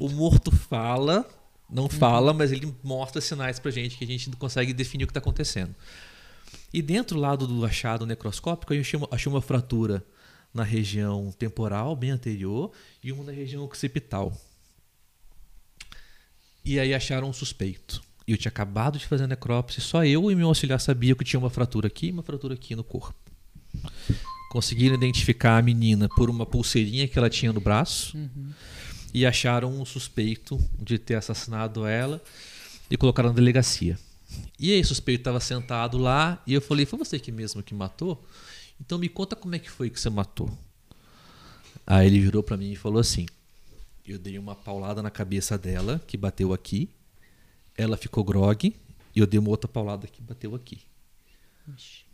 O morto fala, não fala, mas ele mostra sinais pra gente que a gente consegue definir o que está acontecendo. E dentro lá do, do achado necroscópico, eu achei uma, achei uma fratura na região temporal, bem anterior, e uma na região occipital. E aí acharam um suspeito. E eu tinha acabado de fazer a necrópsia, só eu e meu auxiliar sabiam que tinha uma fratura aqui e uma fratura aqui no corpo. Conseguiram identificar a menina por uma pulseirinha que ela tinha no braço Uhum. E acharam um suspeito de ter assassinado ela e colocaram na delegacia. E aí o suspeito estava sentado lá e eu falei, foi você que mesmo que matou? Então me conta como é que foi que você matou. Aí ele virou para mim e falou assim, eu dei uma paulada na cabeça dela, que bateu aqui, ela ficou grogue, e eu dei uma outra paulada que bateu aqui.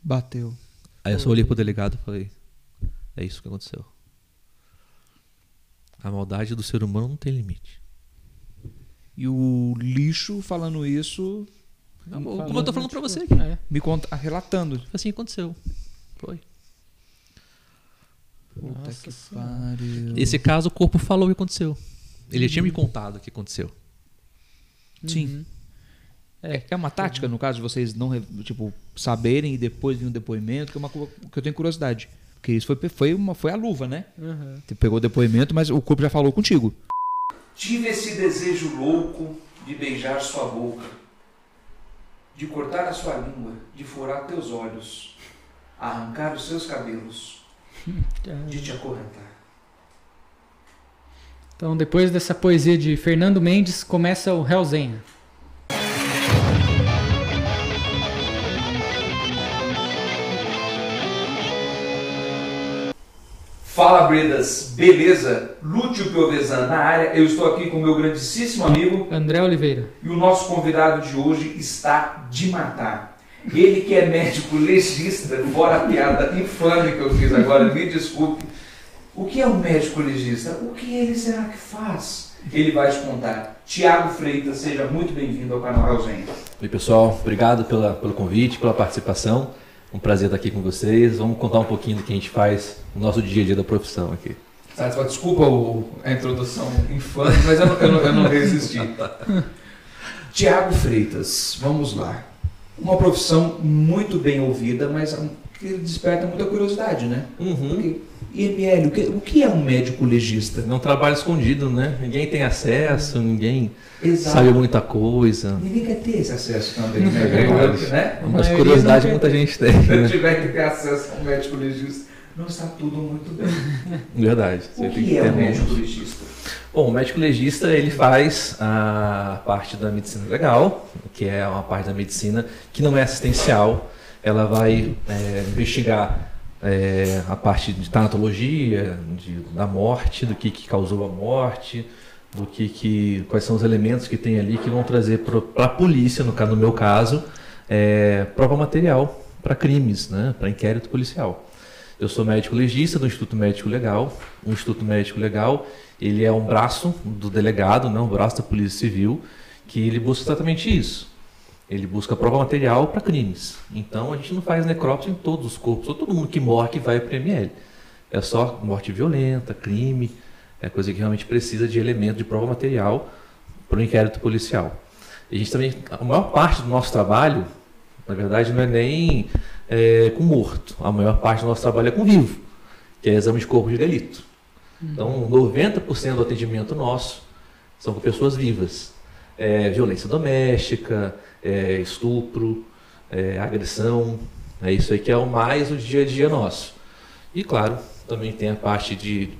Bateu. Aí eu só olhei pro delegado e falei, é isso que aconteceu. A maldade do ser humano não tem limite. E o lixo falando isso, Como eu tô falando pra você aqui. É. me conta, relatando. Foi assim aconteceu. Foi. Puta Nossa que Senhora. pariu. Esse caso, o corpo falou o que aconteceu. Ele tinha me contado o que aconteceu. Sim. Uhum. É, é uma tática, no caso, de vocês não tipo, saberem e depois vir um depoimento, que é uma coisa que eu tenho curiosidade. Porque isso foi, foi, uma, foi a luva, né? Uhum. Você pegou o depoimento, mas o corpo já falou contigo. Tive esse desejo louco de beijar sua boca, de cortar a sua língua, de furar teus olhos, arrancar os seus cabelos, de te acorrentar. Então, depois dessa poesia de Fernando Mendes, começa o Hellzenha. Fala, Bredas, beleza? Lúcio Piovesan na área. Eu estou aqui com o meu grandíssimo amigo André Oliveira. e o nosso convidado de hoje está de matar. Ele que é médico legista, fora a piada infame que eu fiz agora, me desculpe. O que é um médico legista? O que ele será que faz? Ele vai te contar. Tiago Freitas, seja muito bem-vindo ao canal Elzen. Oi, pessoal. Obrigado pela, pelo convite, pela participação. Um prazer estar aqui com vocês. Vamos contar um pouquinho do que a gente faz no nosso dia a dia da profissão aqui. Desculpa a introdução infame, mas eu não, eu não- eu não resisti. Tiago Freitas, vamos lá. Uma profissão muito bem ouvida, mas que desperta muita curiosidade, né? Porque, IML, o que, o que é um médico legista? É um trabalho escondido, né? Ninguém tem acesso, ninguém Exato. sabe muita coisa. Ninguém quer ter esse acesso também, né? É né? Mas curiosidade muita gente tem. Se Né? tiver que ter acesso a um médico legista, não está tudo muito bem. Verdade. O tem que é um- médico legista? Bom, o médico legista ele faz a parte da medicina legal, que é uma parte da medicina que não é assistencial. Ela vai é, investigar é, a parte de tanatologia, de, da morte, do que, que causou a morte, do que, que quais são os elementos que tem ali que vão trazer para a polícia, no, caso, no meu caso, é, prova material para crimes, né, para inquérito policial. Eu sou médico legista do Instituto Médico Legal. O Instituto Médico Legal ele é um braço do delegado, não um braço da Polícia Civil, que ele busca exatamente isso. Ele busca prova material para crimes. Então a gente não faz necrópsia em todos os corpos, ou todo mundo que morre que vai para ML. É só morte violenta, crime, é coisa que realmente precisa de elemento de prova material para o inquérito policial. A gente também, a maior parte do nosso trabalho, na verdade, não é nem é, com morto. A maior parte do nosso trabalho é com vivo, que é exame de corpo de delito. Então, 90% do atendimento nosso são com pessoas vivas. É, violência doméstica, é, estupro, é, agressão, é isso aí que é o mais o dia a dia nosso. E claro, também tem a parte de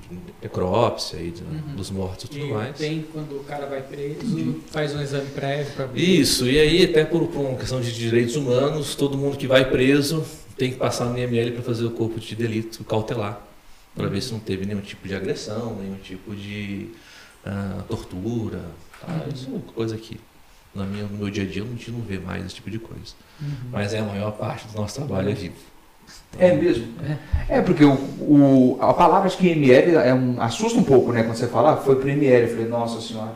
necrópsia e de- dos mortos e tudo E mais. tem quando o cara vai preso, faz um exame prévio pra ver. Isso, e aí até por, por uma questão de direitos humanos, todo mundo que vai preso tem que passar no IML para fazer o corpo de delito cautelar, para ver se não teve nenhum tipo de agressão, nenhum tipo de ah, tortura, tá? isso é coisa que na minha, no meu dia a dia a gente não vê mais esse tipo de coisa. Mas é a maior parte do nosso trabalho é vivo. É mesmo? É, porque o, o- a palavra acho que ML é um, assusta um pouco, né? Quando você fala, ah, foi pro ML. Eu falei, nossa senhora,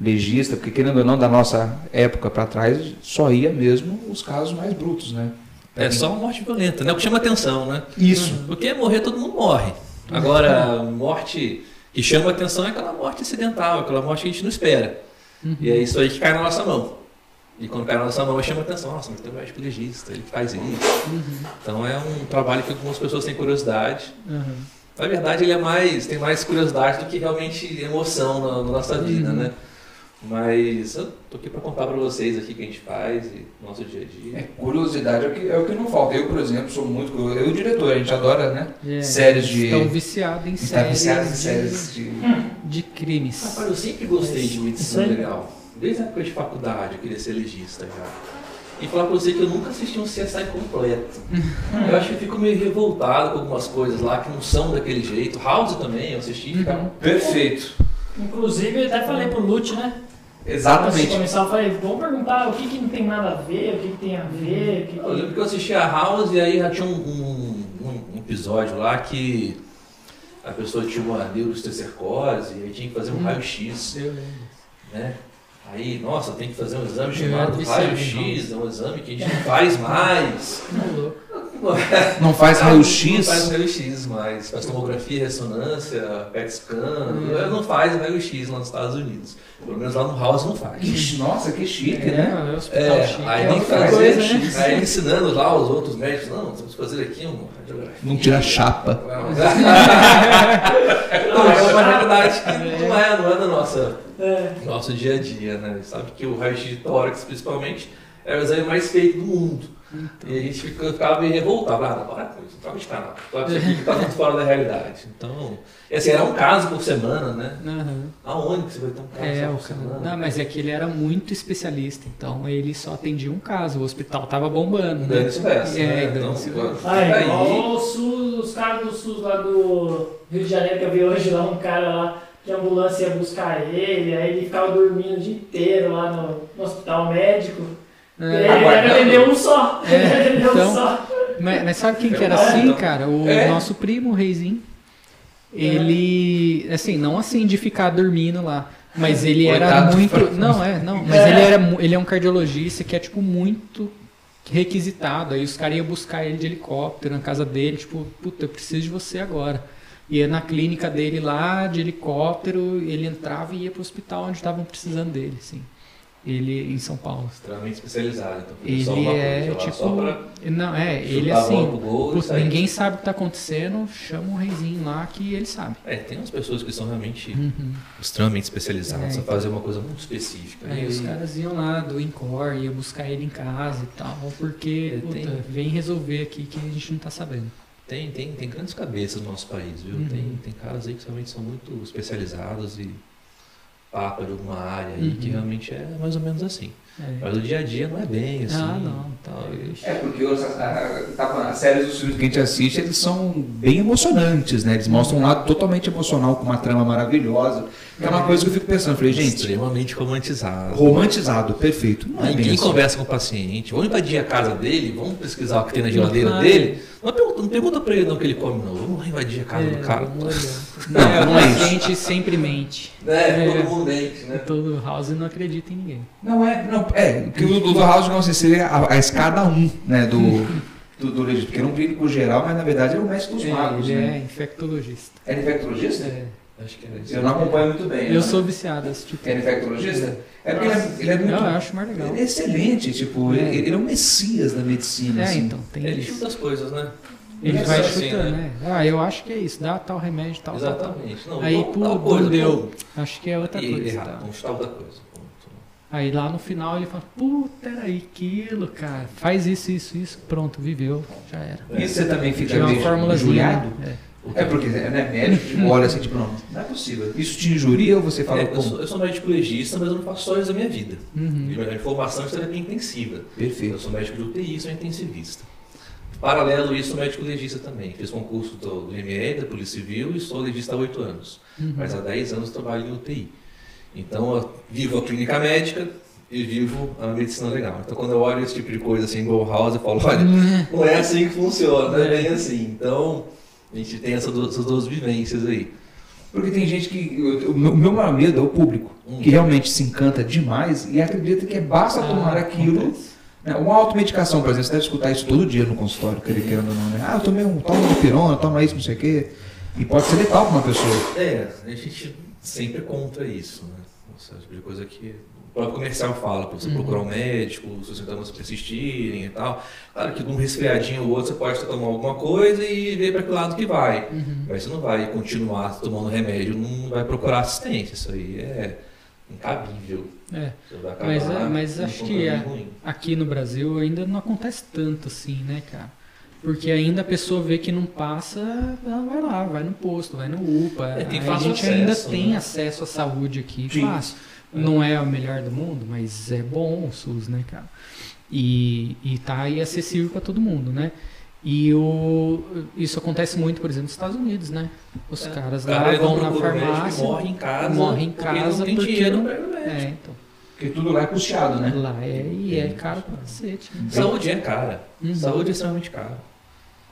legista, porque querendo ou não, da nossa época para trás, só ia mesmo os casos mais brutos, né? É só uma morte violenta, né? O que chama atenção, né? Isso. Porque morrer todo mundo morre. Agora, morte que chama a atenção é aquela morte acidental, aquela morte que a gente não espera. E é isso aí que cai na nossa mão. E quando cai na nossa mão, chama a atenção. Nossa, mas tem um médico legista, ele faz isso. Então é um trabalho que algumas pessoas têm curiosidade. Aham. Na verdade, ele é mais, tem mais curiosidade do que realmente emoção na, na nossa vida, Uhum. né? Mas eu tô aqui para contar para vocês aqui o que a gente faz e nosso dia a dia. É, curiosidade é o, que, é o que não falta. Eu, por exemplo, sou muito curioso. Eu e o diretor, a gente adora, né? É, Séries de- Estão viciados em Está viciado em séries, séries de. de, crimes. Rapaz, eu sempre gostei de medicina Isso aí. legal. Desde a época de faculdade, eu queria ser legista já. E falar pra você que eu nunca assisti um CSI completo. eu acho que eu fico meio revoltado com algumas coisas lá que não são daquele jeito. House também, eu assisti e ficava... Uhum. Perfeito. Inclusive, eu até falei pro Lute, né? Antes Exatamente. começar, eu falei, vamos perguntar o que, que não tem nada a ver, o que, que tem a ver, o que, Eu lembro que... que eu assisti a House e aí já tinha um, um- um episódio lá que a pessoa tinha uma neurostecercose e aí tinha que fazer um Hum. raio-x, né? Aí, nossa, tem que fazer um exame chamado raio-x, é um exame que a gente não faz mais. Não, louco. Não faz Não, Não raio-x. faz raio-X mais, faz tomografia, ressonância, PET scan, Hum. não faz raio-X lá nos Estados Unidos. Pelo menos lá no House não faz. Que- Nossa, que chique, É, né? é, É, chique. aí fazer, coisa, né? aí ensinando lá os outros médicos, não, temos que fazer aqui uma radiografia. Não tira chapa. Não, é uma realidade que não é, não é da nossa, É, nosso dia a dia, né? Sabe que o raio-x de tórax, principalmente, é o exame mais feito do mundo. E a gente fica, ficava meio revoltado. Ah, não, para com isso, troca de canal. Troca isso aqui que tá muito fora da realidade. Então, e assim, era um caso por semana, né? Aham. Aonde que você vai ter um caso É, por cara. semana? Não, mas é que ele era muito especialista, então ele só atendia um caso, o hospital tava bombando, né? Dane-se dessa, É, né? dane-se Então. Ah, fica igual o SUS, os caras do SUS lá do Rio de Janeiro, que eu vi hoje lá, um cara lá, que a ambulância ia buscar ele, aí ele ficava dormindo o dia inteiro lá no, no hospital médico. É. ele deve atender um só. É, atender um então- só. Mas, mas sabe quem que era É, assim, então. cara? O É. nosso primo, o Reizinho. Ele, assim, não assim de ficar dormindo lá, mas ele era muito, não é, não, mas ele era, mu- ele é um cardiologista que é tipo muito requisitado. Aí os caras iam buscar ele de helicóptero na casa dele, tipo, puta, eu preciso de você agora. Ia na clínica dele lá de helicóptero, ele entrava e ia pro hospital onde estavam precisando dele, assim. Ele em São Paulo. Extremamente especializado. Então, Ele é tipo. Não, é, ele assim. gol putz, ninguém sabe o que tá acontecendo, chama um reizinho lá que ele sabe. É, tem umas pessoas que são realmente Uhum. extremamente especializadas É, a fazer uma coisa muito específica. Aí E- os caras iam lá do Incor, ia buscar ele em casa e tal, porque, É, puta, tem- vem resolver aqui que a gente não tá sabendo. Tem, tem, tem grandes cabeças no nosso país, viu? Uhum. Tem, tem caras aí que realmente são muito especializados e papa de alguma área aí que Uhum. realmente é mais ou menos assim. É. Mas o dia a dia não é bem assim. Ah, não, tal, e- É porque os, a- tá as séries dos filmes que a gente assiste, eles são bem emocionantes, né? Eles mostram um lado totalmente emocional, com uma trama maravilhosa. Que é uma coisa que eu fico pensando, falei, gente, extremamente romantizado. romantizado, perfeito. Não é quem assim. conversa com o paciente, vamos invadir a casa dele, vamos pesquisar o que tem na geladeira Ah, dele. Não pergunta, não pergunta pra ele não o que ele come, não. Vamos invadir a casa É, do cara. olhar. Não, não é o isso. paciente sempre mente. É, É. todo mundo mente, né? Todo house não acredita em ninguém. Não é, não, é, que o do House, não sei, seria a, a escada 1, né, do, do, do legítimo, porque ele é um clínico geral, mas na verdade ele é o mestre dos magos, ele né? é infectologista. É infectologista? É. Acho que era isso. Eu não acompanho muito bem. Eu né? sou viciado nesse tipo. É infectologista? É porque ele é, ele é muito... Não, eu acho mais legal. Ele é excelente, tipo, É. ele, ele é um messias da medicina, É, assim. então, tem Ele isso. chuta as coisas, né? Ele É vai assim, chutando, né? né? Ah, eu acho que é isso, dá tal remédio, tal, tal, tal. Exatamente. Não, Aí, tal- pô, tal coisa, deu. Acho que é outra E coisa. errado, tá? vamos outra coisa. ponto. Aí lá no final ele fala, puta, era aquilo, cara. Faz isso, isso, isso. Pronto, viveu, já era. E você também fica meio formulazinha. injuriado? É. É porque né, médico olha assim, tipo, não, não é possível. Isso te injuria ou você fala É, eu, sou, eu sou médico legista, mas eu não faço só isso da minha vida. Uhum. Minha formação é terapia intensiva. Eu Perfeito. sou médico de UTI, sou intensivista. Paralelo a isso, sou médico legista também. Fiz concurso do ME, da Polícia Civil, e sou legista há oito anos. Uhum. Mas há 10 anos trabalho em UTI. Então, eu vivo a clínica médica e vivo a medicina legal. Então, quando eu olho esse tipo de coisa assim, igual house, eu falo, olha, não é assim que funciona, não é bem assim. Então, a gente tem essas duas, essas duas vivências aí. Porque tem gente que. O meu, meu maior medo é o público, Hum. que realmente se encanta demais e acredita que basta tomar Ah, aquilo. acontece. né, Uma automedicação, por exemplo, você deve escutar isso todo dia no consultório, querendo ou não, né? Ah, eu tomei um toma de pirona, toma isso, não sei o quê. E pode ser letal para uma pessoa. É, a gente sempre contra isso, né? Essa tipo de coisa que o próprio comercial fala, para você Uhum. procurar um médico, se os sintomas persistirem e tal. Claro que de um resfriadinho ou outro você pode tomar alguma coisa e ver para que lado que vai. Uhum. Mas você não vai continuar tomando remédio, não vai procurar assistência. Isso aí é incabível. É. Mas, é, mas acho que ruim. aqui no Brasil ainda não acontece tanto assim, né, cara? Porque ainda a pessoa vê que não passa, ela vai lá, vai no posto, vai no UPA. É, tem a gente ainda acesso, tem né? acesso à saúde aqui Sim. fácil. Não é o melhor do mundo, mas é bom o SUS, né, cara? E, e tá aí acessível para todo mundo, né? E o, isso acontece muito, por exemplo, nos Estados Unidos, né? Os É. caras lá cara vão na farmácia. morre em casa, morre em porque casa não tem porque dinheiro não- médico. É, então. Porque tudo lá é custeado, né? Lá é, e é caro pra cacete. Né? Saúde é cara. Uhum. Saúde é extremamente cara.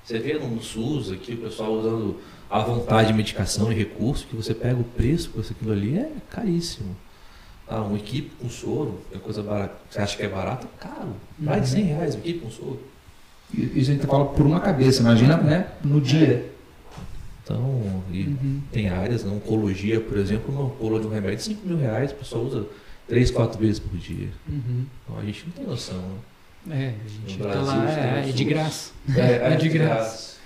Você vê no SUS aqui o pessoal usando à vontade medicação e recurso, que você pega o preço por aquilo ali, é caríssimo. Ah, uma equipe com soro, é coisa barata. Você acha que é barato? Caro. Mais de 100 reais uma equipe com soro. E Isso a gente fala por uma cabeça, imagina né, no dia. Então, e Uhum. tem áreas, na oncologia, por exemplo, uma ampola de um remédio de 5 mil reais, o pessoal usa 3, 4 vezes por dia. Uhum. Então a gente não tem noção. Né? É, a gente No tá Brasil, lá, é, é de graça. É, É de graça.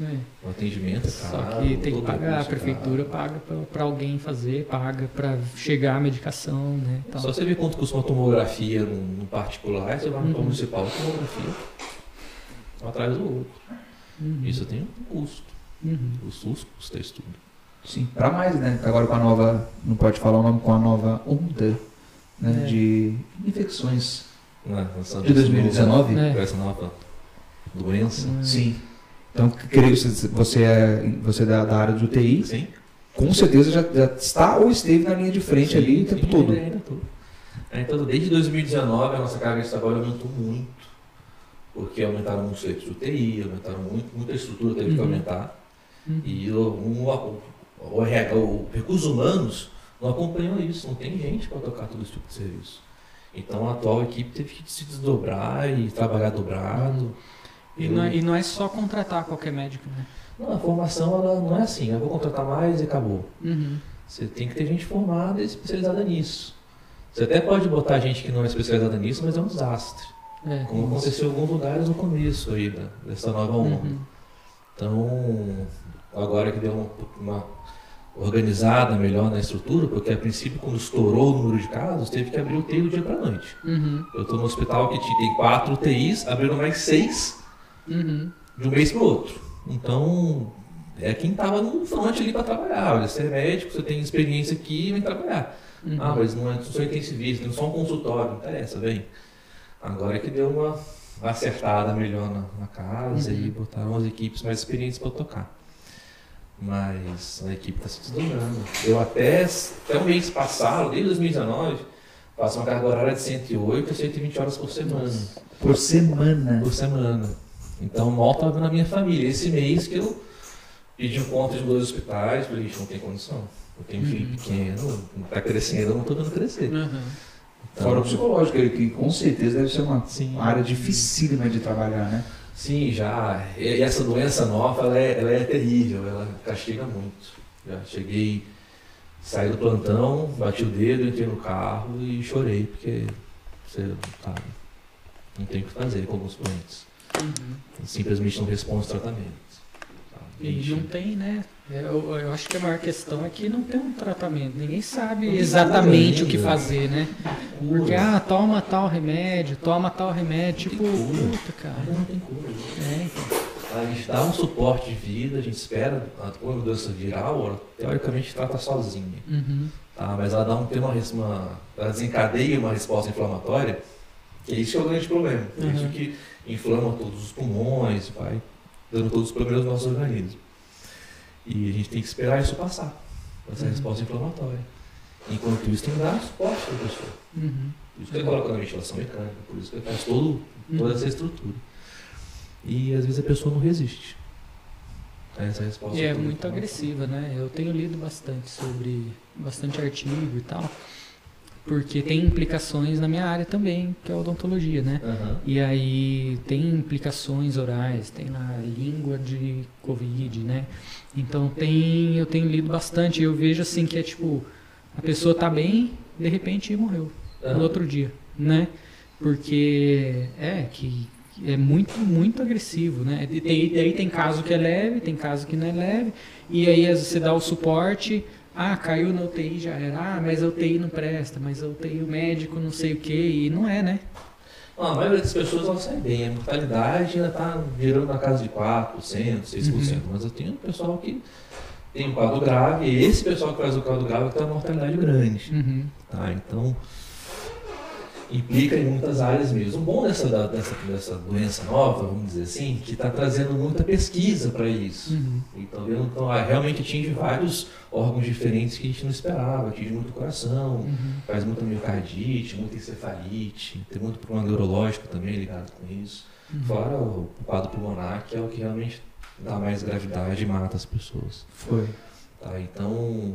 É. O atendimento é Só caro. que tem que pagar, a é prefeitura caro. paga pra, pra alguém fazer, paga pra chegar a medicação, né? Tal. Só você ver quanto custa uma tomografia num particular, você vai no Uhum. municipal, tomografia, um atrás do outro. Uhum. Isso tem um custo. Uhum. O SUS custa isso tudo. Sim, para mais, né? Agora com a nova, não pode falar o nome, com a nova onda né, É. de infecções Né? Essa- de 2019. É. Essa nova doença. Uhum. Sim. Então, creio que você- é, você é da, da área de UTI, Sim. com certeza já, já está ou esteve na linha de frente Sim, ali o tempo todo. ainda- ainda tô. É, Então, desde 2019, a nossa carga de trabalho aumentou muito. Porque aumentaram muitos leitos de UTI, aumentaram muito, muita estrutura teve que Uhum. aumentar. Uhum. E o, o, o, o recursos humanos não acompanham isso, não tem gente para tocar todo esse tipo de serviço. Então a atual equipe teve que se desdobrar e trabalhar dobrado. E, não é, e não é só contratar qualquer médico, né? Não, a formação ela não é assim, eu vou contratar mais e acabou. Uhum. Você tem que ter gente formada e especializada nisso. Você até pode botar gente que não é especializada nisso, mas é um desastre. É. Como aconteceu em alguns lugares no começo aí da- dessa nova onda. Uhum. Então, agora que deu uma, organizada melhor na estrutura, porque a princípio, quando estourou o número de casos, teve que abrir o UTI do dia para noite. Uhum. Eu estou no hospital que tem quatro UTIs, abriram mais seis Uhum. de um mês para o outro. Então, é quem estava no front ali para trabalhar. Olha, você é médico, você tem experiência aqui, vem trabalhar. Uhum. Ah, mas não é só intensivista, tem só um consultório, não interessa, vem. Agora é que deu uma acertada melhor na, na casa Uhum. e botaram as equipes mais experientes para tocar. Mas a equipe está se desdobrando. Eu até, até o mês passado, desde 2019, faço uma carga horária de 108 a 120 horas por semana. Por semana. Por semana. Então mal estava na minha família. Esse mês que eu pedi um conta de dois hospitais, falei, gente, não tem condição. Eu tenho um filho Uhum. pequeno, está crescendo, eu não estou vendo crescer. Uhum. Então, Fora o psicológico, que, com certeza deve ser uma Sim. área dificílima de trabalhar, né? Sim, já. E essa doença nova, ela é, ela é terrível, ela castiga muito. Já cheguei, saí do plantão, bati o dedo, entrei no carro e chorei, porque você sabe, não tem o que fazer com alguns doentes. Uhum. Simplesmente não responde os tratamentos. sabe? E não tem, né? Eu, eu acho que a maior questão é que não tem um tratamento. Ninguém sabe exatamente o que fazer, né? Porque, ah, toma tal remédio, toma tal remédio. Tipo, puta, cara. não tem cura. É, então. A gente dá um suporte de vida, a gente espera, a uma doença viral, ela, teoricamente trata sozinha. Uhum. Tá, mas ela dá um, tem uma, uma, ela desencadeia uma resposta inflamatória, que é isso é o grande problema. É Uhum. isso que inflama todos os pulmões, vai dando todos os problemas do nosso organismo. E a gente tem que esperar isso passar, essa Uhum. resposta inflamatória. Enquanto isso, tem que dar suporte para a pessoa. Uhum. Por isso que ele coloca na ventilação mecânica, por isso que ele faz todo, toda essa estrutura. E às vezes a pessoa não resiste essa resposta. E é muito agressiva, né? Eu tenho lido bastante sobre, bastante artigo e tal. Porque tem implicações na minha área também, que é a odontologia, né? Aham. E aí tem implicações orais, tem na língua de Covid, né? Então tem, eu tenho lido bastante, eu vejo assim que é tipo, a pessoa tá bem, de repente morreu no Aham. outro dia, né? Porque é que é muito, muito agressivo, né? E tem, daí tem caso que é leve, tem caso que não é leve, e aí você dá o suporte, ah, caiu na UTI já era, ah, mas a UTI não presta, mas a UTI o médico não sei o que, e não é, né? Ah, A maioria das pessoas ela sai bem, a mortalidade ainda está girando na casa de 4%, 6%, Uhum. mas eu tenho um pessoal que tem um quadro grave, e esse pessoal que faz o quadro grave tem uma mortalidade grande. Uhum. Tá? Então, implica em muitas áreas mesmo. O bom dessa, dessa, dessa doença nova, vamos dizer assim, que está trazendo muita pesquisa para isso. Uhum. E tá vendo? Então, ah, realmente atinge vários órgãos diferentes que a gente não esperava, atinge muito o coração, Uhum. faz muita miocardite, muita encefalite, tem muito problema neurológico também ligado com isso. Uhum. Fora o, o quadro pulmonar, que é o que realmente dá mais gravidade e mata as pessoas. Foi. Tá? Então,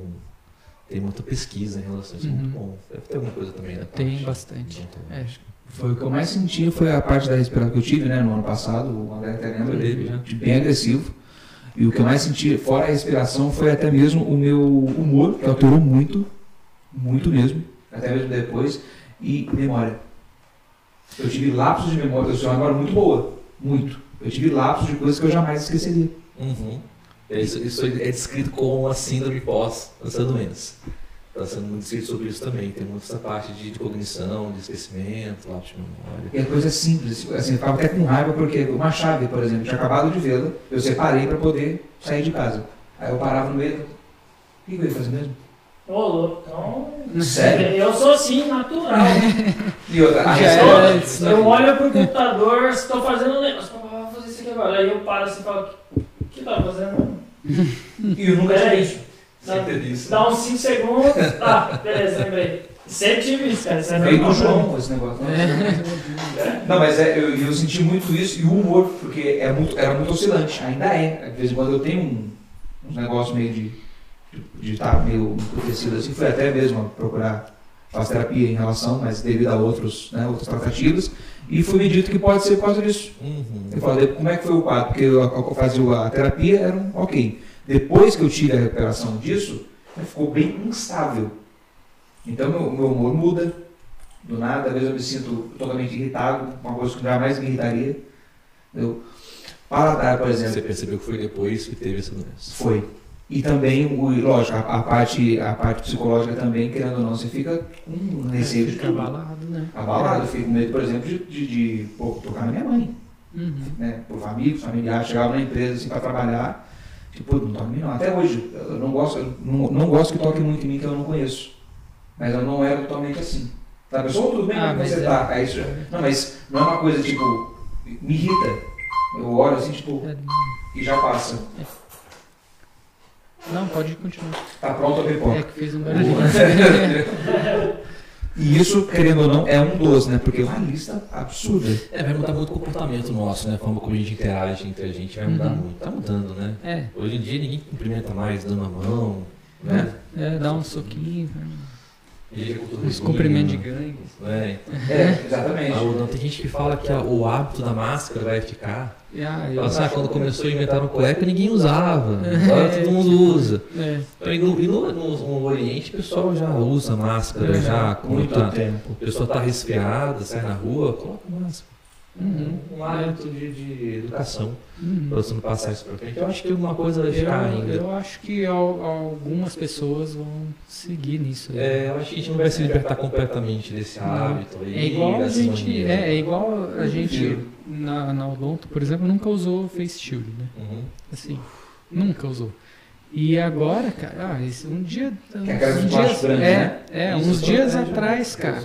tem muita pesquisa em relação a isso, é muito Uhum. bom. Deve ter alguma coisa também na Tem parte bastante. odontológica. Foi o que eu mais senti, foi a parte da respiração que eu tive, né, no ano passado, o André até lembra dele, Já. de bem agressivo. E o que eu mais senti, fora a respiração, foi até mesmo o meu humor, que alterou muito, muito mesmo, até mesmo depois, e memória. Eu tive lapsos de memória, eu sou uma memória muito boa, muito. Eu tive lapsos de coisas que eu jamais esqueceria. Uhum. É, Isso, isso é descrito como uma síndrome pós essa doença. Está sendo muito escrito sobre isso também. Tem muito essa parte de, de cognição, de esquecimento, lápis de memória. E a coisa é simples, assim, eu ficava até com raiva porque uma chave, por exemplo, tinha acabado de vê-la, eu separei para poder sair de casa. Aí eu parava no meio, o que eu ia fazer mesmo? Ô, louco, então. Sério? Eu sou assim, natural. E outra, a resposta- era, Eu, eu olho pro computador, estou fazendo um negócio, vou fazer isso aqui agora. Aí eu paro assim e falo, o que tá fazendo? E eu nunca tive isso. Dá, teve isso. dá uns 5 segundos, ah, beleza, lembrei. Sempre tive isso, cara. Isso é Veio do. João esse negócio. Não, não mas é, eu, eu senti muito isso e o humor, porque é muito, era muito oscilante, ainda é. De vez em quando eu tenho um, uns negócios meio de estar meio emputecido assim, fui até mesmo procurar fazer terapia em relação, mas devido a outros, né, outras tratativas, e foi me dito que pode ser por causa disso. Uhum. Eu falei, como é que foi o quadro? Porque eu, eu fazia a terapia, era um ok. Depois que eu tive a recuperação disso, ficou bem instável. Então meu, meu humor muda. Do nada, às vezes eu me sinto totalmente irritado, uma coisa que jamais me irritaria. Eu, paladar, por exemplo, Você percebeu que foi depois que teve essa doença. foi. E também, o, lógico, a, a parte, a parte psicológica também, querendo ou não, você fica com receio de tudo. abalado, né? Abalado, fico com medo, por exemplo, de, de, de pô, tocar na minha mãe Uhum. né, por amigos, familiares, chegava na empresa assim para trabalhar, tipo, não toque em mim não. Até hoje, eu não gosto, eu não, não gosto que toque muito em mim que eu não conheço. Mas eu não era totalmente assim. Tá, a pessoa, tudo bem, Ah, como mas você é. tá? Aí, isso, não, mas não é uma coisa tipo, me irrita. Eu olho assim, tipo, É, e já passa. Não, pode continuar. Tá pronto a pipoca. É que fez um barulhinho. E isso, querendo ou não, é um dos, né? Porque é uma lista absurda. É, vai mudar muito o comportamento nosso, né? A forma como a gente interage entre a gente vai mudar Uhum. muito. Tá mudando, né? É, Hoje em dia ninguém cumprimenta mais dando a mão, né? é, dá um soquinho, é os cumprimentos de vinho, gangue. né? É, exatamente. Ah, não, tem gente que fala que a- o hábito da máscara vai ficar. Ah, eu assim, ah, quando começou a inventar um cueca, ninguém usava. É. Agora todo mundo usa. É, Então, e no, e no- no- no Oriente, o pessoal já usa máscara, já quando Muito tá, tempo. a pessoa está resfriada, sai na rua, coloca máscara. Uhum. Um hábito de, de educação, uhum. para você não passar isso para frente. Eu acho que alguma coisa vai Eu, ficar ainda. eu acho que al- algumas pessoas vão seguir nisso. aí. É, eu acho que a gente não vai se libertar completamente desse hábito aí. É igual a gente, é, é igual a gente. Na, na Odonto, por exemplo, nunca usou face shield, né? Uhum. Assim, nunca usou. E agora, cara, ah, esse, um dia, Que é uns dias, grande, é, né? é, uns dias protege, né? atrás, cara,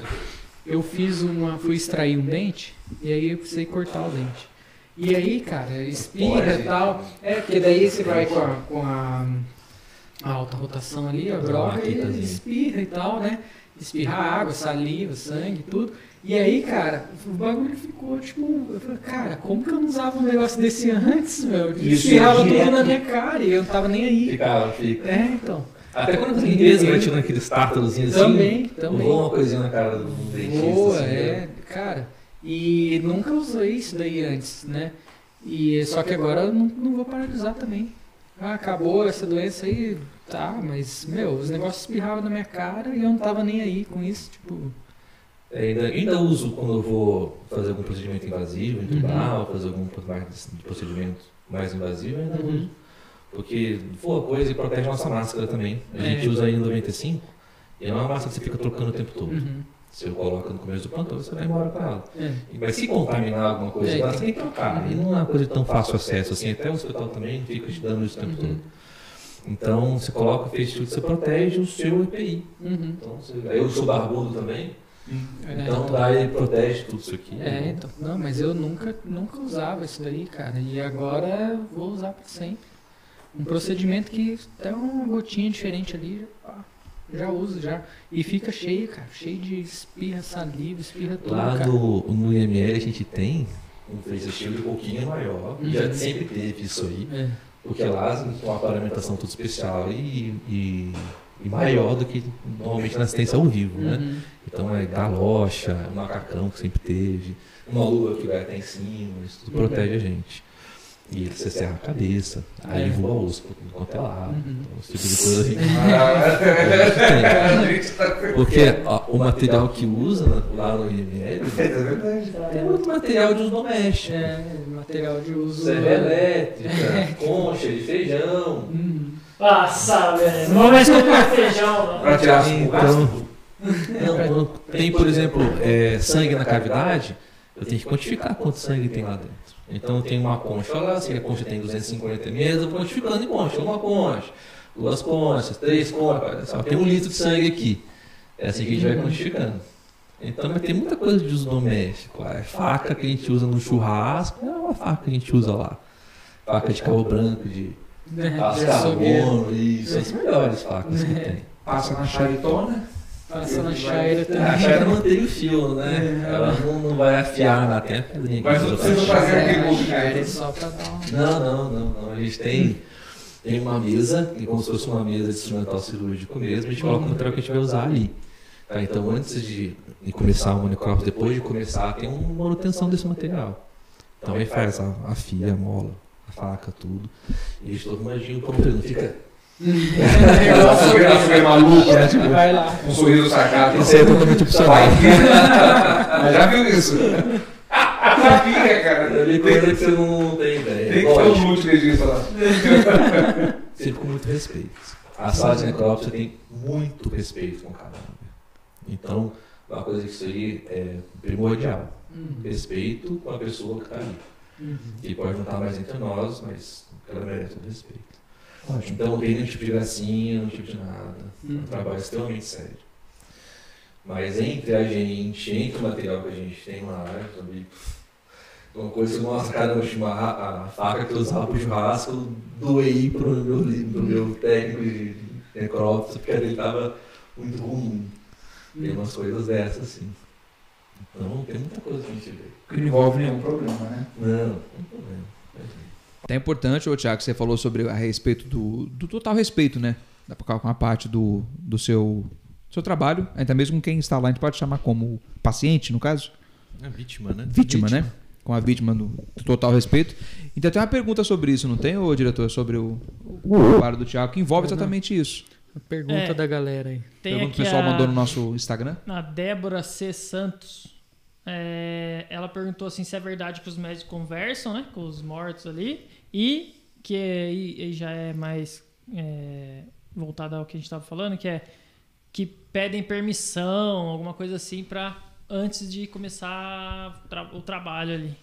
eu fiz uma, fui extrair um dente e aí eu precisei cortar o dente. E aí, cara, espirra e tal. É, porque daí você vai com a, com a, a alta rotação ali, a broca, e espirra e tal, né? Espirra água, saliva, sangue, tudo. E aí, cara, o bagulho ficou tipo. Eu falei, cara, como que eu não usava um negócio desse antes, meu? Espirrava é direto. tudo na minha cara e eu não tava nem aí. Fica, fica. É, então. Até quando você limpeza, vai tirando aqueles tártarozinhos assim. Também, também. Voa uma coisinha na cara do dentista. Boa, assim, é, né? cara. E nunca usei isso daí antes, né? E só que agora eu não, não vou usar também. Ah, acabou essa doença aí, tá, mas, meu, os negócios espirravam na minha cara e eu não tava nem aí com isso, tipo. É, ainda, ainda uso quando eu vou fazer algum procedimento invasivo, entubar, ou fazer algum procedimento mais invasivo, ainda Uhum. uso. Porque voa coisa e protege a nossa máscara também. A gente É. usa no 95 e não é uma máscara que você fica trocando o tempo todo. Uhum. Você coloca no começo do plantão, você vai embora com ela. É. Mas se contaminar alguma coisa, É. lá, você tem que trocar. E não é uma coisa de tão fácil acesso assim. Até o hospital também fica te dando isso o tempo Uhum. todo. Então, você coloca o face shield, você protege o seu EPI. Uhum. Então, você, eu sou barbudo também, É, então daí protege tudo isso aqui. É, então. Não, mas eu nunca, nunca usava isso daí, cara. E agora eu vou usar pra sempre. Um procedimento que até uma gotinha diferente ali, já, já uso já. E fica cheio, cara. Cheio de espirra, saliva, espirra tudo, Lá no, no IML a gente tem um face shield um pouquinho maior. Uhum. Já sempre teve isso aí. É. Porque lá tem uma paramentação tudo especial e, e, e maior do que normalmente na assistência ao vivo, né? Uhum. Então é galocha, é um macacão que sempre teve, uma luva que vai até em cima, isso tudo Uhum. protege a gente. E você serra a cabeça, aí É. voa osso por tudo quanto é lado. Uhum. Então, esse tipo de coisa assim. A gente Porque ó, o material que usa lá no IML É verdade. tem muito material de uso doméstico. É, material de uso. Serra elétrica, concha de feijão. Uhum. Nossa, velho. Não vou mais comprar feijão, não. Pra tirar Então, não, quando tem, por exemplo, é, sangue na cavidade, eu tenho que quantificar quanto sangue tem lá dentro. Então tenho uma concha lá, se a concha tem 250 ml, eu vou quantificando em concha. Uma concha, duas conchas, três conchas. Só tem um litro de sangue aqui. É assim que a gente vai quantificando. Então mas tem muita coisa de uso doméstico lá. É faca que a gente usa no churrasco, é uma faca que a gente usa lá. Faca de cabo branco, de É, açougueiro. carbono, isso. As melhores facas que tem. Passa na charitona. Passa na chaira A também. chaira mantém o fio, né? É. Ela não, não vai afiar na tem a pedrinha Mas não precisa fazer chaira. aquele É, a movimento. é só pra dar uma. Não, não, não, não. A gente tem, tem uma mesa, que é como se fosse uma mesa de instrumental cirúrgico mesmo, a gente coloca o material que a gente vai usar ali. Tá, então antes de, começar o manicrópio, depois de começar, tem uma manutenção desse material. Então aí faz a, a fia, a mola, a faca, tudo. E a gente todo manjinho pronto, ele não fica. Nossa, braço é maluco, né? Tipo, Vai lá. um sorriso sarcástico. Isso é totalmente opcional. Já viu isso? Sabia, cara. Ali coisa que você não tem ideia. Tem que ter um multilegista lá. sempre com muito respeito. A sala de necrópsia tem muito respeito com o cadáver. Então, uma coisa que isso aí é primordial. Uhum. Respeito com a pessoa que está ali. Uhum. Que pode não estar mais entre nós, mas ela merece o respeito. Então, não tem nenhum tipo de gracinha, nenhum tipo de nada. É um trabalho extremamente sério. Mas entre a gente, entre o material que a gente tem lá, sabe? Uma coisa que nossa, caramba, a, a faca que eu usava pro churrasco, eu doei pro meu, pro meu técnico de necrópsia, porque ele tava muito ruim. Tem umas coisas dessas, assim. Então, tem muita coisa que a gente vê. Que não envolve nenhum problema, né? Não, não tem problema. É importante, ô Tiago, que você falou sobre a respeito do, do total respeito, né? Da- Com a parte do, do seu, seu trabalho, até mesmo quem está lá, a gente pode chamar como paciente, no caso? É vítima, né? Vítima, né? Com a vítima do, do total respeito. Então tem uma pergunta sobre isso, não tem, ô diretor? Sobre o, o trabalho do Tiago, que envolve exatamente isso. A pergunta É. da galera aí. Tem Pergunta que o pessoal a, mandou no nosso Instagram. a Débora C. Santos. É, ela perguntou assim se é verdade que os médicos conversam, né? Com os mortos ali. E que aí, aí já é mais é, voltado ao que a gente estava falando, que é que pedem permissão, alguma coisa assim, para antes de começar tra- o trabalho ali.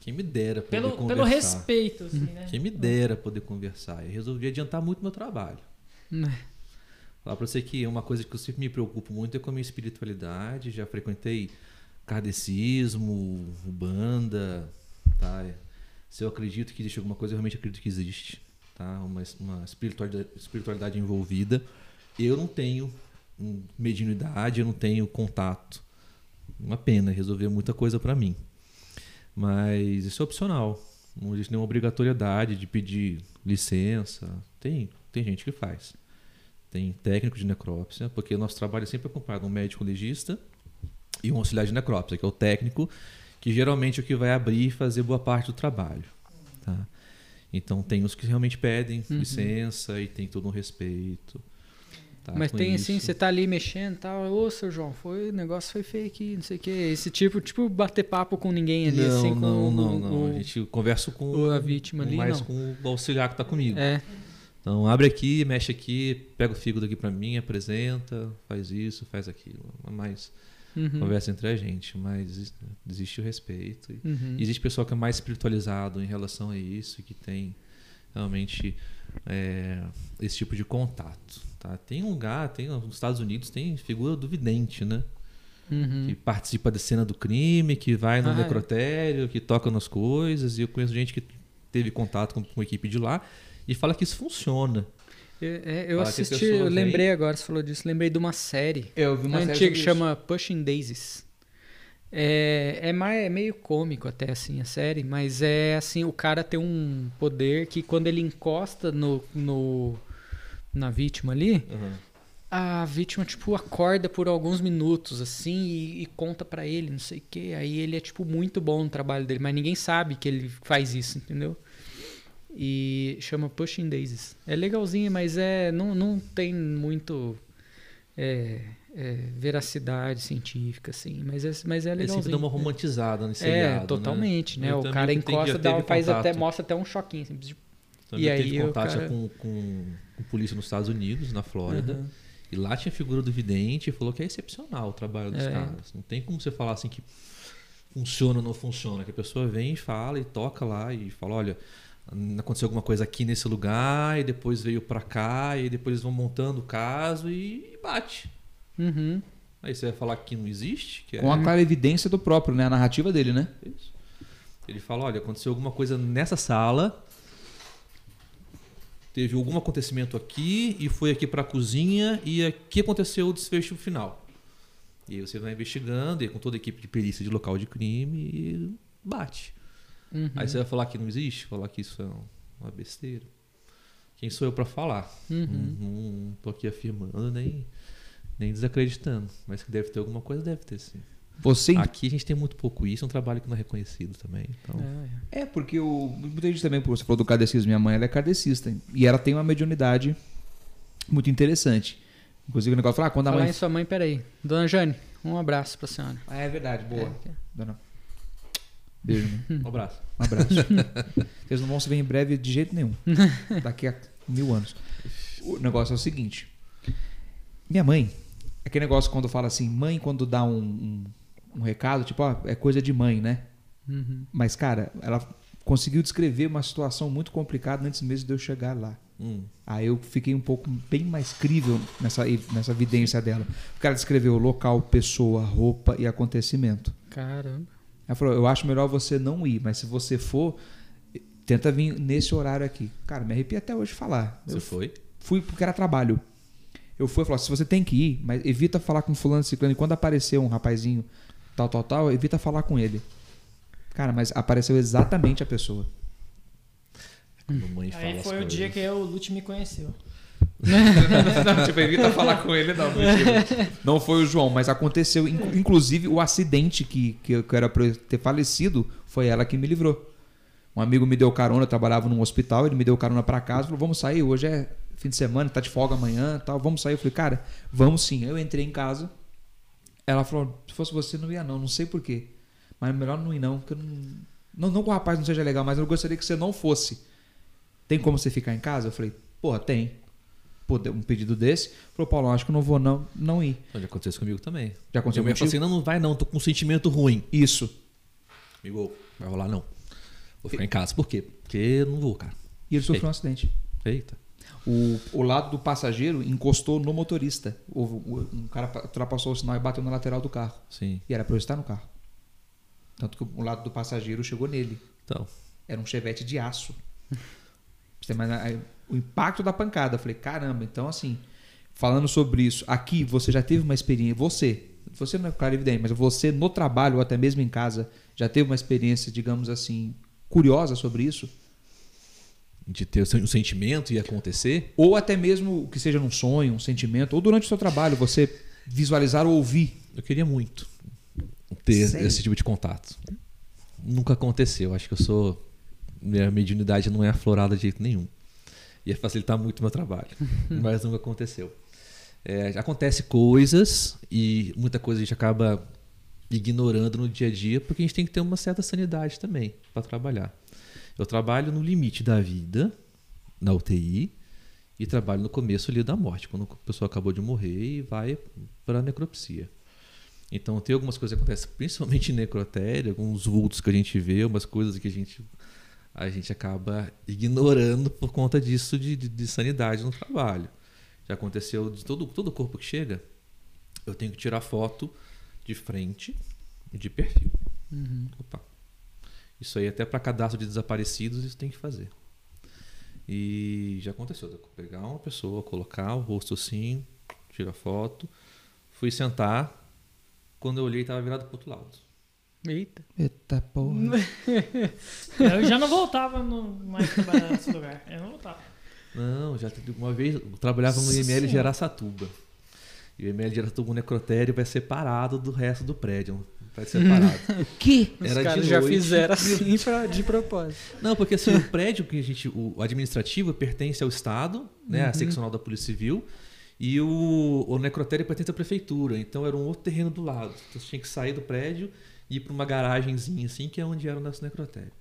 Quem me dera poder Pelo, conversar. pelo respeito, assim, né? Quem me dera poder conversar. Eu resolvi adiantar muito meu trabalho. Né? Falar pra você que uma coisa que eu sempre me preocupo muito é com a minha espiritualidade. Já frequentei kardecismo, banda, tá? Se eu acredito que existe alguma coisa, eu realmente acredito que existe, tá? Uma, uma espiritualidade, espiritualidade envolvida. Eu não tenho hum, mediunidade, eu não tenho contato. Uma pena, resolver muita coisa pra mim. Mas isso é opcional. Não existe nenhuma obrigatoriedade de pedir licença. Tem, tem gente que faz. tem técnico de necrópsia, porque nosso trabalho é sempre acompanhado um médico legista e um auxiliar de necrópsia, que é o técnico, que geralmente é o que vai abrir e fazer boa parte do trabalho. Tá? Então tem os que realmente pedem Uhum. licença e tem todo um respeito. tá, Mas tem assim, isso. você tá ali mexendo e tal, ô seu João, foi, o negócio foi feio aqui, não sei o que. Esse tipo, tipo, bater papo com ninguém ali, não, assim, com não, o, não, não. o- a gente conversa com, a vítima com ali, mais não. com o auxiliar que está comigo. É. Então abre aqui, mexe aqui, pega o fígado aqui para mim, apresenta, faz isso, faz aquilo. Mais Uhum. conversa entre a gente, mas existe- o respeito. Uhum. Existe pessoal que é mais espiritualizado em relação a isso, que tem realmente é, esse tipo de contato. Tá? Tem um lugar, tem nos Estados Unidos tem figura do vidente, né? Uhum. Que participa da cena do crime, que vai no Ah, é. necrotério, que toca nas coisas. E eu conheço gente que teve contato com, com a equipe de lá e fala que isso funciona. É, é, eu que assisti, eu lembrei agora, você falou disso, lembrei de uma série Eu vi uma antiga que isso. chama Pushing Daisies. É, é, mais, é meio cômico até assim a série, mas é assim, o cara tem um poder que quando ele encosta no, no na vítima ali, a vítima, tipo, acorda por alguns minutos, assim, e, e conta pra ele, não sei o quê. Aí ele é, tipo, muito bom no trabalho dele, mas ninguém sabe que ele faz isso, entendeu? E chama Pushing Daisies. É legalzinho, mas é não, não tem muito é, é, veracidade científica, assim, mas é, mas é Ele sempre legalzinho. dá uma romantizada nesse É, seriado, totalmente, né? Eu O cara encosta, dá, faz até, mostra até um choquinho, assim, Também E aí teve contato cara- com, com, com polícia nos Estados Unidos, na Flórida. Aham. E lá tinha a figura do vidente e falou que é excepcional o trabalho dos É. caras. Não tem como você falar assim que funciona ou não funciona. Que a pessoa vem e fala e toca lá e fala, olha, aconteceu alguma coisa aqui nesse lugar e depois veio pra cá e depois eles vão montando o caso e bate. Uhum. Aí você vai falar que não existe? Que é Com a clara evidência do próprio, né? A narrativa dele, né? isso. Ele fala, olha, aconteceu alguma coisa nessa sala, teve algum acontecimento aqui e foi aqui para a cozinha e aqui aconteceu o desfecho final. E aí você vai investigando e com toda a equipe de perícia de local de crime e bate. Uhum. Aí você vai falar que não existe, falar que isso é uma besteira. Quem sou eu para falar? Uhum. Não, não tô aqui afirmando nem nem desacreditando, mas que deve ter alguma coisa, deve ter sim. Você Aqui a gente tem muito pouco isso, é um trabalho que não é reconhecido também. Então, É, é. É, porque o, muita gente também, você falou do kardecismo, minha mãe ela é kardecista. E ela tem uma mediunidade muito interessante. Inclusive o negócio fala, ah, quando a Falar mãe. em sua mãe, peraí. Dona Jane, um abraço pra senhora. Ah, é verdade, boa. É. Dona... Beijo, né? um abraço. Um abraço. Vocês não vão se ver em breve de jeito nenhum. Daqui a mil anos. O negócio é o seguinte. Minha mãe, aquele negócio quando fala assim, mãe quando dá um, um, um recado, tipo, ó, é coisa de mãe, né? Uhum. Mas, cara, ela conseguiu descrever uma situação muito complicada antes mesmo de eu chegar lá. Hum. Aí eu fiquei um pouco bem mais crível nessa, nessa evidência dela. Porque ela descreveu local, pessoa, roupa e acontecimento. Caramba. Ela falou: Eu acho melhor você não ir, mas se você for, tenta vir nesse horário aqui. Cara, me arrepia até hoje falar. Você Eu foi? fui porque era trabalho. Eu fui e falei: Se você tem que ir, mas evita falar com fulano e ciclano. E quando aparecer um rapazinho tal, tal, tal, evita falar com ele. Cara, mas apareceu exatamente a pessoa. Aí foi o dia que o Lute me conheceu. não, tipo, evita falar com ele, não. Não foi o João, mas aconteceu. Inc- Inclusive, o acidente que, que eu era pra ter falecido foi ela que me livrou. Um amigo me deu carona, eu trabalhava num hospital, ele me deu carona pra casa, falou: vamos sair, hoje é fim de semana, tá de folga amanhã tal, vamos sair. Eu falei, cara, vamos sim. Eu entrei em casa, ela falou: se fosse você, não ia não, não sei porquê. Mas melhor não ir não, porque não. Não, não que o rapaz não seja legal, mas eu gostaria que você não fosse. Tem como você ficar em casa? Eu falei, porra, tem. Um pedido desse. Falou, Paulo, acho que eu não vou não, não ir. Já aconteceu isso comigo também. Já aconteceu falou contigo? assim, não, não vai não, tô com um sentimento ruim. Isso. Amigo, vai rolar não. Vou ficar em casa. Por quê? Porque eu não vou, cara. E ele sofreu um acidente. Eita. O, o lado do passageiro encostou no motorista. O, o- um cara pa- ultrapassou o sinal e bateu na lateral do carro. Sim. E era pra eu estar no carro. Tanto que o lado do passageiro chegou nele. Então, Era um chevette de aço. Você ter mais o impacto da pancada. Eu falei, caramba, então assim, falando sobre isso, aqui você já teve uma experiência, você, você não é claro evidente, mas você no trabalho ou até mesmo em casa, já teve uma experiência, digamos assim, curiosa sobre isso? de ter um sentimento e acontecer. Ou até mesmo que seja num sonho, um sentimento, ou durante o seu trabalho, você visualizar ou ouvir. Eu queria muito ter Sério? esse tipo de contato. Nunca aconteceu. Acho que eu sou. Minha mediunidade não é aflorada de jeito nenhum. Ia facilitar muito o meu trabalho. mas nunca aconteceu. É, acontece coisas e muita coisa a gente acaba ignorando no dia a dia porque a gente tem que ter uma certa sanidade também para trabalhar. Eu trabalho no limite da vida, na UTI, e trabalho no começo ali da morte, quando a pessoa acabou de morrer e vai para a necropsia. Então tem algumas coisas que acontecem, principalmente em necrotério, alguns vultos que a gente vê, umas coisas que a gente a gente acaba ignorando por conta disso de, de, de sanidade no trabalho. Já aconteceu de todo todo corpo que chega, eu tenho que tirar foto de frente e de perfil. Opa. Isso aí até para cadastro de desaparecidos isso tem que fazer. E já aconteceu, de pegar uma pessoa, colocar o rosto assim, tirar foto, fui sentar, quando eu olhei estava virado para outro lado. Eita. Eita porra. Eu já não voltava no, mais trabalhar nesse lugar. Eu não voltava. Não, já teve uma vez, eu trabalhava no IML de Araçatuba. E o IML de Araçatuba, o necrotério vai separado do resto do prédio. Vai separado. que? Os Era de caras já fizeram assim pra, de propósito. Não, porque assim, o prédio que a gente, o administrativo pertence ao Estado, né, Uhum. a seccional da Polícia Civil, e o, o necrotério pertence à prefeitura. Então era um outro terreno do lado. Então você tinha que sair do prédio e ir para uma garagenzinha assim, que é onde era o nosso necrotério.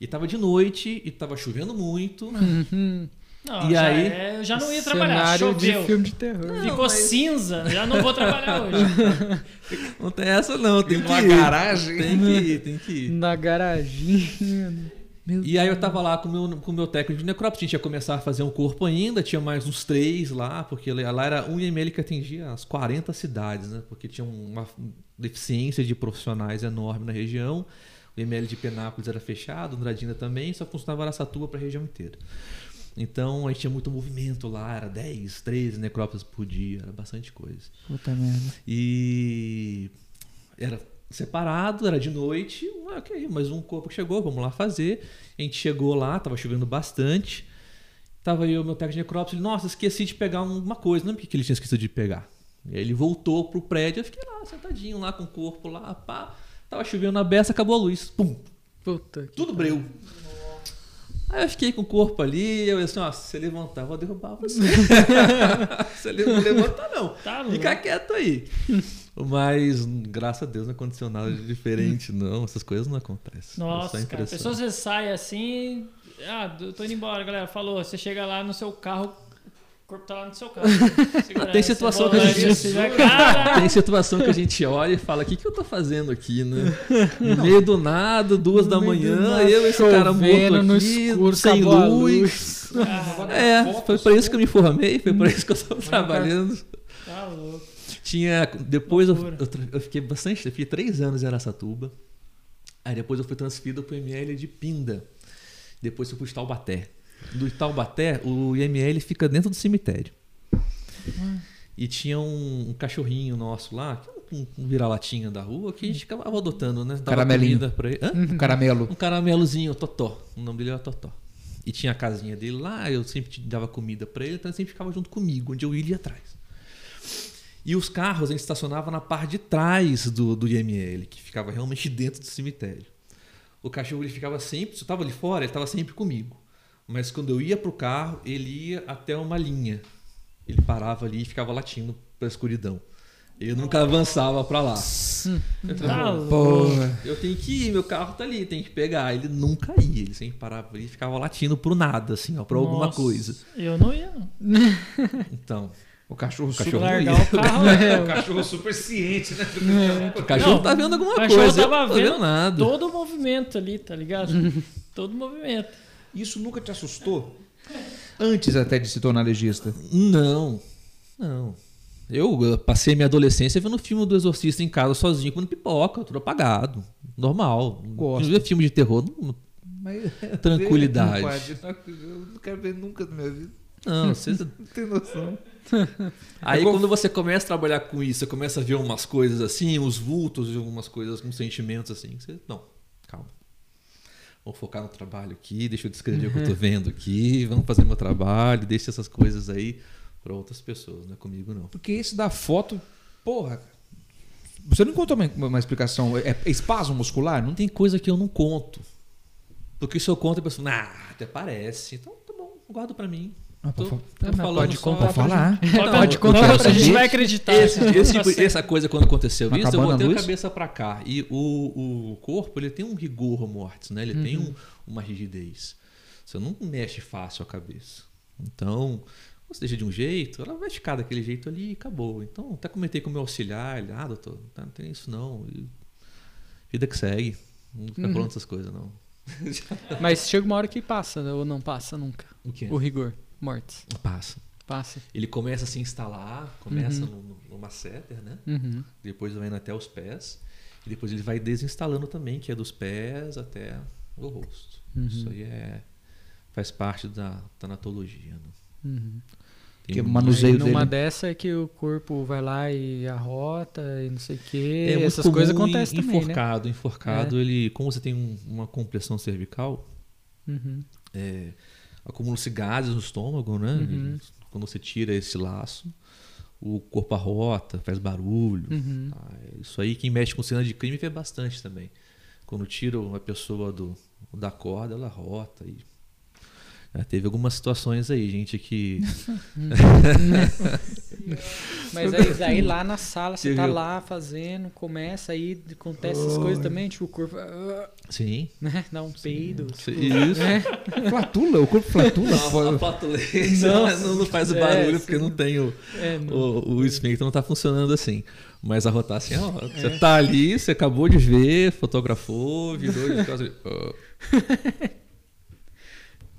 E tava de noite e tava chovendo muito. Uhum. Não, E já aí? é- eu já não ia trabalhar. Choveu. de filme de terror. Ficou cinza, já não vou trabalhar hoje. Não tem essa não, tem que Numa ir. garagem. Tem que ir, tem que ir. Na garaginha. Meu E aí eu tava lá com o meu, com o meu técnico de necrópsia, a gente ia começar a fazer um corpo ainda, tinha mais uns três lá, porque lá era um IML que atingia as 40 cidades, né? Porque tinha uma deficiência de profissionais enorme na região. O IML de Penápolis era fechado, Andradina também, só funcionava Araçatuba para a região inteira. Então a gente tinha muito movimento lá, era 10, 13 necrópsias por dia, era bastante coisa. Puta merda. E era separado, era de noite. Ah, ok, mas um corpo chegou, vamos lá fazer. A gente chegou lá, tava chovendo bastante. Tava eu, meu técnico de necrópsia, ele, nossa, esqueci de pegar uma coisa. Não é porque ele tinha esquecido de pegar. E aí ele voltou pro prédio, eu fiquei lá, sentadinho lá com o corpo lá, pá. Tava chovendo na beça, acabou a luz. Pum! Puta que Tudo breu. Aí eu fiquei com o corpo ali, eu assim, ó, se você levantar, eu vou derrubar você. se ele não levantar, não. Tá Fica quieto aí. Mas, graças a Deus, não aconteceu nada de diferente, não. Essas coisas não acontecem. É Nossa, cara. A impressão. pessoa você sai assim. Ah, eu tô indo embora, galera. Falou, você chega lá no seu carro, o corpo tá lá no seu carro. Tem situação que a gente- Tem situação que a gente olha e fala: o que, que eu tô fazendo aqui, né? No meio do nada, duas da manhã, nada, eu, esse cara morto no aqui, escuro, sem a luz. É, foi pra isso que eu me formei, foi pra isso que eu tô trabalhando. tá louco. Tinha. Depois eu, eu, eu fiquei bastante. Eu fiquei três anos em Araçatuba. Aí depois eu fui transferido pro IML de Pinda. Depois eu fui pro Taubaté. Do Taubaté, o IML fica dentro do cemitério. E tinha um, um cachorrinho nosso lá, um, um vira-latinha da rua, que a gente acabava adotando, né? Dava Caramelinho. comida Pra ele. Hã? Um caramelo. Um caramelozinho, Totó. O nome dele era Totó. E tinha a casinha dele lá, eu sempre dava comida pra ele, então ele sempre ficava junto comigo, onde eu ia atrás. E os carros a gente estacionava na parte de trás do, do IML, que ficava realmente dentro do cemitério. O cachorro ele ficava sempre, se eu estava ali fora, ele estava sempre comigo. Mas quando eu ia pro carro, ele ia até uma linha. Ele parava ali e ficava latindo pra escuridão. Eu nunca avançava pra lá. Eu Tá falava, louco. Porra. eu tenho que ir, meu carro tá ali, tem que pegar. Ele nunca ia, ele sempre parava ali e ficava latindo pro nada, assim, ó, pra alguma coisa. Eu não ia, não. Então, O cachorro, o cachorro Largar ia. o carro. é, o cachorro super ciente, né? O cachorro Não, tá vendo alguma o cachorro coisa, tava vendo vendo nada. todo o movimento ali, tá ligado? todo o movimento. Isso nunca te assustou? Antes até de se tornar legista. Não, não. Eu passei minha adolescência vendo filme do Exorcista em casa sozinho, comendo pipoca, tudo apagado. Normal. Gosto. Ver filme de terror, não- Mas, Tranquilidade. Não, padre, eu não quero ver nunca na minha vida. não, você Não tem noção. Aí quando você começa a trabalhar com isso, você começa a ver umas coisas assim, uns vultos e algumas coisas com sentimentos assim, você, não. Vamos focar no trabalho aqui, deixa eu descrever o que eu tô vendo aqui, vamos fazer meu trabalho, deixa essas coisas aí para outras pessoas, não é comigo não. Porque esse da foto, porra. Você não encontrou uma, uma explicação? É, é espasmo muscular? Não Tem coisa que eu não conto. Porque se eu conto, a pessoa, ah, até parece. Então tá bom, guardo para mim. Ah, Tô, pode- tô contar Pode falar. Pode Não, contar a gente vai acreditar. Esse, esse tipo- Tá essa coisa quando aconteceu Tá isso, eu botei a luz? cabeça para cá. E o, o corpo, ele tem um rigor mortis, né? Ele tem Uhum. um- uma rigidez. Você não mexe fácil a cabeça. Então, você deixa de um jeito, ela vai ficar daquele jeito ali e acabou. Então, até comentei com o meu auxiliar, ele, ah, doutor, tá, não tem isso não. E vida que segue. Não fica Uhum. falando essas coisas, não. Mas chega uma hora que passa, né? ou não passa nunca. O que? O rigor. Mortes. Passa. Passa. Ele começa a se instalar, começa Uhum. no, no, no masseter, né? Uhum. depois vai indo até os pés, e depois ele vai desinstalando também, que é dos pés até o rosto. Uhum. Isso aí é, faz parte da tanatologia. Né? Uhum. Tem Que um- manuseio numa dele. dessa é que o corpo vai lá e arrota e não sei o que. é Essas coisas em- acontecem também, né? enforcado, enforcado, ele, como você tem um- uma compressão cervical, Uhum. é, acumulam-se gases no estômago, né? Uhum. Quando você tira esse laço, o corpo arrota, faz barulho. Uhum. É Isso aí, quem mexe com cena de crime vê bastante também. Quando tira uma pessoa do, da corda, ela rota. E... Já teve algumas situações aí, gente que. Mas aí, daí lá na sala, você Você tá viu? lá fazendo, começa aí, acontece essas coisas também, tipo, o corpo ah, Sim. né, dá um peido. Sim, tipo, Isso. né? Flatula, o corpo flatula. Não, a não, não faz o é, barulho sim. porque não tem o, É, não. o, o esfíncter não tá funcionando assim. Mas arrotar assim, ó, você tá ali, você acabou de ver, fotografou, virou de casa. ó.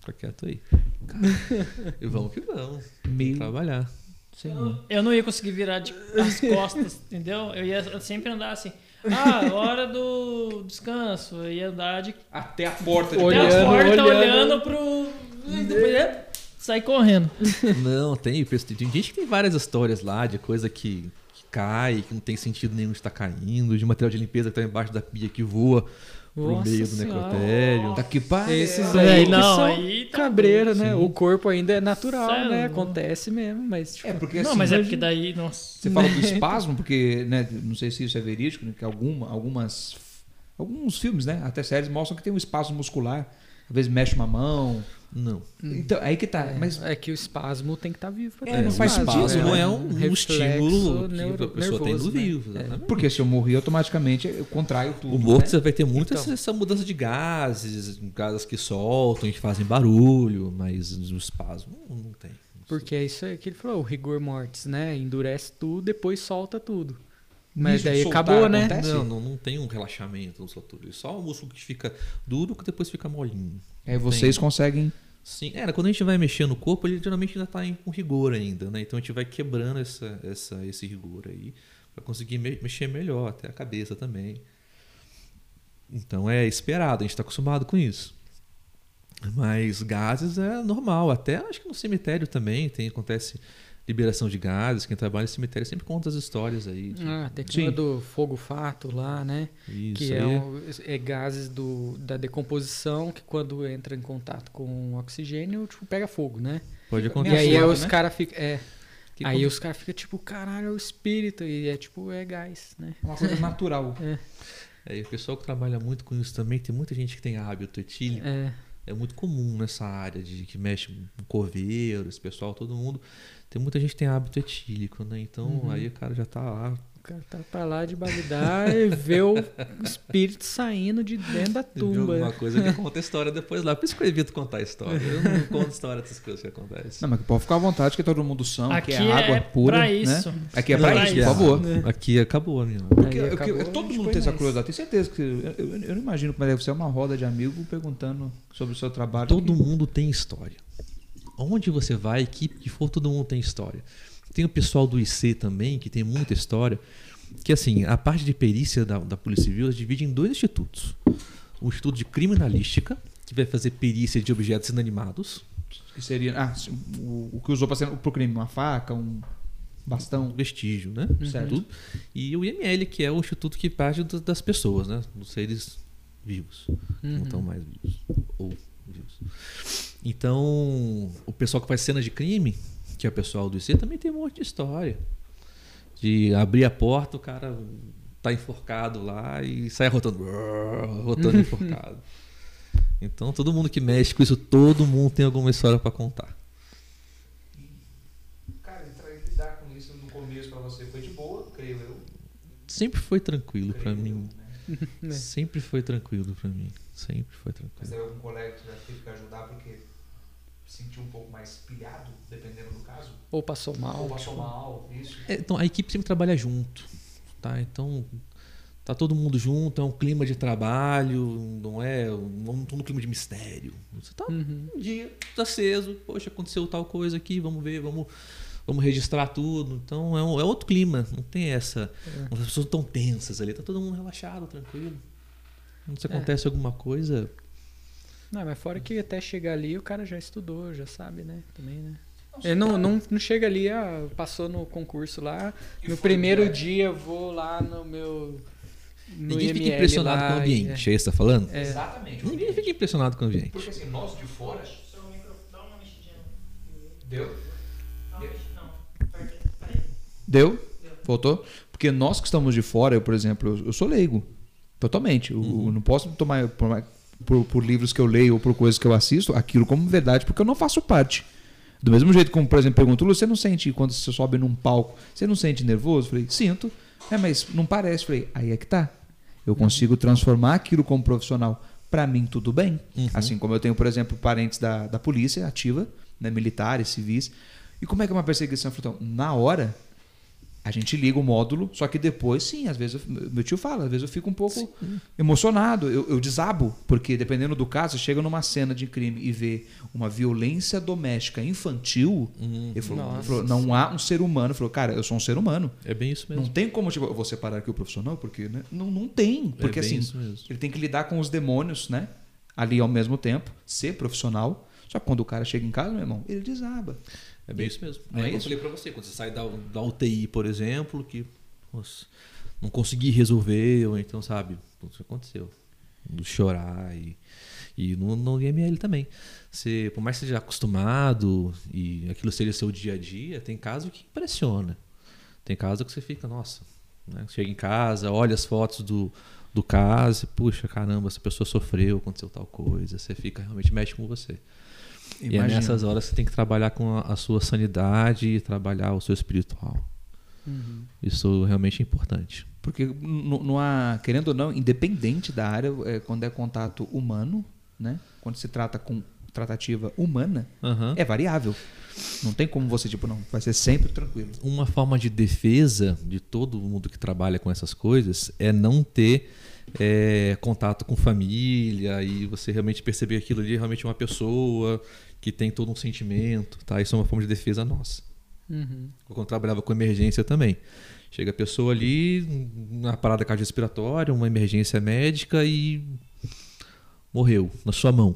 Fica quieto aí. E vamos que vamos. Meio. Trabalhar. Eu não ia conseguir virar de, as costas, entendeu? Eu ia sempre andar assim. Ah, hora do descanso. Eu ia andar de Até a porta até Olhando, a porta, olhando. olhando, pro. Depois ia sair correndo. Não, tem, tem gente que tem várias histórias lá de coisa que, que cai, que não tem sentido nenhum de estar caindo, de material de limpeza que está embaixo da pia que voa pro Nossa meio do Senhora. necrotério. Tá que pariu. Esses É, aí não, são aí tá cabreira, né? Sim. O corpo ainda é natural, é né? Acontece mesmo, mas tipo, É porque não, assim, mas é porque daí, nossa. Você fala do espasmo, porque, né, não sei se isso é verídico, né, que alguma, algumas, alguns filmes, né, até séries mostram que tem um espasmo muscular. Às vezes mexe uma mão. Não. Então, aí que tá. Mas é que o espasmo tem que estar vivo pra É, ter não o faz espasmo sentido, é né? um, um reflexo estímulo que a pessoa tem nervoso, no né? vivo. É. porque se eu morrer, automaticamente eu contraio tudo. O morto né? você vai ter muito Então. essa, mudança de gases, gases que soltam e que fazem barulho, mas o espasmo não, não tem. Porque é isso aí que ele falou, o rigor mortis, né? Endurece tudo, depois solta tudo. Mas daí acabou, né? acontece? Não, não, não tem um relaxamento no soltura. Só o músculo que fica duro que depois fica molinho. Aí vocês conseguem. Sim, é, quando a gente vai mexer no corpo, ele geralmente ainda está com rigor ainda, né? Então a gente vai quebrando essa, essa, esse rigor aí para conseguir me- mexer melhor, até a cabeça também. Então é esperado, a gente está acostumado com isso. Mas gases é normal, até acho que no cemitério também tem, acontece liberação de gases. Quem trabalha no cemitério sempre conta as histórias aí. de- Ah, tem aquela do fogo fato lá, né? isso que aí. é, um- é gases do, da decomposição que quando entra em contato com o oxigênio, tipo, pega fogo, né? Pode E acontecer. aí foda, os né? caras ficam. É, Que aí como- os caras ficam tipo, caralho, é o espírito. E é tipo, é gás, né? Uma coisa natural. É, e o pessoal que trabalha muito com isso também, tem muita gente que tem hábito etílico. É, É muito comum nessa área de que mexe com esse pessoal, todo mundo. Tem muita gente que tem hábito etílico, né? Então Uhum. aí o cara já tá lá. O cara tá pra lá de Bagdá e vê o espírito saindo de dentro da Viu tumba. alguma coisa ele conta a história depois lá. Por isso que eu evito contar a história. Eu não conto história dessas coisas que acontecem. Não, mas pode ficar à vontade que todo mundo são, Aqui que é água é pura. pra né? isso. Aqui é pra Pra isso, por isso. favor. Aqui acabou minha. Porque Aí acabou, eu- todo mundo tem essa curiosidade. Tenho certeza que. Eu, eu- eu não imagino como deve ser uma roda de amigo perguntando sobre o seu trabalho. Todo mundo tem história. Onde você vai, equipe que for, todo mundo tem história. Tem o pessoal do IC também, que tem muita história. Que assim, a parte de perícia da, da Polícia Civil divide em dois institutos. O Instituto de Criminalística, que vai fazer perícia de objetos inanimados, Que seria. Ah, o, o que usou para pro crime, uma faca, um bastão. vestígio, né? Certo. Tudo. E o IML, que é o instituto que parte das pessoas, né? Dos seres vivos. Não estão mais vivos. Ou vivos. Então, o pessoal que faz cena de crime, que é o pessoal do IC, também tem um monte de história. De abrir a porta, o cara tá enforcado lá e sai rotando. Rotando enforcado. Então, todo mundo que mexe com isso, todo mundo tem alguma história para contar. Cara, entrar e lidar com isso no começo pra você foi de boa, creio eu. Sempre foi tranquilo para mim. né? Sempre foi tranquilo para mim. Sempre foi Mas tranquilo. teve algum colega que já teve que ajudar porque sentiu um pouco mais pilhado, dependendo do caso? Ou passou mal. Ou passou mal, isso. É, então, a equipe sempre trabalha junto, tá? Então, tá todo mundo junto, é um clima de trabalho, não é, não tô no clima de mistério. Você tá Uhum. um dia tá aceso, poxa, aconteceu tal coisa aqui, vamos ver, vamos vamos registrar tudo. Então, é, um- é outro clima, não tem essa, É. as pessoas tão tensas ali, tá todo mundo relaxado, tranquilo. Quando É. se acontece alguma coisa, Não, mas fora que até chegar ali o cara já estudou, já sabe, né? Também, né? Ele não, não, não chega ali, ah, passou no concurso lá. E No foi primeiro direto. dia eu vou lá no meu. No ninguém fica impressionado lá com o ambiente, é isso que você tá falando? É. Exatamente. Ninguém fica impressionado com o ambiente. Porque assim, nós de fora. Seu microfone, dá uma mexidinha. Deu? Deu? Voltou? Porque nós que estamos de fora, eu, por exemplo, eu, eu sou leigo. Totalmente. Eu, eu não posso tomar por- por livros que eu leio ou por coisas que eu assisto aquilo como verdade, porque eu não faço parte. Do mesmo jeito como, por exemplo, pergunto, Lu, você não sente quando você sobe num palco, você não sente nervoso? Eu falei, sinto. É, mas não parece. Eu falei, aí é que tá. Eu consigo transformar aquilo como profissional. Pra mim, tudo bem. Uhum. Assim como eu tenho, por exemplo, parentes da, da polícia ativa, né, militares, civis. E como é que é uma perseguição? Eu falei, então, na hora, a gente liga o módulo, só que depois, sim, às vezes, eu- meu tio fala, às vezes eu fico um pouco emocionado, eu, eu desabo, porque dependendo do caso, chega numa cena de crime e vê uma violência doméstica infantil, Uhum. ele falou, Nossa falou, não há um ser humano. Ele falou, cara, eu sou um ser humano. É bem isso mesmo. Não tem como, tipo, eu vou separar aqui o profissional, porque, né? Não, não tem, porque é assim, ele tem que lidar com os demônios, né? Ali ao mesmo tempo, ser profissional. Só que quando o cara chega em casa, meu irmão, ele desaba. É bem isso mesmo. Não é é que eu isso? falei pra você, quando você sai da, da UTI, por exemplo, que nossa, não consegui resolver, ou então, sabe, isso aconteceu. Do chorar e, e no, no IML também. Você, por mais que seja acostumado e aquilo seja seu dia a dia, tem caso que impressiona. Tem caso que você fica, nossa, né? chega em casa, olha as fotos do, do caso, e, puxa, caramba, essa pessoa sofreu, aconteceu tal coisa, você fica, realmente mexe com você. E é Imagina. nessas horas você tem que trabalhar com a, a sua sanidade e trabalhar o seu espiritual. Isso realmente é importante. Porque não há, querendo ou não, independente da área, é, quando é contato humano, né? Quando se trata com tratativa humana, Aham. é variável. Não tem como você, tipo, não, vai ser sempre tranquilo. Uma forma de defesa de todo mundo que trabalha com essas coisas é não ter é, contato com família e você realmente perceber aquilo ali é realmente uma pessoa que tem todo um sentimento, tá? Isso é uma forma de defesa nossa. Uhum. Quando eu trabalhava com emergência também. Chega a pessoa ali, na parada cardiorrespiratória, uma emergência médica e morreu na sua mão.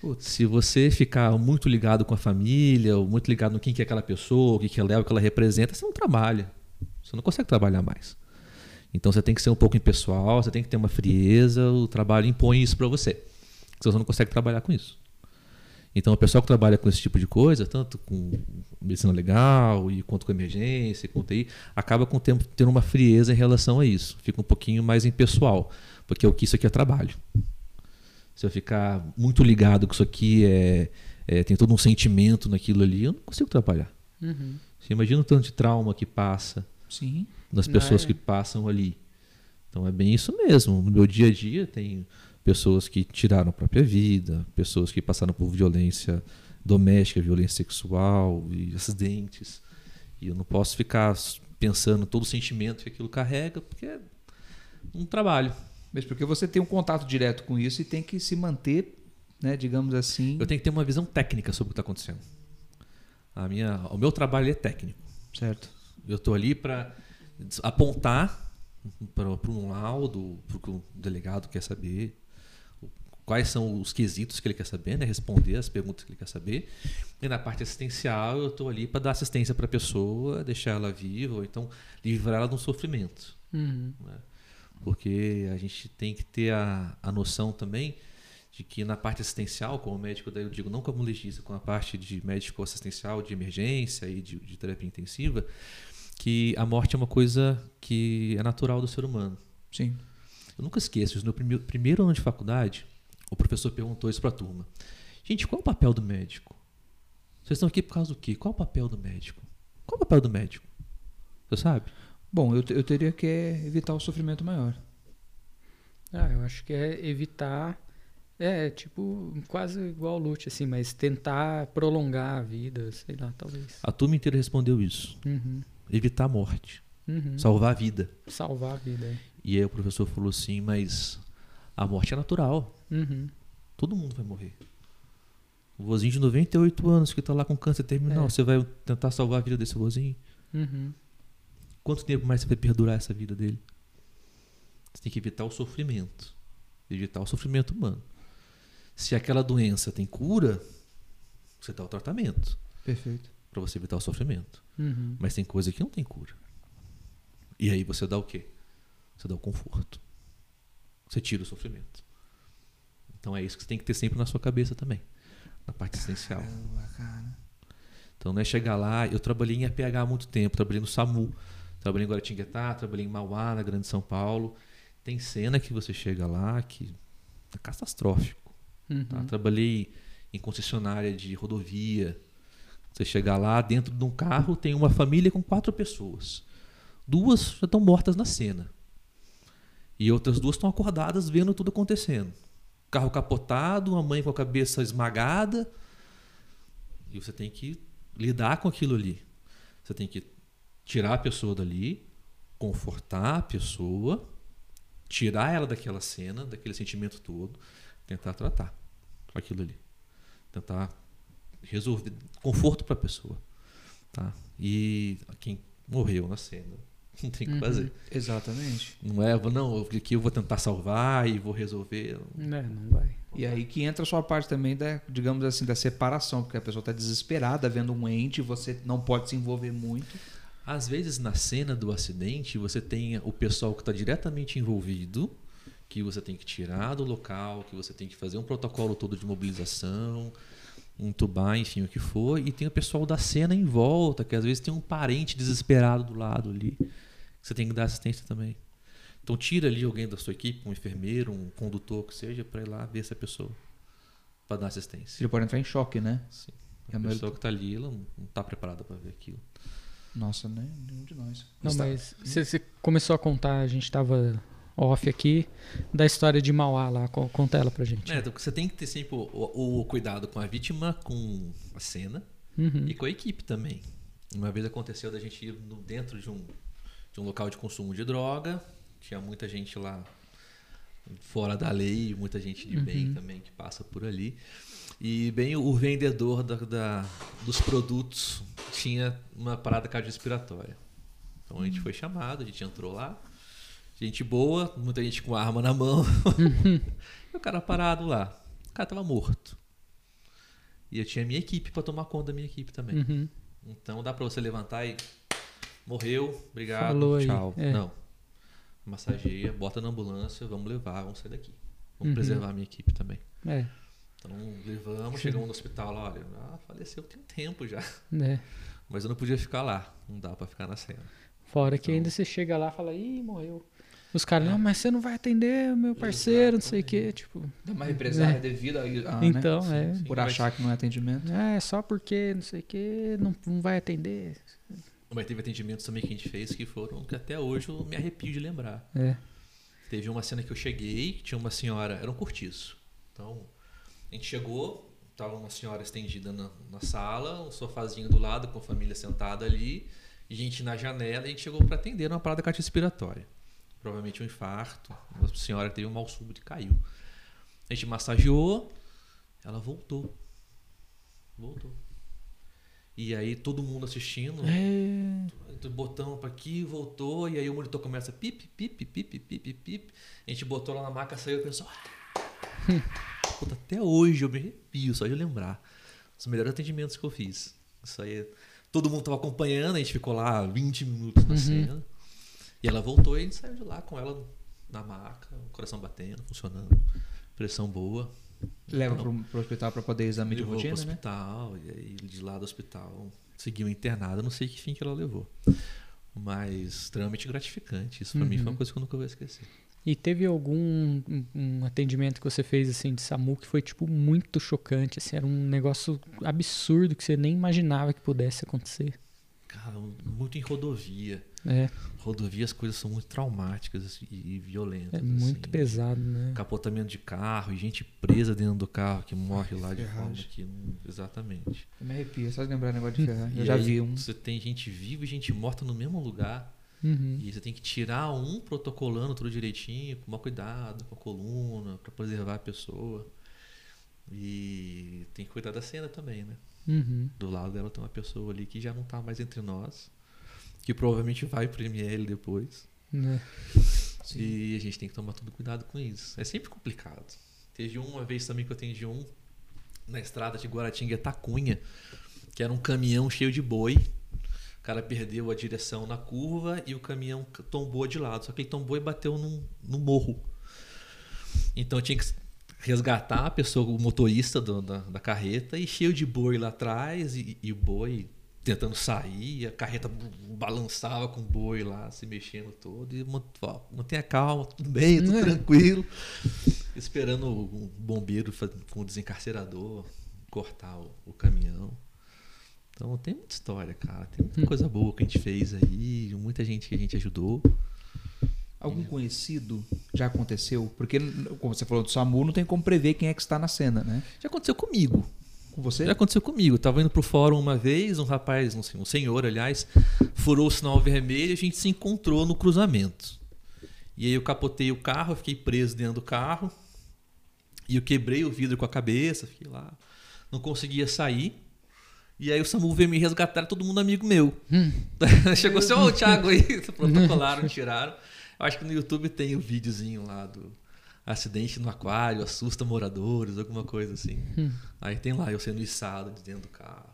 Putz, se você ficar muito ligado com a família, ou muito ligado no quem que é aquela pessoa, o que, que ela é, o que ela representa, você não trabalha. Você não consegue trabalhar mais. Então você tem que ser um pouco impessoal, você tem que ter uma frieza, o trabalho impõe isso para você. Senão Você não consegue trabalhar com isso. Então, o pessoal que trabalha com esse tipo de coisa, tanto com medicina legal, e quanto com emergência, com TI, acaba com o tempo tendo uma frieza em relação a isso. Fica um pouquinho mais impessoal, porque o que isso aqui é trabalho. Se eu ficar muito ligado com isso aqui, é, é, tem todo um sentimento naquilo ali, eu não consigo trabalhar. Uhum. Você imagina o tanto de trauma que passa Sim. Das Não pessoas é? que passam ali. Então é bem isso mesmo. No meu dia a dia tem pessoas que tiraram a própria vida, pessoas que passaram por violência doméstica, violência sexual e acidentes. E eu não posso ficar pensando todo o sentimento que aquilo carrega, porque é um trabalho. Mas porque você tem um contato direto com isso e tem que se manter, né, digamos assim. Eu tenho que ter uma visão técnica sobre o que está acontecendo. A minha, o meu trabalho é técnico. Certo. Eu estou ali para apontar para um laudo, para o que o delegado quer saber, quais são os quesitos que ele quer saber, né? responder as perguntas que ele quer saber. E na parte assistencial, eu estou ali para dar assistência para a pessoa, deixar ela viva, ou então livrar ela de um sofrimento. Uhum. né? porque a gente tem que ter a, a noção também de que na parte assistencial, como médico, daí eu digo não como legista, com a parte de médico assistencial de emergência e de, de terapia intensiva, que a morte é uma coisa que é natural do ser humano. Sim. Eu nunca esqueço, no primeiro, primeiro ano de faculdade, o professor perguntou isso para a turma. Gente, qual é o papel do médico? Vocês estão aqui por causa do quê? Qual é o papel do médico? Qual é o papel do médico? Você sabe? Bom, eu, eu teria que evitar o sofrimento maior. Ah, eu acho que é evitar. É, tipo, quase igual o Lute, assim, mas tentar prolongar a vida, sei lá, talvez. A turma inteira respondeu isso. Uhum, Evitar a morte. uhum. Salvar a vida. Salvar a vida, é. E aí o professor falou assim, mas a morte é natural. Uhum. Todo mundo vai morrer. O vozinho de 98 anos que está lá com câncer terminal, É. você vai tentar salvar a vida desse vozinho? Uhum. Quanto tempo mais você vai perdurar essa vida dele? Você tem que evitar o sofrimento. Evitar o sofrimento humano. Se aquela doença tem cura, você dá o tratamento Perfeito. para você evitar o sofrimento. Uhum. Mas tem coisa que não tem cura. E aí você dá o quê? Você dá o conforto. Você tira o sofrimento. Então é isso que você tem que ter sempre na sua cabeça também. Na parte essencial. Cara. Então não é chegar lá. Eu trabalhei em APH há muito tempo, trabalhei no SAMU, trabalhei em Guaratinguetá, trabalhei em Mauá, na Grande São Paulo. Tem cena que você chega lá que é catastrófico. Uhum. tá? Trabalhei em concessionária de rodovia. Você chegar lá, dentro de um carro tem uma família com quatro pessoas. Duas já estão mortas na cena. E outras duas estão acordadas vendo tudo acontecendo. Carro capotado, uma mãe com a cabeça esmagada. E você tem que lidar com aquilo ali. Você tem que tirar a pessoa dali, confortar a pessoa, tirar ela daquela cena, daquele sentimento todo, tentar tratar aquilo ali. Tentar resolver conforto para a pessoa, tá? E quem morreu na cena não tem o que Uhum. fazer. Exatamente. Não é, não, eu- aqui eu vou tentar salvar e vou resolver. É, não vai. E aí que entra a sua parte também da, digamos assim, da separação, porque a pessoa está desesperada vendo um ente, você não pode se envolver muito. Às vezes na cena do acidente você tem o pessoal que está diretamente envolvido, que você tem que tirar do local, que você tem que fazer um protocolo todo de mobilização, entubar, enfim, o que for, e tem o pessoal da cena em volta, que às vezes tem um parente desesperado do lado ali, que você tem que dar assistência também. Então tira ali alguém da sua equipe, um enfermeiro, um condutor, que seja, para ir lá ver essa pessoa, para dar assistência. Ele pode entrar em choque, né? Sim. A a pessoa que está ali, ela não está preparada para ver aquilo. Nossa, né? Nenhum de nós. Não, mas você você começou a contar, a gente tava off aqui, da história de Mauá lá. Co- Conta ela pra gente. É, você tem que ter sempre o, o- o cuidado com a vítima, com a cena Uhum. e com a equipe também. Uma vez aconteceu da gente ir no- dentro de um, de um local de consumo de droga, tinha muita gente lá fora da lei, muita gente de bem Uhum. também que passa por ali. E bem o vendedor da, da- dos produtos tinha uma parada cardiorrespiratória. Então a gente foi chamado, a gente entrou lá. Gente boa, muita gente com arma na mão. e o cara parado lá. O cara tava morto. E eu tinha minha equipe para tomar conta da minha equipe também. Uhum. Então dá para você levantar e morreu, obrigado, Falou tchau. é. Não. Massageia, bota na ambulância, vamos levar, vamos sair daqui. Vamos Uhum. preservar a minha equipe também. É, Então levamos, Sim. chegamos no hospital lá, olha, ah, faleceu tem um tempo já. né? Mas eu não podia ficar lá, não dá para ficar na cena. Fora que Então- ainda você chega lá e fala, ih, morreu. Os caras, não, mas você não vai atender, meu parceiro, não sei o quê. Tipo, Dá uma represália É. devido a, a então, né? é. Sim, Por achar que não é atendimento. É, só porque não sei o que, não, não vai atender. Mas teve atendimentos também que a gente fez que foram que até hoje eu me arrepio de lembrar. É. Teve uma cena que eu cheguei, que tinha uma senhora, era um cortiço. Então, a gente chegou, tava uma senhora estendida na, na sala, um sofazinho do lado com a família sentada ali, e gente na janela, e a gente chegou para atender uma parada cardiorrespiratória. Provavelmente um infarto, uma senhora que teve um mal súbito e caiu. A gente massageou, ela voltou. Voltou. E aí todo mundo assistindo, É. do botão para aqui, voltou, e aí o monitor começa pip, pip, pip, pip, pip. A gente botou lá na maca, saiu e pensou. "Ah!" Puta, até hoje eu me arrepio só de lembrar. Os melhores atendimentos que eu fiz. Isso aí. Todo mundo tava acompanhando, a gente ficou lá 20 minutos na Uhum. cena. E ela voltou e a gente saiu de lá com ela na maca, o coração batendo, funcionando, pressão boa. Leva Então, pro, pro hospital pra poder exame de rotina, pro né? hospital, e aí de lá do hospital seguiu internada, não sei que fim que ela levou. Mas extremamente gratificante. Isso pra mim foi Uhum. uma coisa que eu nunca vou esquecer. E teve algum um, um atendimento que você fez assim de SAMU que foi tipo muito chocante, assim, era um negócio absurdo que você nem imaginava que pudesse acontecer. Cara, muito em rodovia. É, Rodovia as coisas são muito traumáticas e, e violentas. é muito assim. pesado, né? Capotamento de carro e gente presa dentro do carro que morre lá de forma Ferragem. que. Exatamente. Eu me arrepio, só de lembrar negócio de ferrar. Eu E já aí vi um. Você tem gente viva e gente morta no mesmo lugar. Uhum. E você tem que tirar um protocolando tudo direitinho, com maior cuidado, com a coluna, para preservar a pessoa. E tem que cuidar da cena também, né? Uhum. Do lado dela tem uma pessoa ali que já não tá mais entre nós, que provavelmente vai pro ML depois. Né? E a gente tem que tomar todo cuidado com isso. É sempre complicado. Teve uma vez também que eu atendi um na estrada de Guaratinga Tacunha, que era um caminhão cheio de boi. O cara perdeu a direção na curva e o caminhão tombou de lado. Só que ele tombou e bateu num, no morro. Então tinha que resgatar a pessoa, o motorista do- da, da carreta, e cheio de boi lá atrás, e, e o boi tentando sair, a carreta balançava com o boi lá, se mexendo todo, e ó, mantenha calma, tudo bem, tudo tranquilo. Esperando o bombeiro com o desencarcerador cortar o, o caminhão. Então tem muita história, cara. Tem muita coisa boa que a gente fez aí, muita gente que a gente ajudou. Algum conhecido já aconteceu? Porque, como você falou do SAMU, não tem como prever quem é que está na cena, né? Já aconteceu comigo. Com você? Já aconteceu comigo. Eu tava indo pro fórum uma vez, um rapaz, um, sen- senhor, aliás, furou o sinal vermelho e a gente se encontrou no cruzamento. E aí eu capotei o carro, fiquei preso dentro do carro. E eu quebrei o vidro com a cabeça, fiquei lá. Não conseguia sair. E aí o SAMU veio me resgatar, todo mundo amigo meu. Chegou assim, ó, o Thiago aí, protocolaram, tiraram. Eu acho que no YouTube tem o videozinho lá do acidente no aquário, assusta moradores, alguma coisa assim. Aí tem lá eu sendo içado de dentro do carro.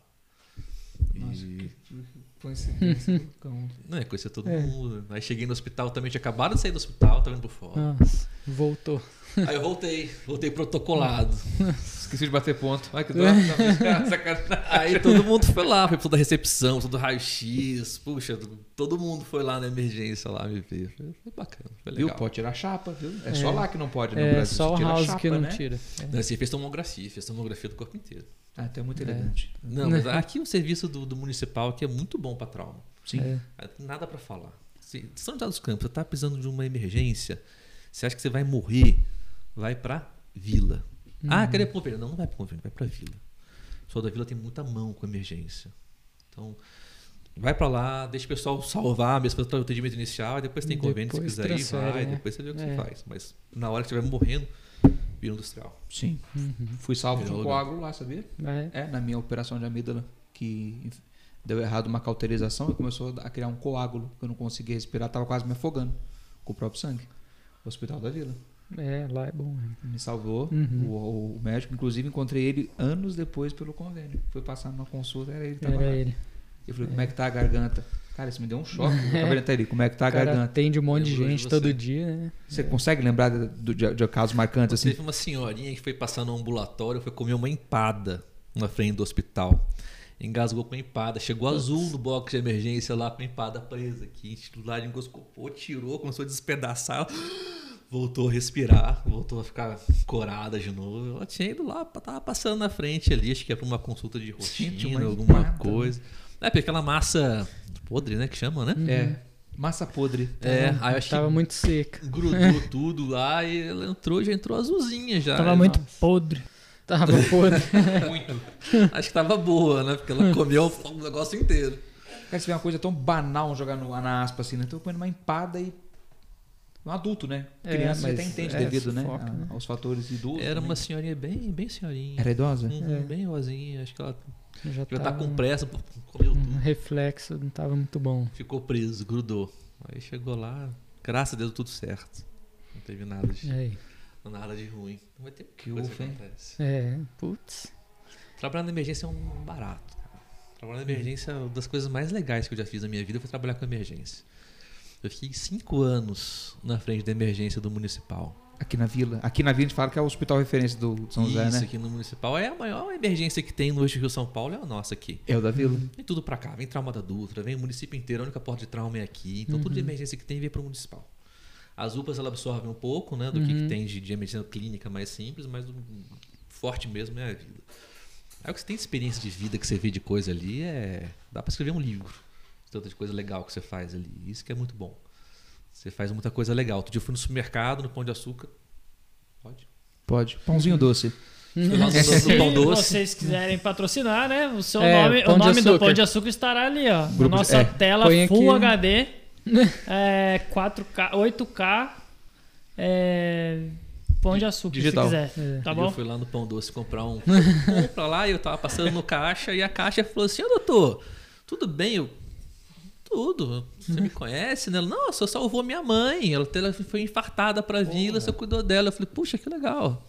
Nossa, E... Coincidência. cão. Não, é conhecer todo É. mundo. Aí cheguei no hospital também, tinha acabado de sair do hospital, tava indo pro fora. Nossa, voltou. Aí eu voltei, voltei protocolado. Esqueci de bater ponto. Ai, que dó. Aí todo mundo foi lá, foi toda a recepção, todo raio-x. Puxa, todo mundo foi lá na emergência lá me ver. Foi, bacana, foi Viu? legal. Pode tirar chapa, viu? É, É. só lá que não pode, no É Brasil. só Você o tira house chapa, que não né? tira. Não, assim, fez tomografia, fez tomografia do corpo inteiro. Ah, então é muito É. elegante. Não, mas aqui o serviço do, do municipal aqui é muito bom para trauma. Sim. É. Nada para falar. Se São José dos Campos, você tá precisando de uma emergência, você acha que você vai morrer, vai pra vila. Ah, queria ir pra Convênio. Não, não vai pra Convênio, vai pra vila. O pessoal da vila tem muita mão com emergência. Então, vai pra lá, deixa o pessoal salvar, mesmo para o atendimento inicial, depois tem convênio, se quiser ir, vai, né? depois você vê o que É. você faz. Mas na hora que estiver morrendo, vira industrial. Sim. Uhum. Fui salvo de um coágulo lá, sabia? É. É, na minha operação de amígdala, que deu errado uma cauterização e começou a criar um coágulo, que eu não conseguia respirar, tava quase me afogando com o próprio sangue. Hospital da Vila. É, lá é bom. Me salvou Uhum. o, o médico, inclusive encontrei ele anos depois pelo convênio. Fui passar numa consulta, era ele tava Era lá. ele. Eu falei, como é que tá a garganta? Cara, isso me deu um choque. De entender ele, como é que tá a O garganta? atende um monte de de gente você. todo dia, né? Você consegue lembrar de, de, de- de casos marcantes assim? Teve uma senhorinha que foi passar no ambulatório, foi comer uma empada na frente do hospital. Engasgou com a empada, chegou azul no box de emergência lá com a empada presa aqui. Titular engoscopou, tirou, começou a despedaçar. Voltou a respirar, voltou a ficar corada de novo. Ela tinha ido lá, tava passando na frente ali, acho que é pra uma consulta de rotina, uma alguma empada, coisa. É, porque aquela massa podre, né, que chama, né? É. Massa podre. É, aí eu acho Tava que muito seca. grudou tudo lá e ela entrou, já entrou azulzinha já. Tava muito podre. Tava podre. Muito. Acho que tava boa, né? Porque ela comeu o negócio inteiro. Cara, você vê uma coisa tão banal jogar no, na aspa assim, né? Tô comendo uma empada e. Um adulto, né? É, Criança mas até entende é, devido, né? sufoca, a- né? Aos fatores idosos. Era também. uma senhorinha bem, bem senhorinha. Era idosa? Uhum, É. Bem rosinha. Acho que ela Já tá tava com pressa, um tudo. reflexo, não tava muito bom. Ficou preso, grudou. Aí chegou lá, graças a Deus tudo certo. Não teve nada de, nada de ruim. Não vai ter Que coisa ufa, que acontece. É, putz. Trabalhar na emergência é um barato. cara. Trabalhar na emergência, uma das coisas mais legais que eu já fiz na minha vida foi trabalhar com emergência. Eu fiquei cinco anos na frente da emergência do municipal. Aqui na vila. Aqui na vila a gente fala que é o hospital referência do São José, Isso né? aqui no municipal é a maior emergência que tem no eixo Rio São Paulo, é a nossa aqui. É o da vila. Vem tudo pra cá, vem trauma da Dutra, vem o município inteiro, a única porta de trauma é aqui. Então tudo de emergência que tem vem pro municipal. As UPAs ela absorvem um pouco, né, do que que, tem de, de emergência clínica mais simples, mas o forte mesmo é a vida. Aí o que você tem de experiência de vida que você vê de coisa ali é. dá pra escrever um livro. Tanta de coisa legal que você faz ali. Isso que é muito bom. Você faz muita coisa legal. Outro dia eu fui no supermercado, no Pão de Açúcar. Pode? Pode. Pãozinho doce. Fui lá no, no, Se no Pão Doce. vocês quiserem patrocinar, né? O seu É, nome, o nome do. Pão de Açúcar estará ali, ó. Grupo nossa é, tela Full aqui. HD. é, 4K, 8K. É, pão de açúcar, Digital. se quiser. É. Tá Eu bom? fui lá no Pão Doce comprar um compra lá e eu tava passando no caixa e a caixa falou assim: Ô doutor, tudo bem? Eu, tudo. Você me conhece, né? Ela, Não, você salvou minha mãe. Ela, ela foi infartada pra vila, você cuidou dela. Eu falei: Puxa, que legal.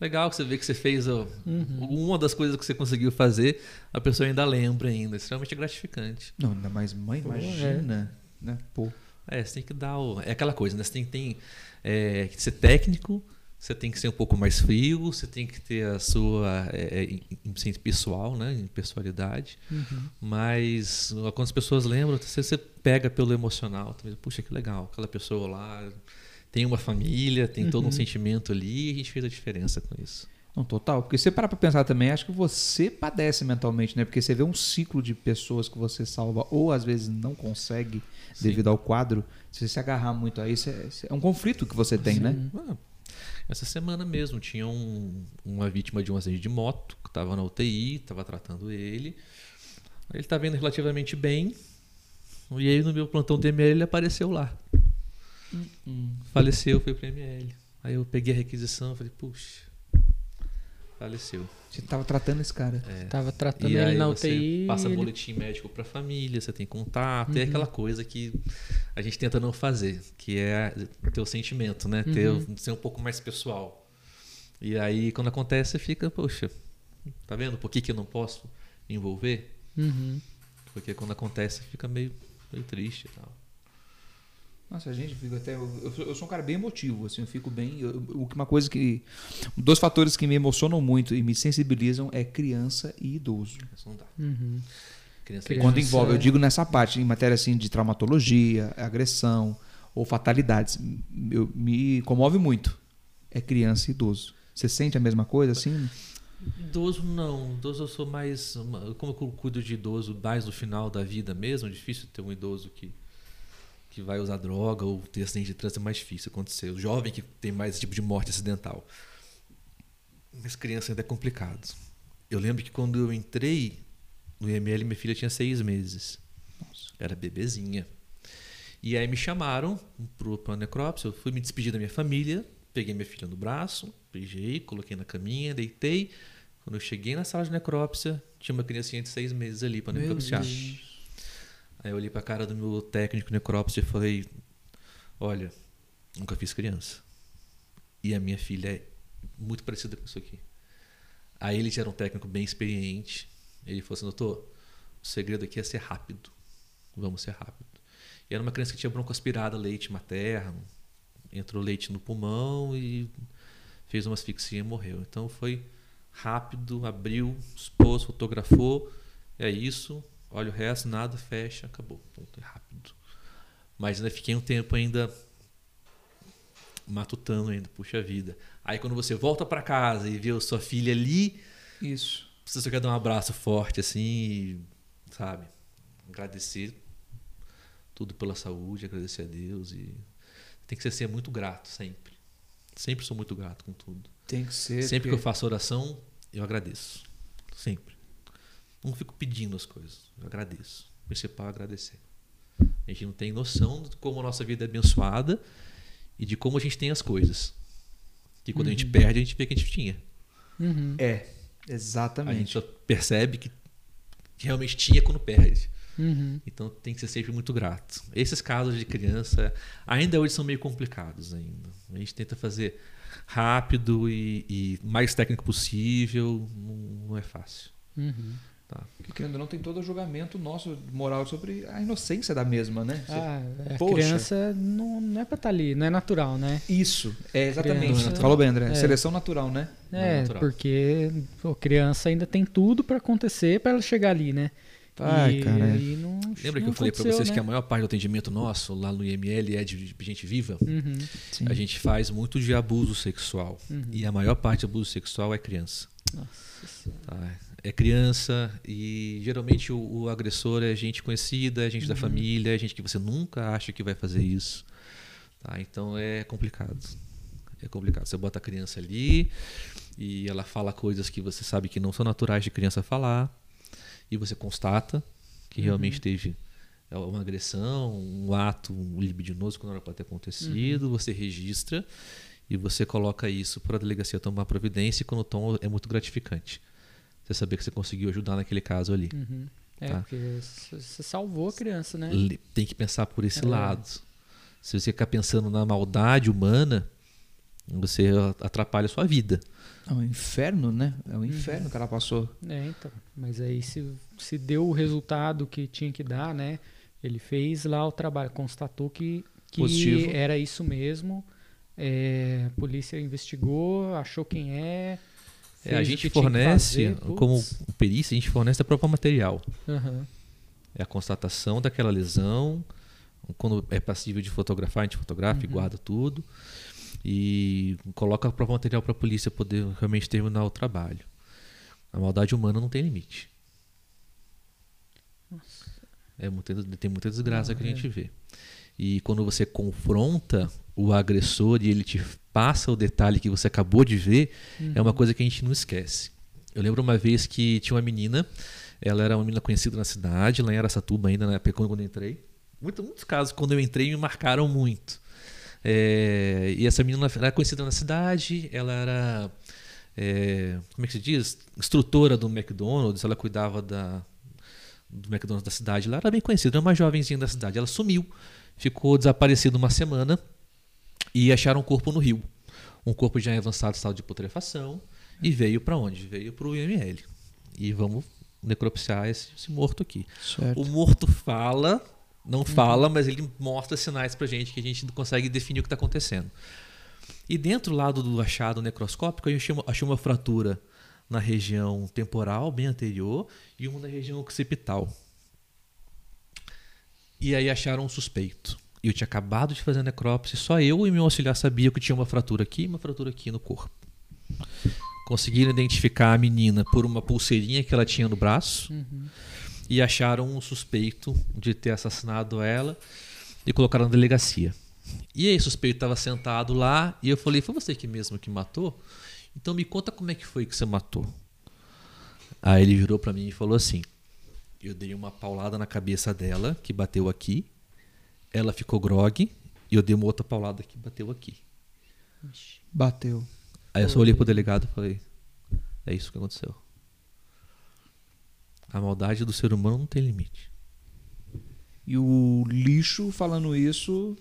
Legal que você vê que você fez ó, uma das coisas que você conseguiu fazer, a pessoa ainda lembra ainda. Extremamente gratificante. Não, ainda mais mãe, imagina. Né? Pô. É, você tem que dar o. É aquela coisa, né? Você tem, tem é, que ser técnico, você tem que ser um pouco mais frio, você tem que ter a sua é, é, pessoal, né? Em pessoalidade. Mas quando as pessoas lembram, você, você pega pelo emocional. Também, Puxa, que legal, aquela pessoa lá tem uma família, tem todo um sentimento ali, e a gente fez a diferença com isso. Não, total. Porque você parar pra pensar também, acho que você padece mentalmente, né? Porque você vê um ciclo de pessoas que você salva ou às vezes não consegue Sim. devido ao quadro. Se você se agarrar muito a isso, é, é um conflito que você tem, né? Ah, essa semana mesmo tinha um- uma vítima de um acidente de moto que estava na UTI, estava tratando ele. Ele estava indo relativamente bem. E aí no meu plantão do ML ele apareceu lá. Faleceu, foi pro ML. Aí eu peguei a requisição e falei, puxa, faleceu. Você tava tratando esse cara. É. Tava tratando E ele aí na você UTI. passa ele- boletim médico para a família, você tem contato, é Uhum. aquela coisa que a gente tenta não fazer, que é ter o sentimento, né? Ter, Uhum. ser um pouco mais pessoal. E aí quando acontece, você fica, poxa, tá vendo por que, que eu não posso me envolver? Uhum. Porque quando acontece, fica meio, meio triste e tal. Nossa, a gente fica até. Eu, eu sou- um cara bem emotivo, assim, eu fico bem. eu- uma coisa que. Dois fatores que me emocionam muito e me sensibilizam é criança e idoso. Isso não dá. Uhum. Criança. Quando envolve, eu digo nessa parte, em matéria assim de traumatologia, agressão ou fatalidades, eu, me comove muito. É criança e idoso. Você sente a mesma coisa, assim? Idoso não, idoso eu sou mais, como eu cuido de idoso mais no final da vida mesmo, é difícil ter um idoso que que vai usar droga ou ter acidente de trânsito é mais difícil acontecer. O jovem que tem mais esse tipo de morte acidental. Mas criança ainda é complicado. Eu lembro que quando eu entrei no IML, minha filha tinha seis meses. Era bebezinha. E aí me chamaram pro, pra necrópsia, eu fui me despedir da minha família, peguei minha filha no braço, beijei, coloquei na caminha, deitei. Quando eu cheguei na sala de necrópsia, tinha uma criancinha de seis meses ali para necropsiar. Aí eu olhei pra cara do meu técnico necrópsia e falei: Olha, nunca fiz criança. E a minha filha é muito parecida com isso aqui. Aí ele já era um técnico bem experiente. Ele falou assim: Doutor, o segredo aqui é ser rápido. Vamos ser rápido. E era uma criança que tinha broncoaspirada, leite materno. Entrou leite no pulmão e fez uma asfixia e morreu. Então foi rápido, abriu, expôs, fotografou. É isso. Olha o resto, nada, fecha, acabou. Ponto, é rápido. Mas ainda fiquei um tempo ainda matutando ainda, puxa vida. Aí quando você volta para casa e vê a sua filha ali, Isso. Você só quer dar um abraço forte assim, sabe? Agradecer tudo pela saúde, agradecer a Deus e tem que ser, ser muito grato sempre. Sempre sou muito grato com tudo. Tem que ser. Sempre que eu faço oração, eu agradeço. Sempre. Não fico pedindo as coisas. Eu agradeço. O principal é agradecer. A gente não tem noção de como a nossa vida é abençoada e de como a gente tem as coisas. Que quando a gente perde, a gente vê que a gente tinha. Uhum. É, A gente exatamente. só percebe que que realmente tinha quando perde. Uhum. Então tem que ser sempre muito grato. Esses casos de criança ainda hoje são meio complicados ainda. A gente tenta fazer rápido e, e mais técnico possível, não, não é fácil. Uhum. Porque querendo ou não, tem todo o julgamento nosso moral sobre a inocência da mesma, né? Você- Ah, a Poxa. criança não, não é pra estar ali, não é natural, né? Isso, é exatamente. Criança- Você falou bem, André. É. Seleção natural, né? Não É, natural. porque a criança ainda tem tudo pra acontecer pra ela chegar ali, né? Ai, e, cara. aí não, Lembra que não eu falei para vocês né? que a maior parte do atendimento nosso lá no IML é de gente viva? Uhum, Sim. A gente faz muito de abuso sexual. uhum. E a maior parte do abuso sexual é criança. Nossa Senhora. tá? É criança e geralmente o, o agressor é gente conhecida, é gente da família, é gente que você nunca acha que vai fazer isso. Tá? Então é complicado. É complicado. Você bota a criança ali e ela fala coisas que você sabe que não são naturais de criança falar e você constata que realmente teve é, uma agressão, um ato libidinoso que não era para ter acontecido, você registra e você coloca isso para a delegacia tomar providência e quando o tom é muito gratificante. Você saber que você conseguiu ajudar naquele caso ali. Uhum. É, Tá. porque você salvou a criança, né? Tem que pensar por esse É. lado. Se você ficar pensando na maldade humana, você atrapalha a sua vida. É um inferno, né? É um inferno que ela passou. É, então. Mas aí se, se deu o resultado que tinha que dar, né? Ele fez lá o trabalho, constatou que, que Positivo. era isso mesmo. É, a polícia investigou, achou quem é. É, a gente fornece, fazer, como perícia, a gente fornece a prova material. Aham. É a constatação daquela lesão. Quando é passível de fotografar, a gente fotografa e Uhum. guarda tudo. E coloca a prova material para a polícia poder realmente terminar o trabalho. A maldade humana não tem limite. É muita, tem muita desgraça Ah, que a é. gente vê. E quando você confronta o agressor e ele te passa o detalhe que você acabou de ver, é Uhum. uma coisa que a gente não esquece. Eu lembro uma vez que tinha uma menina, ela era uma menina conhecida na cidade, lá em Aracatuba ainda, na época quando eu entrei. Muito- muitos casos, quando eu entrei, me marcaram muito. É, e essa menina era conhecida na cidade, ela era, é, como é que se diz? Instrutora do McDonald's, ela cuidava da, do McDonald's da cidade. Ela era bem conhecida, era uma jovenzinha da cidade. Ela sumiu, ficou desaparecida uma semana e acharam um corpo no rio. Um corpo já em avançado estado de putrefação e veio para onde? Veio para o IML. E vamos necropsiar esse, esse morto aqui. Certo. O morto fala, não fala, mas ele mostra sinais pra gente que a gente não consegue definir o que está acontecendo. E dentro lá do, do achado necroscópico, achei uma, achei uma fratura na região temporal, bem anterior, e uma na região occipital. E aí acharam um suspeito. E eu tinha acabado de fazer a necrópsia, só eu e meu auxiliar sabia que tinha uma fratura aqui e uma fratura aqui no corpo. Conseguiram identificar a menina por uma pulseirinha que ela tinha no braço Uhum. e acharam um suspeito de ter assassinado ela e colocaram na delegacia. E aí o suspeito estava sentado lá e eu falei, foi você que mesmo que matou? Então me conta como é que foi que você matou. Aí ele virou para mim e falou assim, eu dei uma paulada na cabeça dela, que bateu aqui, ela ficou grogue, e eu dei uma outra paulada que bateu aqui. Bateu. Aí eu só olhei pro delegado e falei, é isso que aconteceu. A maldade do ser humano não tem limite. E o lixo falando isso,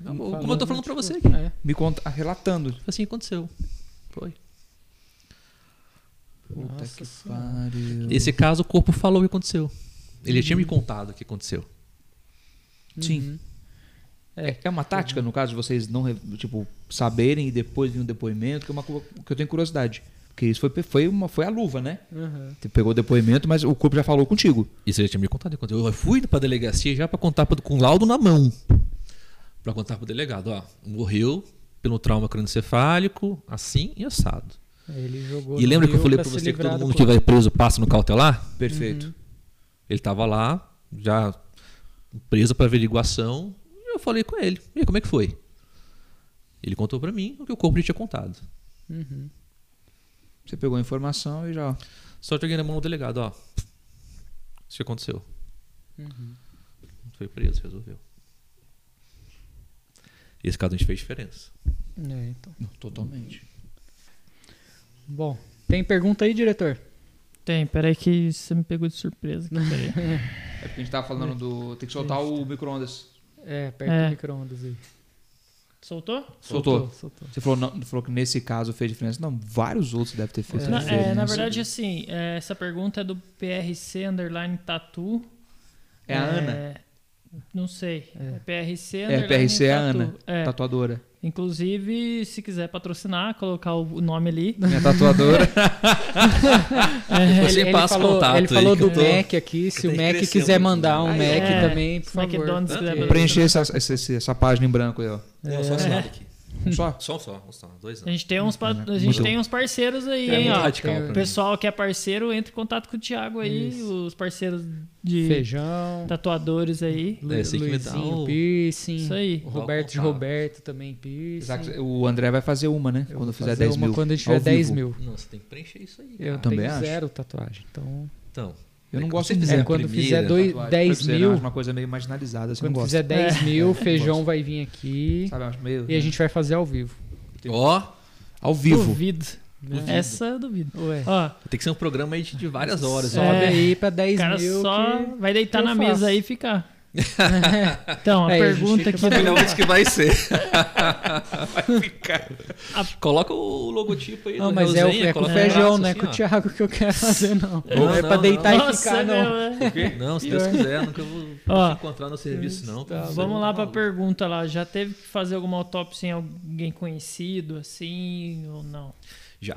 Não, Falando, como eu tô falando pra você aqui. É. me conta, relatando. Assim aconteceu. Foi. Puta Nossa que Senhora. pariu. Esse caso o corpo falou o que aconteceu. Ele tinha me contado o que aconteceu. Sim. Uhum. É, é uma tática, no caso, de vocês não tipo, saberem e depois vir um depoimento, que é uma coisa que eu tenho curiosidade. Porque isso foi, foi, uma, foi a luva, né? Uhum. Você pegou o depoimento, mas o corpo já falou contigo. Isso ele tinha me contado. o. Eu fui pra delegacia já pra contar pra, com laudo na mão. Pra contar pro delegado, ó, morreu pelo trauma cranioencefálico, assim e assado. Aí ele jogou E lembra que eu falei pra pra se você que todo do mundo que vai preso passa no cautelar? Perfeito. Ele tava lá, já preso pra averiguação, e eu falei com ele. E aí, como é que foi? Ele contou pra mim o que o corpo lhe tinha contado. Uhum. Você pegou a informação e já. Só joguei na mão do delegado, ó. Isso que aconteceu. Uhum. Foi preso, resolveu. Esse caso a gente fez diferença. É, então. Totalmente. Bom, tem pergunta aí, diretor? Tem, peraí que você me pegou de surpresa. aqui, peraí. É porque a gente tava falando do. Tem que soltar o micro-ondas. É, perto É. do micro-ondas aí. Soltou? Soltou. soltou. Você falou, não, falou que nesse caso fez diferença. Não, vários outros devem ter feito Na, diferença. é, na verdade, assim, é, essa pergunta é do PRC Underline Tatu. É a Ana? Não sei. É, PRC É, Underline PRC é a. Ana, É. tatuadora. Inclusive, se quiser patrocinar, colocar o nome ali. Minha tatuadora. Você passa falou, contato ele falou do eu tô- Mac aqui. Se eu o Mac quiser mandar um Mac é. também, por favor. Preencher essa, essa, essa- página em branco aí, ó. Não, só esse lado aqui. Um só? Só um só, um só, dois A não. gente tem uns, pa- a gente tem uns parceiros aí, É hein, ó. radical O mim. pessoal que é parceiro, entre em contato com o Thiago aí, Isso. os parceiros de Feijão. tatuadores aí. Lu- É, dá Luizinho o- Piercing. Isso aí. O Roberto de Roberto também Piercing. Exato. O André vai fazer uma, né? Eu quando fizer fazer 10 uma mil. quando a gente tiver 10 vivo. mil. Não, você tem que preencher isso aí. Eu cara. também tenho acho. zero tatuagem. Então, Então, Eu não É gosto muito. fizer é, quando primeira fizer dois, tatuagem. 10 Pode ser, mil, uma coisa meio marginalizada, assim, quando fizer gosto. 10 mil, o feijão vai vir aqui Sabe, acho meio... e a gente vai fazer ao vivo. ó, Ao vivo. Duvido. Essa eu duvido. Ué. Ó, tem que ser um programa aí de de várias horas. Sobe né? É. aí pra o 10 cara mil. só que- vai deitar na mesa aí e ficar. Então, a É, a pergunta pra do- Melhor que vai ser. vai ficar. Coloca o logotipo aí Não, mas é, o, é com o feijão, braço não é assim, com o ó. Thiago que eu quero fazer, não. Não, é não, pra não. deitar e Nossa, ficar, não. meu, né? Não, se Deus quiser, nunca vou Ó. te encontrar no serviço, não. Tá, vamos não lá pra maluco. pergunta lá. Já teve que fazer alguma autópsia em alguém conhecido, assim, ou não? Já.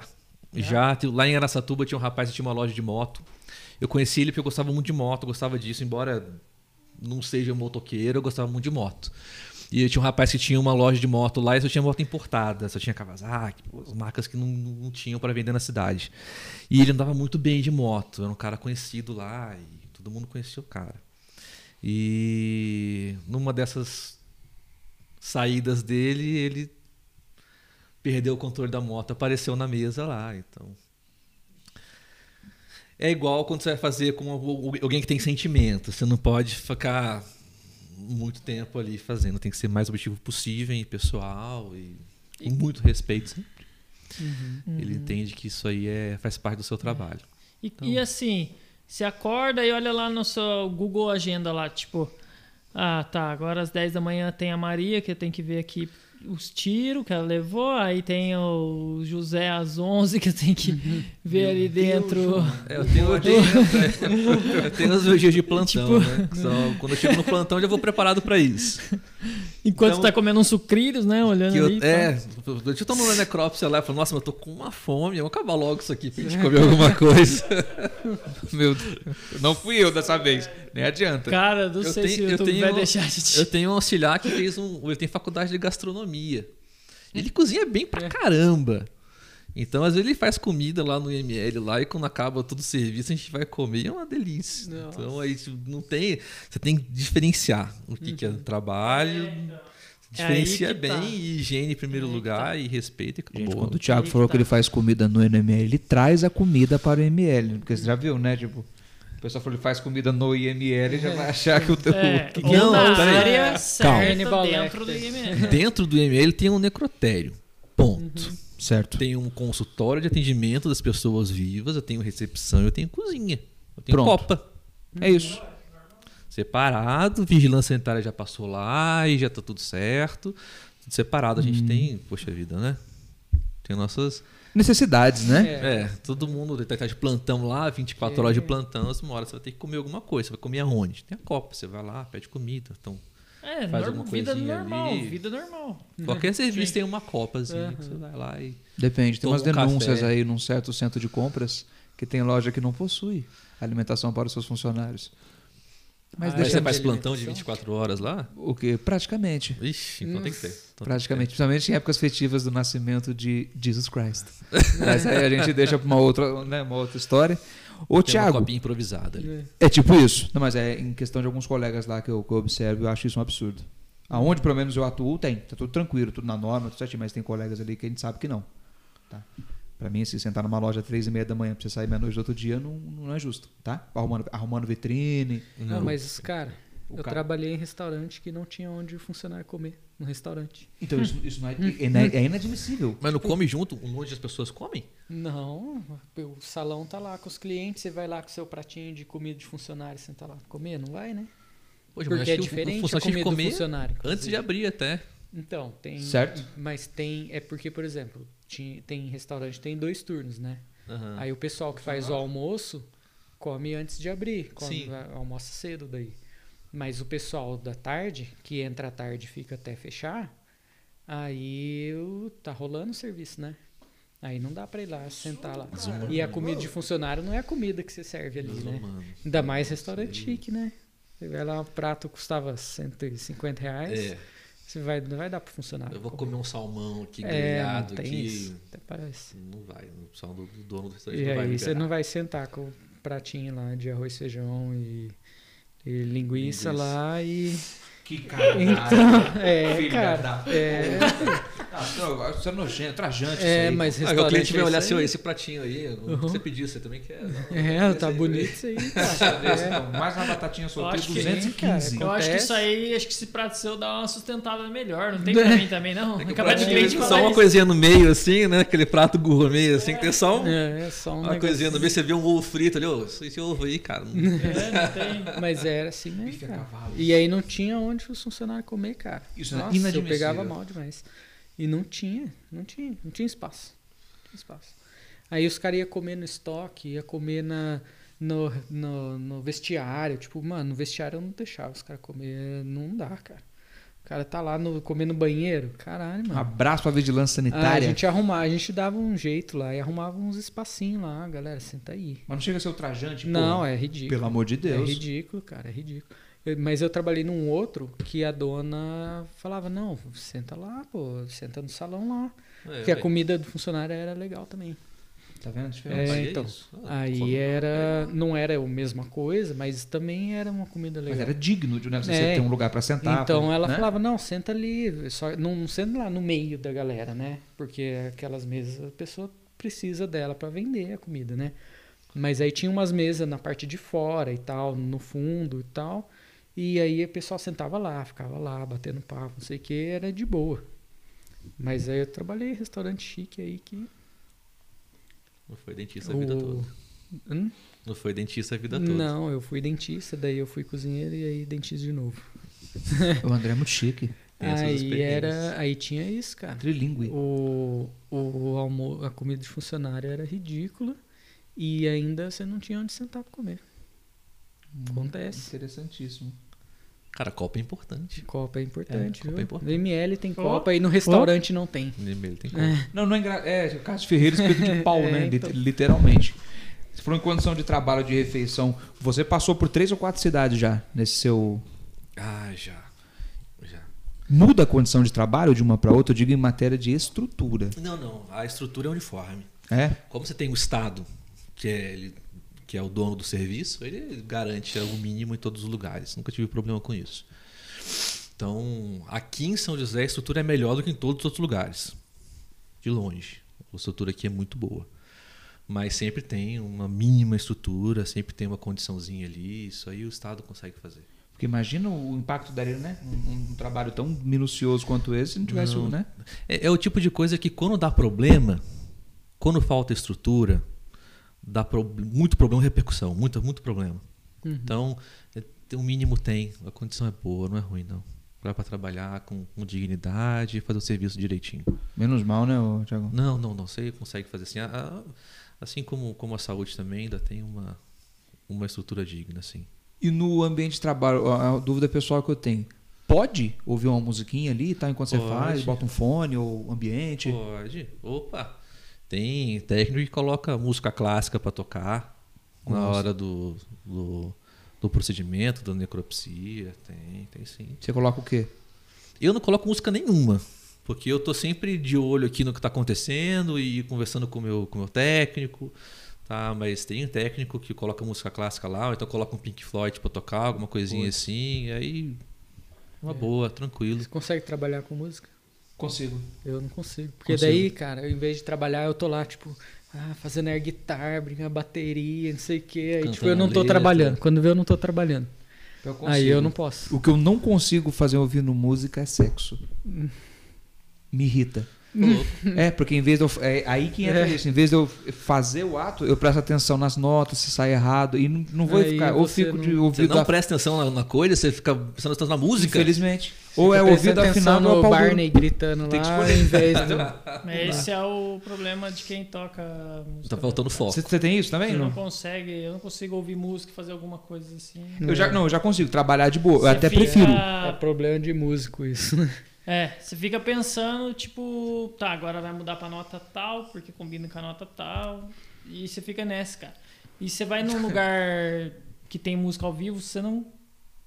Já, tem- lá em Aracatuba tinha um rapaz que tinha uma loja de moto. Eu conheci ele porque eu gostava muito de moto, gostava disso, embora não seja motoqueiro, eu gostava muito de moto. E tinha um rapaz que tinha uma loja de moto lá e só tinha moto importada, só tinha Kawasaki, as marcas que não, não tinham para vender na cidade. E ele andava muito bem de moto, era um cara conhecido lá e todo mundo conhecia o cara. E numa dessas saídas dele, ele perdeu o controle da moto, apareceu na mesa lá, então. É igual quando você vai fazer com alguém que tem sentimento. Você não pode ficar muito tempo ali fazendo. Tem que ser mais objetivo possível e pessoal e com muito respeito. sempre. Ele entende que isso aí é, faz parte do seu trabalho. E, e assim, você acorda e olha lá no seu Google Agenda lá, tipo, ah, tá, agora às 10 da manhã tem a Maria, que eu tenho que ver aqui os tiros que ela levou, aí tem o José às 11, que eu tenho que ver ali dentro. É, eu tenho, eu tenho, eu tenho os meus dias de plantão, né? Que só- quando eu chego no plantão, eu já vou preparado para isso. Enquanto Então- tá comendo uns sucrilhos, né? Olhando eu, ali. tá. é, eu tô no necrópsia lá e falo, nossa, mas eu tô com uma fome, vamos acabar logo isso aqui pra gente comer alguma coisa. Meu Deus. Não fui eu dessa vez. Nem adianta. Cara, não Eu sei tenho- se o YouTube tenho- vai deixar a gente. Eu tenho um auxiliar que fez um. Ele tem faculdade de gastronomia. Ele cozinha bem pra caramba. Então, às vezes, ele faz comida lá no IML lá e quando acaba todo o serviço, a gente vai comer e é uma delícia. Nossa. Então aí não tem. Você tem que diferenciar o que, que é trabalho. Diferencia É que bem tá. e higiene em primeiro É que lugar e respeito e. Gente, quando o Thiago Aí falou que que ele tá. faz comida no NML, ele traz a comida para o ML. Porque você já viu, né? Tipo, o pessoal falou que ele faz comida no IML já vai achar que o teu. É, que Não, na peraí. área certa Hannibal dentro do. IML. Dentro do IML tem um necrotério. Ponto. Certo. Tem um consultório de atendimento das pessoas vivas, eu tenho recepção, eu tenho cozinha. Eu tenho Pronto. copa. É isso. Separado, vigilância sanitária já passou lá e já tá tudo certo. Tudo separado, a gente tem, poxa vida, né? Tem nossas. Necessidades, né? É, todo mundo tá de plantão lá, 24 horas de plantão, uma hora você vai ter que comer alguma coisa. Você vai comer aonde? Tem a copa, você vai lá, pede comida. Então, É, Faz alguma vida coisinha normal, ali. vida normal. qualquer serviço tem uma copazinha que você vai lá e. Depende. Tem umas um denúncias café. aí num certo centro de compras que tem loja que não possui alimentação para os seus funcionários. Mas Ah, deixa você faz de plantão de alimentação? 24 horas lá? o que? Praticamente. Ixi, então tem que ter. Então Praticamente, principalmente em épocas festivas do nascimento de Jesus Christ. Mas aí a gente deixa para uma outra, né, uma outra história. Ô. Tem uma Thiago, copinha improvisada ali. é tipo isso. Não, mas é em questão de alguns colegas lá que eu, que eu observo, eu acho isso um absurdo. Aonde pelo menos eu atuo, tem. Tá tudo tranquilo, tudo na norma, tudo certinho, mas tem colegas ali que a gente sabe que não. Tá? Pra mim, se sentar numa loja às três e meia da manhã pra você sair meia-noite do outro dia, não, não é justo, tá? Arrumando, arrumando vitrine. Não, mas, cara, O eu cara- trabalhei em restaurante que não tinha onde o funcionário comer. No restaurante. Então isso, isso não é, é, é inadmissível. Mas não come junto onde as pessoas comem? Não, o salão tá lá com os clientes, você vai lá com o seu pratinho de comida de funcionário, senta lá comer, não vai, né? Poxa, mas Porque é que o- o diferente a comida que do comer funcionário. Antes de abrir até. Então, tem. Certo. Mas tem. É porque, por exemplo, tem restaurante, tem dois turnos, né? Aham. Aí o pessoal que faz o almoço come ans de abrir, come, almoça cedo daí. Mas o pessoal da tarde, que entra à tarde e fica até fechar, aí o- tá rolando o serviço, né? Aí não dá pra ir lá sentar lá. E a comida de funcionário não é a comida que você serve ali, né? Ainda mais restaurante chique, né? Você vai lá, um prato custava 150 reais. É, Você vai, não vai dar pro funcionário. eu vou comer um salmão aqui É, grelhado tem aqui. isso. Até parece. Não vai, o pessoal do, do dono do restaurante E não vai aí você não vai sentar com o pratinho lá de arroz, feijão e, e linguiça, Linguiça. lá e. Que cara. Então, é, Filha cara. da- É, Ah, você é nojento, trajante. é, isso aí, mas Ah, o cliente vai é olhar isso assim, esse pratinho aí, Uhum. você pediu, você também quer. É, tá bonito isso aí, É. não, mais uma batatinha solteira, acho que- 215. Eu acho que isso aí, acho que esse prato seu dá uma sustentada melhor. Não tem pra mim também, não. É que de cliente só uma isso. coisinha no meio, assim, né? Aquele prato gourmet, assim, que tem só um- É, é só um uma negócio. coisinha no meio. Você vê um ovo frito ali, ô, esse ovo aí, cara. não- É, não tem. Mas era assim mesmo. E aí não tinha onde os funcionários comer, cara. Isso é Nossa, eu inadmissível. pegava mal demais. E não tinha, não tinha, não tinha espaço. Não tinha espaço. Aí os caras iam comer no estoque, ia comer na, no, no, no vestiário. Tipo, mano, no vestiário eu não deixava os caras comer. Não dá, cara. O cara tá lá no, comendo banheiro. Caralho, Um mano. abraço pra vigilância Ah, a sanitária. gente arrumava, a gente dava um jeito lá e arrumava uns espacinhos lá, galera, senta aí. Mas não chega a ser ultrajante, pô. Não, é ridículo. Pelo amor de É Deus. ridículo, cara, é ridículo. Mas eu trabalhei num outro que a dona falava, não, senta lá, pô, senta no salão lá. É, Porque a ué, comida do funcionário era legal também. Tá vendo a É, diferença? aí então. Ah, Aí era. Não era a mesma coisa, mas também era uma comida Mas legal. era digno de né, você É. ter um lugar pra sentar. Então pra- ela né? falava, não, senta ali, só, não, não senta lá no meio da galera, né? Porque aquelas mesas a pessoa precisa dela para vender a comida, né? Mas aí tinha umas mesas na parte de fora e tal, no fundo e tal. E aí o pessoal sentava lá, ficava lá, batendo papo, não sei o que, era de boa. Mas aí eu trabalhei em restaurante chique aí que. Não foi dentista a vida toda. Hum? Não foi dentista a vida toda. Não, eu fui dentista, daí eu fui cozinheiro e aí dentista de novo. O André é muito chique. Aí era. Aí tinha isso, cara. Trilingue. O, o almo a comida de funcionário era ridícula e ainda você não tinha onde sentar pra comer. Acontece. Interessantíssimo. Cara, Copa é importante. Copa é importante, É, Copa é importante. No ML tem Copa e no restaurante não tem. Ele tem Copa. Não, não é engra... É, o Carlos Ferreira espeto de pau, É, né? então. Lit- Literalmente. Você falou em condição de trabalho, de refeição. Você passou por três ou quatro cidades já nesse seu. Ah, já. Já. Muda a condição de trabalho de uma para outra, eu digo em matéria de estrutura. Não, não. A estrutura é uniforme. É? Como você tem o Estado, que é, ele- que é o dono do serviço, ele garante o mínimo em todos os lugares. Nunca tive problema com isso. Então, aqui em São José, a estrutura é melhor do que em todos os outros lugares. De longe. A estrutura aqui é muito boa. Mas sempre tem uma mínima estrutura, sempre tem uma condiçãozinha ali. Isso aí o Estado consegue fazer. Porque imagina o impacto daria, né? Um, um trabalho tão minucioso quanto esse, se não tivesse, Não. o, né? É, é o tipo de coisa que quando dá problema, quando falta estrutura, dá pro- muito problema, repercussão, muito, muito problema. Uhum. Então, é, tem- o mínimo tem, a condição é boa, não é ruim não. Dá para trabalhar com, com dignidade e fazer o serviço direitinho. Menos mal, né, ô, Thiago? Não, não, não. Você consegue fazer assim. A- a- assim como, como a saúde também ainda tem uma, uma estrutura digna, assim. E no ambiente de trabalho, a, a dúvida pessoal que eu tenho. Pode ouvir uma musiquinha ali, tá? Enquanto você Pode. faz, bota um fone ou ambiente. Pode. Opa! Tem técnico que coloca música clássica para tocar na Nossa. hora do, do, do procedimento, da necropsia. Tem, tem sim. Você coloca o quê? Eu não coloco música nenhuma, porque eu tô sempre de olho aqui no que está acontecendo e conversando com o meu, com o meu técnico. Tá, mas tem um técnico que coloca música clássica lá, ou então coloca um Pink Floyd para tocar, alguma coisinha Putz. assim, e aí uma É. boa, tranquilo. Você consegue trabalhar com música? Consigo. Eu não consigo. Porque Consigo. daí, cara, eu, em vez de trabalhar, eu tô lá, tipo, ah, fazendo air guitar, brincando bateria, não sei o quê. Aí, tipo, Cantando eu não tô letra. trabalhando. Quando vê, eu não tô trabalhando. Eu Aí eu não posso. O que eu não consigo fazer ouvindo música é sexo. Me irrita. Louco. É, porque em vez de eu. É aí que entra É. isso. Em vez de eu fazer o ato, eu presto atenção nas notas, se sai errado. E não, não vou Aí ficar. Ou você fico não- de Você ouvido. não a- presta atenção na, na coisa, você fica prestando atenção na música. Infelizmente. Você Ou é ouvido afinado ou. Barney gritando Tem que lá, escolher. em vez Entendeu? Mas esse é o problema de quem toca música. Tá faltando foco. Você, você tem isso também? Você não Não. consegue, eu não consigo ouvir música e fazer alguma coisa assim. Eu já, não, eu já consigo trabalhar de boa. Eu Você até fica- prefiro. É problema de músico isso. né? É, você fica pensando, tipo, tá, agora vai mudar pra nota tal, porque combina com a nota tal. E você fica nessa, cara. E você vai num lugar que tem música ao vivo, você não,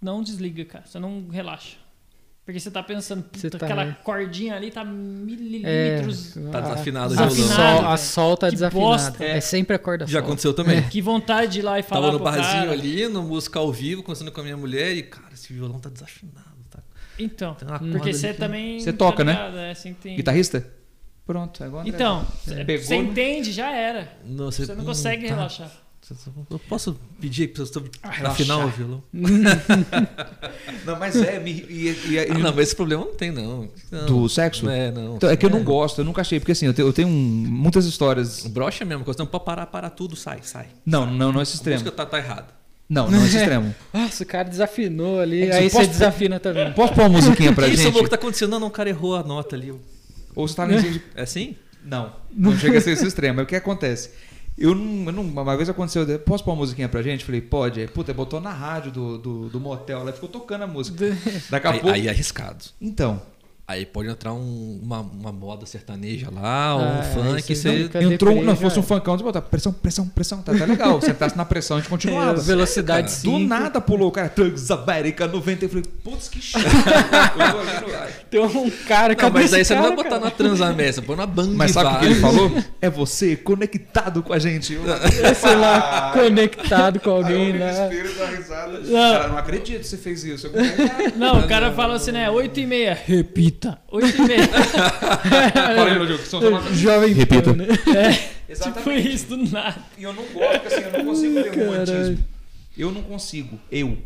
não desliga, cara. Você não relaxa. Porque você tá pensando, Você puta, tá- aquela cordinha ali tá mililímetros. Tá desafinado a, sol, a sol tá Que desafinada. bosta. É sempre a corda Já sol. aconteceu também. Que vontade de ir lá e falar Tava no barzinho cara. ali, no música ao vivo, conversando com a minha mulher e, cara, esse violão tá desafinado. Tá? Então, Tem uma porque você também... Você toca, tá né? ligado? É, você entende. Guitarrista? Pronto, agora. Então, É. você Pegou no- entende, já era. Não, Você não consegue tá. relaxar. Eu posso pedir pra você relaxar. afinar o violão? Não, mas é. Me, e, e- Ah, não, mas esse problema não tem, não. Não. Do sexo? É, não. Então, é que eu não gosto, eu nunca achei. Porque assim, eu tenho, eu tenho um- muitas histórias. O broche é a coisa. Não, pode parar, parar tudo, sai, sai. Não, não, não esse A extremo. música tá, tá errada. Não, não esse extremo. Nossa, o cara desafinou ali, É que aí você desafina também. Posso pôr uma musiquinha pra Isso, gente? amor, o que tá acontecendo? Não, não, o cara errou a nota ali. Ou você tá nesse. É assim? Não, não chega a ser esse extremo. É o que acontece. Eu não, eu não- Uma vez aconteceu, eu, posso pôr uma musiquinha pra gente? Falei, pode. Aí, Puta, botou na rádio do, do, do motel, ela ficou tocando a música. Daqui a Aí, pouco. aí é arriscado. Então, Aí pode entrar um- uma, uma moda sertaneja lá, ou um Ah, funk, aí você você... não- entrou. deprê, Não, fosse um é. funkão, você botar pressão, pressão, pressão. Tá, tá legal. Se entrasse na pressão, a gente continuava. É, velocidade Cara, 5. Do nada pulou o cara, Transamérica 90. Eu falei, putz, que chato. Tem um cara, Não, cadê mas aí você não cara, vai botar cara? na Transamérica, você põe na Bang Mas sabe o que ele falou? É você conectado com a gente. Eu, Sei lá, conectado com alguém né? lá. Não. Cara, não acredito que você fez isso. Eu, Não, o cara fala assim, né? 8 e meia. Repita. 8 e meia. Falei que são só- Jovem Repita. Né? tipo Exatamente. isso, do nada. E eu não gosto, porque assim, eu não consigo ver um Caralho. romantismo. Eu não consigo. Eu.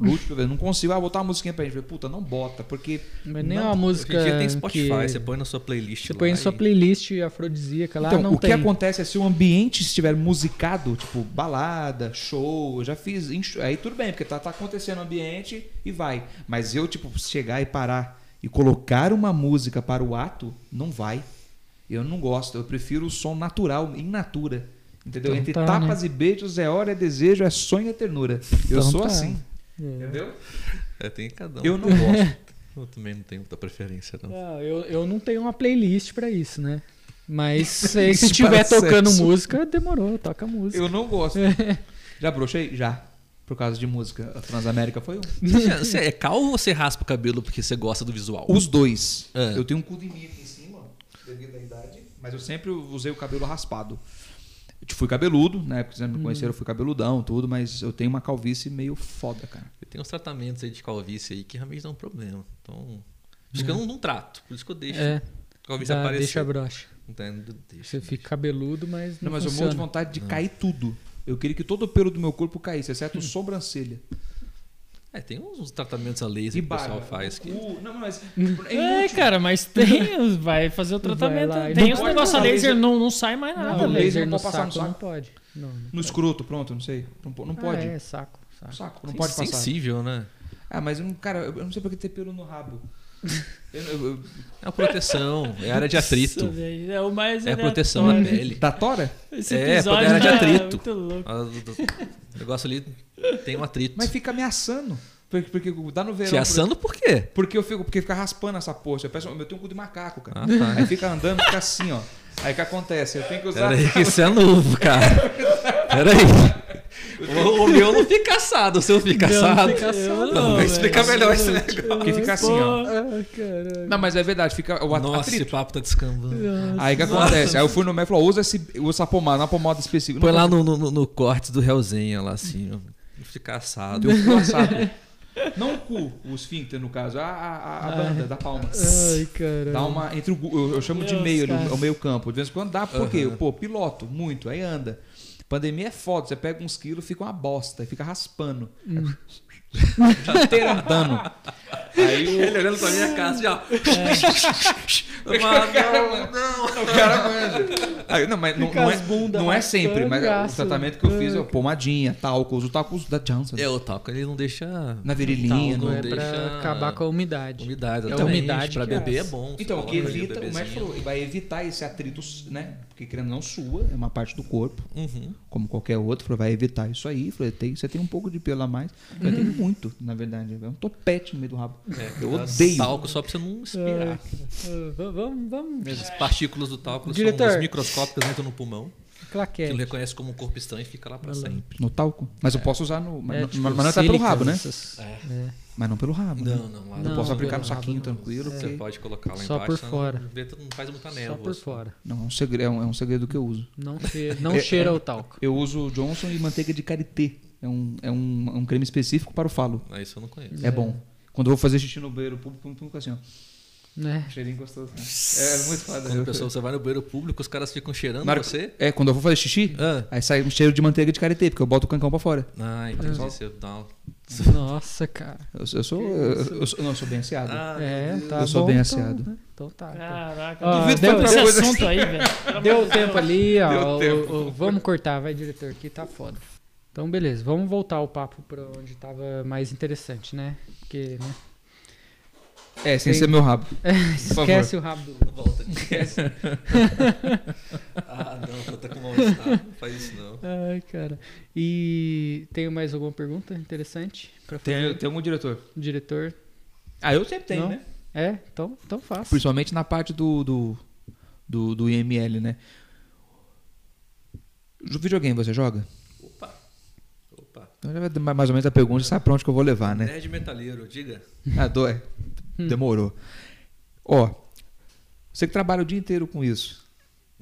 Lúcio, eu não consigo. Ah, botar uma musiquinha pra gente. Falei, Puta, não bota, porque. Mas nem Não, uma Hoje música em dia tem Spotify, que você põe na sua playlist você lá põe e- sua playlist afrodisíaca lá, Então, não o que tem. acontece é se o ambiente estiver musicado, tipo balada, show, eu já fiz. Aí tudo bem, porque tá, tá acontecendo no ambiente e vai. Mas eu, tipo, chegar e parar e colocar uma música para o ato, não vai. Eu não gosto. Eu prefiro o som natural, in natura. Entendeu? Então Entre tá, tapas e beijos é hora, é desejo, é sonho, é ternura. eu Então sou tá. assim. É. Entendeu? É, tem cada um. Eu não gosto. Eu também não tenho muita preferência, não. Ah, eu, eu não tenho uma playlist pra isso, né? Mas se, Isso se tiver para tocando sexo. música, demorou, toca música. Eu não gosto. Já brochei? Já. Por causa de música. A Transamérica foi um. Você, é calvo ou você raspa o cabelo porque você gosta do visual? Os dois. É. Eu tenho um cu de mim aqui em cima, devido à idade, mas eu sempre usei o cabelo raspado. Eu fui cabeludo, né? Porque vocês me conheceram, eu fui cabeludão, tudo, mas eu tenho uma calvície meio foda, cara. Tem uns tratamentos aí de calvície aí que realmente dão problema. Então, acho que eu não, não trato, por isso que eu deixo. É, calvície dá, aparecer. deixa a brocha. Entendo, deixa, Você fica cabeludo, mas não, Não, mas eu funciona. morro de vontade de cair tudo. Eu queria que todo o pelo do meu corpo caísse, exceto sobrancelha. É, tem uns, uns tratamentos a laser E que o pessoal barba. faz que. O- Não, mas. É, inútil. cara, mas tem. Vai fazer o tratamento. lá Tem não os pode negócios a laser, laser. não, não sai mais Não, nada. o velho. laser laser não pode passar no saco não pode. Não, não. No escroto, pronto, não sei. Não, não pode. Ah, é, saco. saco. Saco, não pode passar. Sensível, né? Ah, mas não- cara, eu não sei porque ter pelo no rabo. É a proteção, é área de atrito. Nossa, É o mais É a proteção da aleatório. pele. da tora? Esse É, episódio poder de tá atrito. muito louco. Ah, O negócio ali tem um atrito. Mas fica ameaçando. Porque, porque dá no verão. Te assando por quê? Porque eu fico, porque fica raspando essa porra. Eu, peço, eu tenho um cu de macaco, cara. Ah, tá. Aí fica andando, fica assim, ó. Aí o que acontece? Eu tenho que usar. Peraí, que isso é novo, cara. Peraí. O, o meu não fica assado, o seu fica assado. Não, vai explicar velho. melhor esse negócio. Porque fica assim, ó. Ah, caralho. Não, mas é verdade, fica o Nossa, esse papo tá descambando. Aí o que acontece? Aí eu fui no médico e falou: usa, esse, usa essa pomada, uma pomada específica. Põe Não lá no, no, no corte do Hellzenha lá assim, ó. Fica assado. Deu assado. Não o cu, o esfíncter, no caso, a, a, a- banda da palma. Ai, caralho. Dá uma. Entre o, eu, eu chamo de meio, no, o meio campo. De vez em quando dá, por quê? Aham. Pô, piloto, muito, aí anda. Pandemia é foda, você pega uns quilos, fica uma bosta, e fica raspando. O dia inteiro andando. Aí o, Ele olhando pra minha casa, já. o cara, não, o cara manja. Aí, não, mas não, não é, não é sempre, mas arrancando, o tratamento que eu fiz é pomadinha, talco, uso talco da Johnson. É, o talco ele não deixa. Na virilhinha, no- é deixa- pra acabar com a umidade. Umidade, É umidade Pra beber é assa. bom. Então, o que evita, o médico falou, vai evitar esse atrito, né? Porque querendo não sua, é uma parte do corpo, Uhum. como qualquer outro, falou, vai evitar isso aí. Falei, tem, você tem um pouco de pelo a mais. Eu tenho muito, na verdade. É um topete no meio do rabo. É, Eu odeio. Talco só pra você não espirrar. Ah, v- vamos, vamos. As partículas do talco Diretor. são os microscópicas entram no pulmão. que Claquete. ele reconhece como um corpo estranho e fica lá pra sempre. No talco. Mas eu posso usar no. Mas, É, não- tipo, mas não tá pelo rabo, né? essas- É. é. Mas não pelo rabo. né? Não, não, lá Eu Não, posso aplicar no saquinho não. tranquilo. Você pode colocar lá Só embaixo. por senão fora. dentro Não faz muita Só névoa. por assim. fora. Não, é um segredo, é um, é um segredo que eu uso. Não, cheira, não É- cheira o talco. Eu uso Johnson e manteiga de karité. É um, é um, um creme específico para o falo. Ah, isso eu não conheço. É, bom. Quando eu vou fazer xixi no banheiro público, pum, pum, assim, ó. Né? Cheirinho gostoso. né? É muito foda. Quando a pessoa, você vai no banheiro público, os caras ficam cheirando Na hora- você. É, quando eu vou fazer xixi, Ah, aí sai um cheiro de manteiga de karité, porque eu boto o cancão pra fora. ah entendi. Você dá uma... Nossa, cara. Eu, eu sou. Eu, eu sou não, eu sou bem aseado. Ah, É, tá Eu sou bom, bem então, asseado. né? Então tá. então. Caraca, Ó, duvido deu- esse coisa assunto aí, velho. Deu tempo ali, ó. Deu tempo. o- vamos cortar, vai, diretor, que tá foda. Então, beleza, vamos voltar o papo pra onde tava mais interessante, né? Porque, né? É, sem Tem- ser meu rabo. Esquece o rabo do. Volta, esquece. ah, não, tá com mal-estar. Não faz isso, não. Ai, cara. E tem mais alguma pergunta interessante pra fazer? Tem, tem algum diretor? Diretor? Ah, eu sempre tenho, Não? né? É? Então, então faço. Principalmente na parte do, do, do, do IML, né? O videogame você joga? Então já vai dar mais ou menos a pergunta, sabe pra onde que eu vou levar, né? Nerd metaleiro, diga. Ah, dói. Demorou. Ó, você que trabalha o dia inteiro com isso.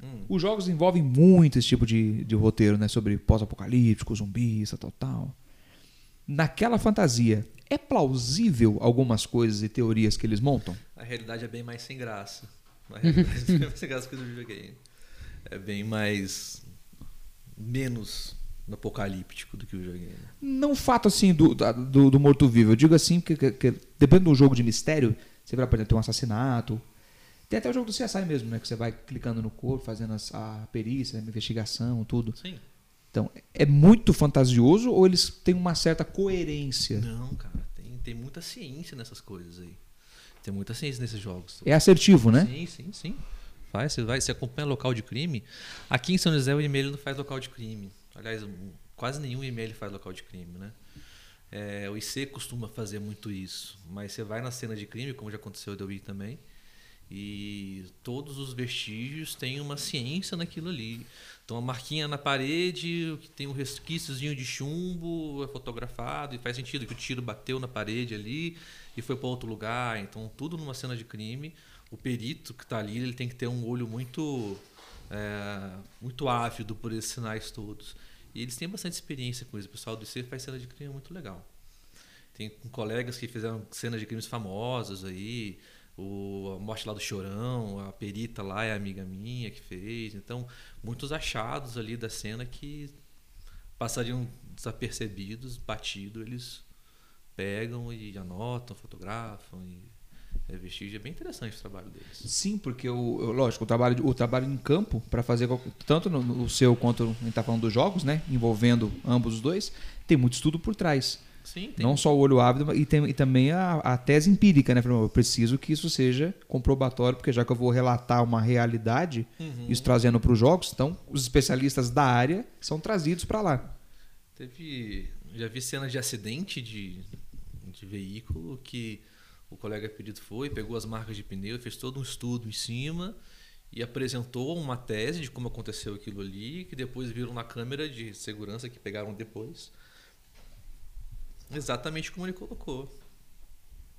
Hum. Os jogos envolvem muito esse tipo de, de roteiro, né? Sobre pós-apocalíptico, zumbis, tal, tal. Naquela fantasia, é plausível algumas coisas e teorias que eles montam? A realidade é bem mais sem graça. A realidade é bem mais sem graça que do videogame. É bem mais. menos apocalíptico do que o videogame. Não fato assim do, do, do morto-vivo. Eu digo assim que, que, que depende do jogo de mistério, você vai, por exemplo, ter um assassinato. Tem até o jogo do CSI mesmo, né? Que você vai clicando no corpo, fazendo as- a perícia, a investigação, tudo. Sim. Então, é muito fantasioso ou eles têm uma certa coerência? Não, cara, tem, tem muita ciência nessas coisas aí. Tem muita ciência nesses jogos. É assertivo, né? Sim, sim, sim. Faz, você vai, você acompanha local de crime. Aqui em São José o e-mail não faz local de crime. Aliás, quase nenhum e-mail faz local de crime, né? É, o IC costuma fazer muito isso, mas você vai na cena de crime, como já aconteceu da UI também, e todos os vestígios têm uma ciência naquilo ali. Então a marquinha na parede, que tem um resquíciozinho de chumbo, é fotografado e faz sentido que o tiro bateu na parede ali e foi para outro lugar. Então tudo numa cena de crime, o perito que está ali, ele tem que ter um olho muito é, muito ávido por esses sinais todos. E eles têm bastante experiência com isso. O pessoal do IC faz cena de crime muito legal. Tem colegas que fizeram cenas de crimes famosas aí. O, a morte lá do Chorão, a perita lá é amiga minha que fez. Então, muitos achados ali da cena que passariam desapercebidos, batido, eles pegam e anotam, fotografam. E é vestígio. É bem interessante o trabalho deles. Sim, porque o, eu- lógico, o trabalho, o trabalho em campo para fazer tanto no, no seu quanto a gente tá falando dos jogos, né, envolvendo ambos os dois, tem muito estudo por trás. Sim, tem. Não só o olho ávido, e, tem, e também a, a tese empírica, né? Eu preciso que isso seja comprobatório, porque já que eu vou relatar uma realidade, Uhum. isso trazendo para os jogos, então os especialistas da área são trazidos para lá. Teve. Já vi cenas de acidente de, de veículo que o colega pedido foi, pegou as marcas de pneu, fez todo um estudo em cima e apresentou uma tese de como aconteceu aquilo ali, que depois viram na câmera de segurança que pegaram depois. Exatamente como ele colocou.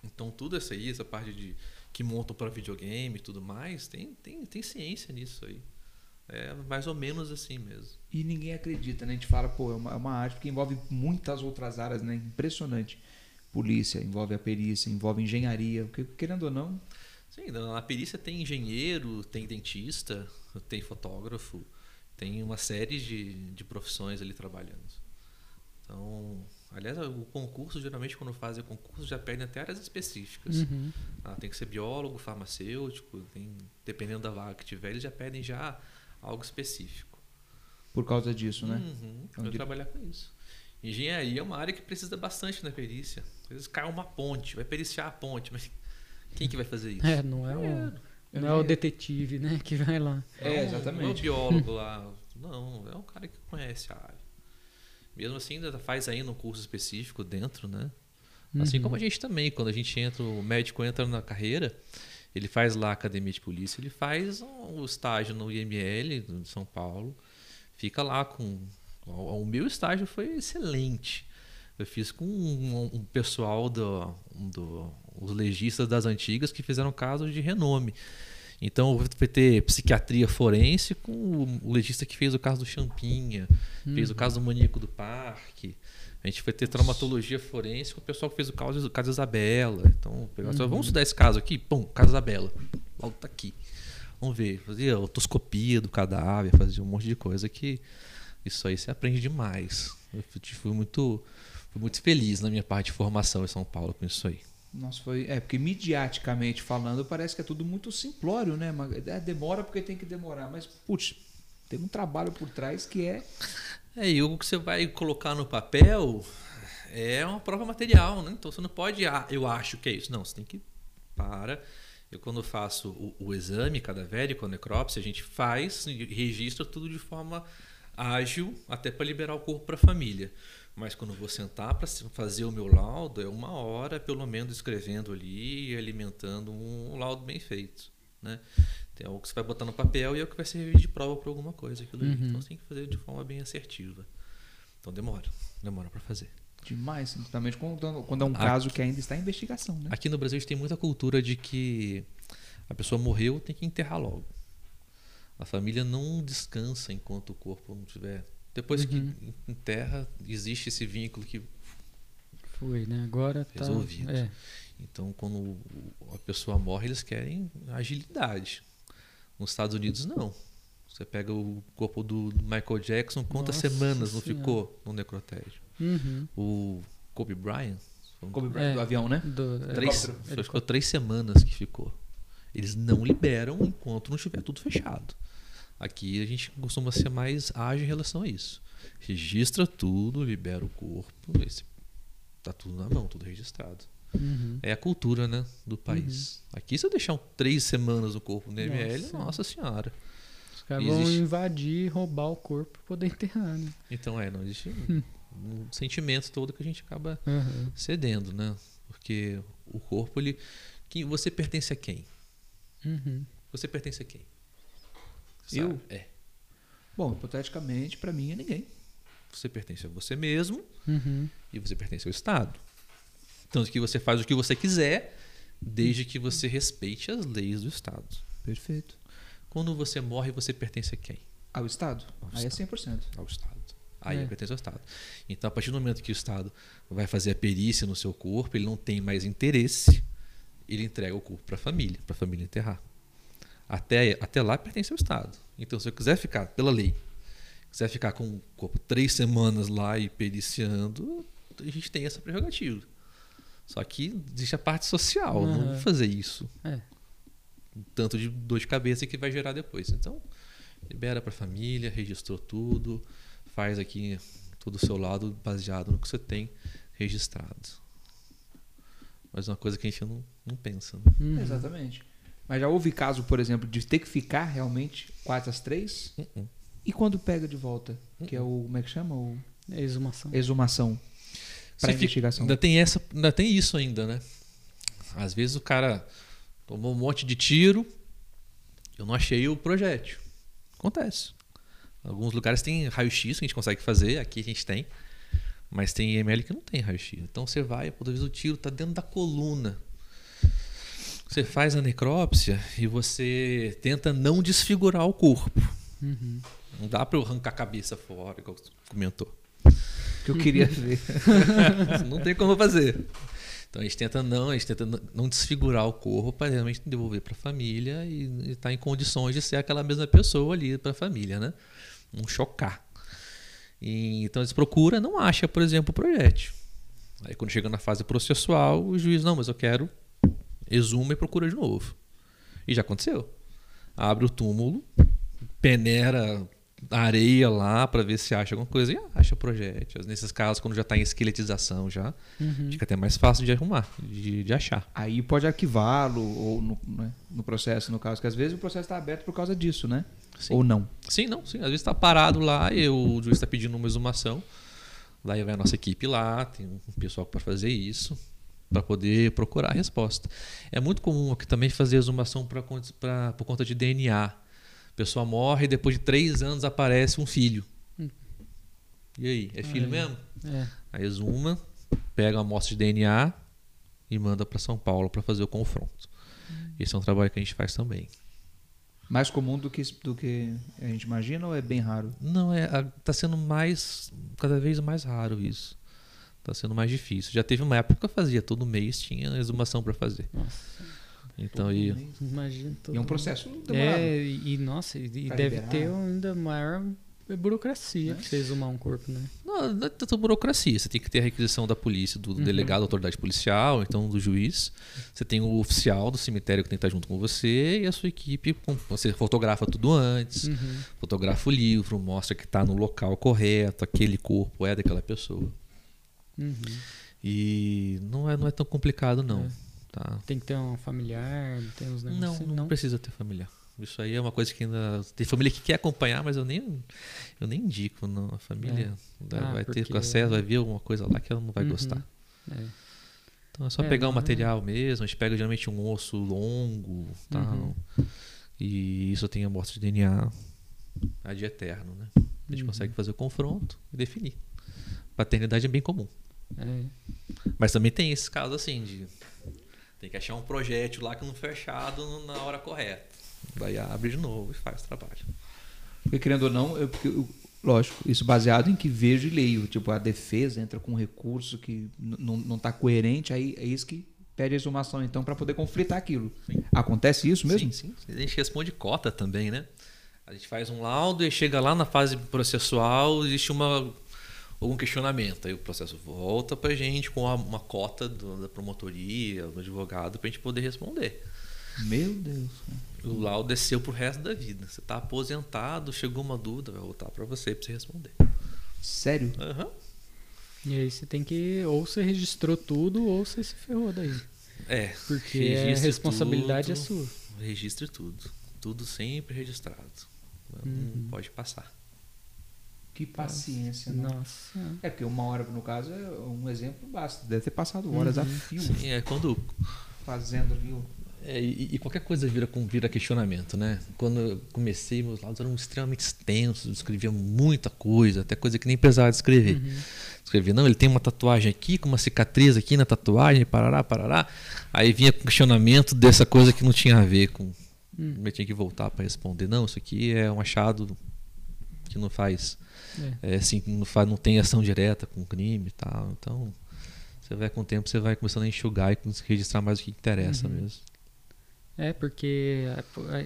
Então tudo isso aí, essa parte de que montam para videogame e tudo mais, tem, tem, tem ciência nisso aí. É mais ou menos assim mesmo. E ninguém acredita, né? A gente fala, pô, é uma, é uma arte que envolve muitas outras áreas, né? Impressionante. Polícia, envolve a perícia, envolve engenharia, porque, querendo ou não, Sim, na perícia tem engenheiro, tem dentista, tem fotógrafo, tem uma série de, de profissões ali trabalhando. Então, Aliás, o concurso, geralmente, quando fazem concurso, já pedem até áreas específicas. Uhum. Ah, tem que ser biólogo, farmacêutico, tem, dependendo da vaga que tiver, eles já pedem já algo específico. Por causa disso, né? Uhum, Então, pra de- trabalhar com isso. Engenharia é uma área que precisa bastante da perícia. Às vezes cai uma ponte, vai periciar a ponte, mas quem que vai fazer isso? É, não é o, não é o detetive, né, que vai lá. É, Não- Não é exatamente. o biólogo lá. Não, é um cara que conhece a área. Mesmo assim, ainda faz ainda um curso específico dentro, né? Assim Uhum. como a gente também, quando a gente entra, o médico entra na carreira, ele faz lá a academia de polícia, ele faz um estágio no IML de São Paulo, fica lá com. O o meu estágio foi excelente. Eu fiz com um, um pessoal do, do, os legistas das antigas que fizeram casos de renome. Então vai ter psiquiatria forense com o- legista que fez o caso do Champinha, fez o caso do maníaco do parque. A gente vai ter traumatologia forense com o pessoal que fez o caso, o caso Isabela. Então, pegar, só, vamos estudar esse caso aqui? Pum, caso Isabela. Logo tá aqui. Vamos ver. Fazia otoscopia do cadáver, fazia um monte de coisa que isso aí você aprende demais. Eu fui- muito, fui muito feliz na minha parte de formação em São Paulo com isso aí. Nossa, foi. É, porque midiaticamente falando, parece que é tudo muito simplório, né? É, demora porque tem que demorar. Mas, putz, tem um trabalho por trás que é. É, e o que você vai colocar no papel é uma prova material, né? Então você não pode, ah, eu acho que é isso. Não, você tem que para. Eu quando faço o, o exame cadavérico, a necrópsia, a gente faz e registra tudo de forma ágil, até para liberar o corpo para a família. Mas quando eu vou sentar para fazer o meu laudo, é uma hora pelo menos escrevendo ali e alimentando um laudo bem feito. Né? Tem algo que você vai botar no papel e é o que vai servir de prova para alguma coisa. Aquilo. Uhum. Então você tem que fazer de forma bem assertiva. Então demora, demora para fazer. Demais, principalmente quando, quando é um Aqui- caso que ainda está em investigação, né? Aqui no Brasil a gente tem muita cultura de que a pessoa morreu, tem que enterrar logo. A família não descansa enquanto o corpo não tiver. Depois Uhum. que enterra, existe esse vínculo que Foi, né? Agora tá. Resolvido. É. Então, quando a pessoa morre, eles querem agilidade. Nos Estados Unidos, não. Você pega o corpo do Michael Jackson, quantas Nossa semanas não Senhora. ficou no necrotério? Uhum. O Kobe Bryant, Kobe Bryant É. do avião, né? Do, é, três, que foi três semanas que ficou. Eles não liberam enquanto não estiver tudo fechado. Aqui a gente costuma ser mais ágil em relação a isso. Registra tudo, libera o corpo, vê se tá tudo na mão, tudo registrado. Uhum. É a cultura, né, do país. Aqui, se eu deixar um, três semanas o corpo no ML, Nossa. nossa senhora. Os caras vão Existe. invadir, roubar o corpo pra poder enterrar, né? Então, é, não existe um, um sentimento todo que a gente acaba Uhum. cedendo, né? Porque o corpo, ele. Que, você pertence a quem? Uhum. Você pertence a quem? Eu? Sabe? É. Bom, hipoteticamente, pra mim é ninguém. Você pertence a você mesmo Uhum. e você pertence ao Estado. Tanto que você faz o que você quiser, desde que você respeite as leis do Estado. Perfeito. Quando você morre, você pertence a quem? Ao Estado? Ao Aí é Estado. 100%. Ao Estado. Aí É. pertence ao Estado. Então, a partir do momento que o Estado vai fazer a perícia no seu corpo, ele não tem mais interesse, ele entrega o corpo para a família, para a família enterrar. Até, até lá pertence ao Estado. Então, se eu quiser ficar, pela lei, quiser ficar com o corpo três semanas lá e periciando, a gente tem essa prerrogativa. Só que existe a parte social, não vou Aham. fazer isso. É. Tanto de dor de cabeça que vai gerar depois. Então, libera para a família, registrou tudo, faz aqui todo o seu lado baseado no que você tem registrado. Mas é uma coisa que a gente não, não pensa. Né? Uhum. Exatamente. Mas já houve caso, por exemplo, de ter que ficar realmente quase às três? Uh-uh. E quando pega de volta? Que é o. Como é que chama? O É exumação. exumação. Para fica- investigação. Ainda tem essa, ainda tem isso ainda, né? Às vezes o cara tomou um monte de tiro, eu não achei o projétil. Acontece. Alguns lugares tem raio-x que a gente consegue fazer, aqui a gente tem, mas tem IML que não tem raio-x. Então você vai, às vezes o tiro está dentro da coluna. Você faz a necrópsia e você tenta não desfigurar o corpo. Uhum. Não dá para eu arrancar a cabeça fora, igual você comentou. Que eu queria ver. não tem como fazer. Então a gente tenta não, a gente tenta não- desfigurar o corpo para realmente devolver para a família e estar em condições de ser aquela mesma pessoa ali para a família, né? Não chocar. E, então eles procuram, não acha, por exemplo, o projétil. Aí quando chega na fase processual, o juiz, não, mas eu quero, exuma e procura de novo. E já aconteceu. Abre o túmulo, peneira areia lá para ver se acha alguma coisa e acha projéteis. Nesses casos, quando já está em esqueletização já, Uhum. fica até mais fácil de arrumar, de, de achar. Aí pode arquivá-lo ou no, né, no processo, no caso, que às vezes o processo está aberto por causa disso, né? Sim. Ou não. Sim, não, sim. Às vezes está parado lá e o juiz está pedindo uma exumação. Daí vai a nossa equipe lá, tem um pessoal para fazer isso, para poder procurar a resposta. É muito comum aqui também fazer exumação pra, pra, por conta de DNA. A pessoa morre e depois de três anos aparece um filho. Hum. E aí, é filho É. mesmo? É. Aí exuma, pega uma amostra de DNA e manda para São Paulo para fazer o confronto. Esse é um trabalho que a gente faz também. Mais comum do que, do que a gente imagina ou é bem raro? Não, é, a- tá sendo mais, cada vez mais raro isso. Tá sendo mais difícil. Já teve uma época que eu fazia, todo mês tinha exumação para fazer. Nossa, Então, e, imagina todo E é um processo demorado. É, e nossa, e Pra deve liberar. ter ainda maior burocracia pra você exumar um corpo, né? não, não é tanta burocracia. Você tem que ter a requisição da polícia, do Uhum. delegado, da autoridade policial, então do juiz. Você tem o oficial do cemitério que tem que estar junto com você e a sua equipe. Você fotografa tudo antes, Uhum. fotografa o livro, mostra que está no local correto, aquele corpo é daquela pessoa. Uhum. E não é, não é tão complicado, não. É. Tá? Tem que ter um familiar, tem uns Não, negócios. não, precisa ter familiar. Isso aí é uma coisa que ainda. Tem família que quer acompanhar, mas eu nem, eu nem indico. Não. A família vai- Ah, vai ter porque- com acesso, vai ver alguma coisa lá que ela não vai Uhum. gostar. É. Então é só É, pegar o não é- material mesmo. A gente pega geralmente um osso longo tal. Uhum. E isso tem amostra de DNA ad eterno, né? A gente Uhum. consegue fazer o confronto e definir. Paternidade é bem comum. É. Mas também tem esses casos assim de. Tem que achar um projétil lá que não foi achado na hora correta. Daí abre de novo e faz o trabalho. Porque querendo ou não, eu, porque eu- lógico, isso baseado em que vejo e leio. Tipo, a defesa entra com um recurso que não está coerente, aí é isso que pede a exumação, então, para poder conflitar aquilo. Sim. Acontece isso mesmo? Sim, sim. A gente responde cota também, né? A gente faz um laudo e chega lá na fase processual, existe uma, algum questionamento. Aí o processo volta pra gente com a- uma cota do- da promotoria, do advogado, pra gente poder responder. Meu Deus. O laudo desceu pro resto da vida. Você tá aposentado, chegou uma dúvida, vai voltar pra você pra você responder. Sério? Aham. E aí você tem que. Ou você registrou tudo, ou você se ferrou daí. É. Porque a responsabilidade é tudo, sua. Registre tudo. Tudo sempre registrado. Não Uhum. pode passar. Que paciência, né? Nossa. É porque uma hora, no caso, é um exemplo basta. Deve ter passado horas a fio Sim, é quando fazendo ali o. É, e, e qualquer coisa vira, com- vira questionamento, né? Quando eu comecei, meus laudos eram extremamente extensos, eu escrevia muita coisa, até coisa que nem precisava de escrever. Uhum. Escrevia, não, ele tem uma tatuagem aqui, com uma cicatriz aqui na tatuagem, parará, parará. Aí vinha com questionamento dessa coisa que não tinha a ver com. Hum. Eu tinha que voltar para responder, não, isso aqui é um achado que não faz. É. É, assim, não, faz, não tem ação direta com crime e tal. Então, você vai com o tempo, você vai começando a enxugar e registrar mais o que interessa Uhum. mesmo. É, porque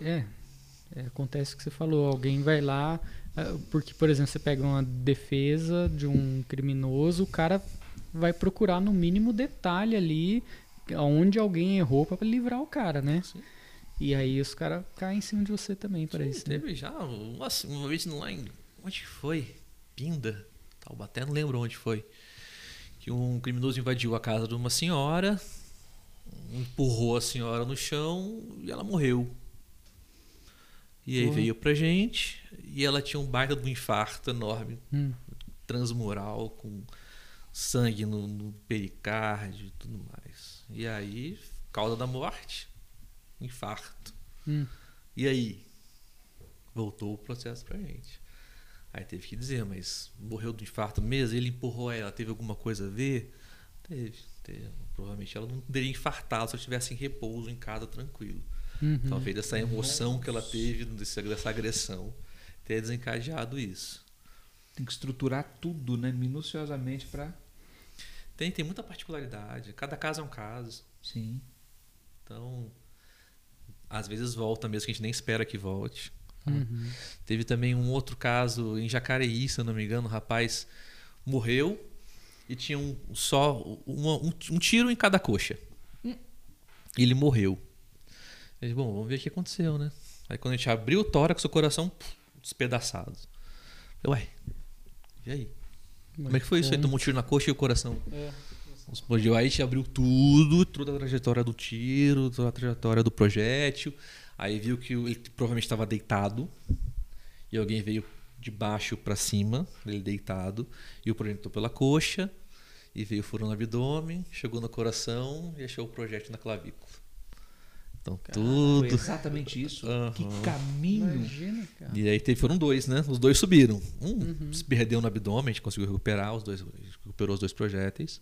é, é, acontece o que você falou, alguém vai lá, é, porque, por exemplo, você pega uma defesa de um criminoso, o cara vai procurar no mínimo detalhe ali onde alguém errou para livrar o cara, né? Sim. E aí os caras caem em cima de você também Sim, isso. né? Teve já uma, uma vez lá em. Onde foi? Pinda, Taubaté, não lembro onde foi. Que um criminoso invadiu a casa de uma senhora, empurrou a senhora no chão e ela morreu. E aí Porra. veio pra gente e ela tinha um baita de um infarto enorme, Hum, transmural, com sangue no, no pericárdio e tudo mais. E aí, causa da morte, infarto. hum. E aí? Voltou o processo pra gente. Aí teve que dizer, mas morreu do infarto mesmo? Ele empurrou ela, teve alguma coisa a ver? Teve, teve. Provavelmente ela não teria infartado se ela estivesse em repouso em casa tranquilo. Uhum. Talvez essa emoção que ela teve dessa agressão tenha desencadeado isso. Tem que estruturar tudo, né? Minuciosamente para. Tem, tem muita particularidade. Cada caso é um caso. Sim. Então, às vezes volta mesmo que a gente nem espera que volte. Tá? Uhum. Teve também um outro caso em Jacareí, se eu não me engano, o rapaz morreu e tinha um, só uma- um, um tiro em cada coxa. Ele morreu. Eu disse, bom, vamos ver o que aconteceu, né? Aí quando a gente abriu o tórax, o coração puf, despedaçado. Eu, ué, e aí? Como é que foi isso? Aí tomou um tiro na coxa e o coração É. Aí a gente abriu tudo, toda a trajetória do tiro, toda a trajetória do projétil. Aí viu que ele provavelmente estava deitado e alguém veio de baixo para cima, ele deitado, e o projétil entrou pela coxa e veio furando o abdômen, chegou no coração e achou o projétil na clavícula. Então Foi tudo. exatamente isso. Que Aham. caminho. Imagina, cara. E aí teve, foram dois, né? Os dois subiram. Um se perdeu no abdômen, a gente conseguiu recuperar, os dois, recuperou os dois projéteis.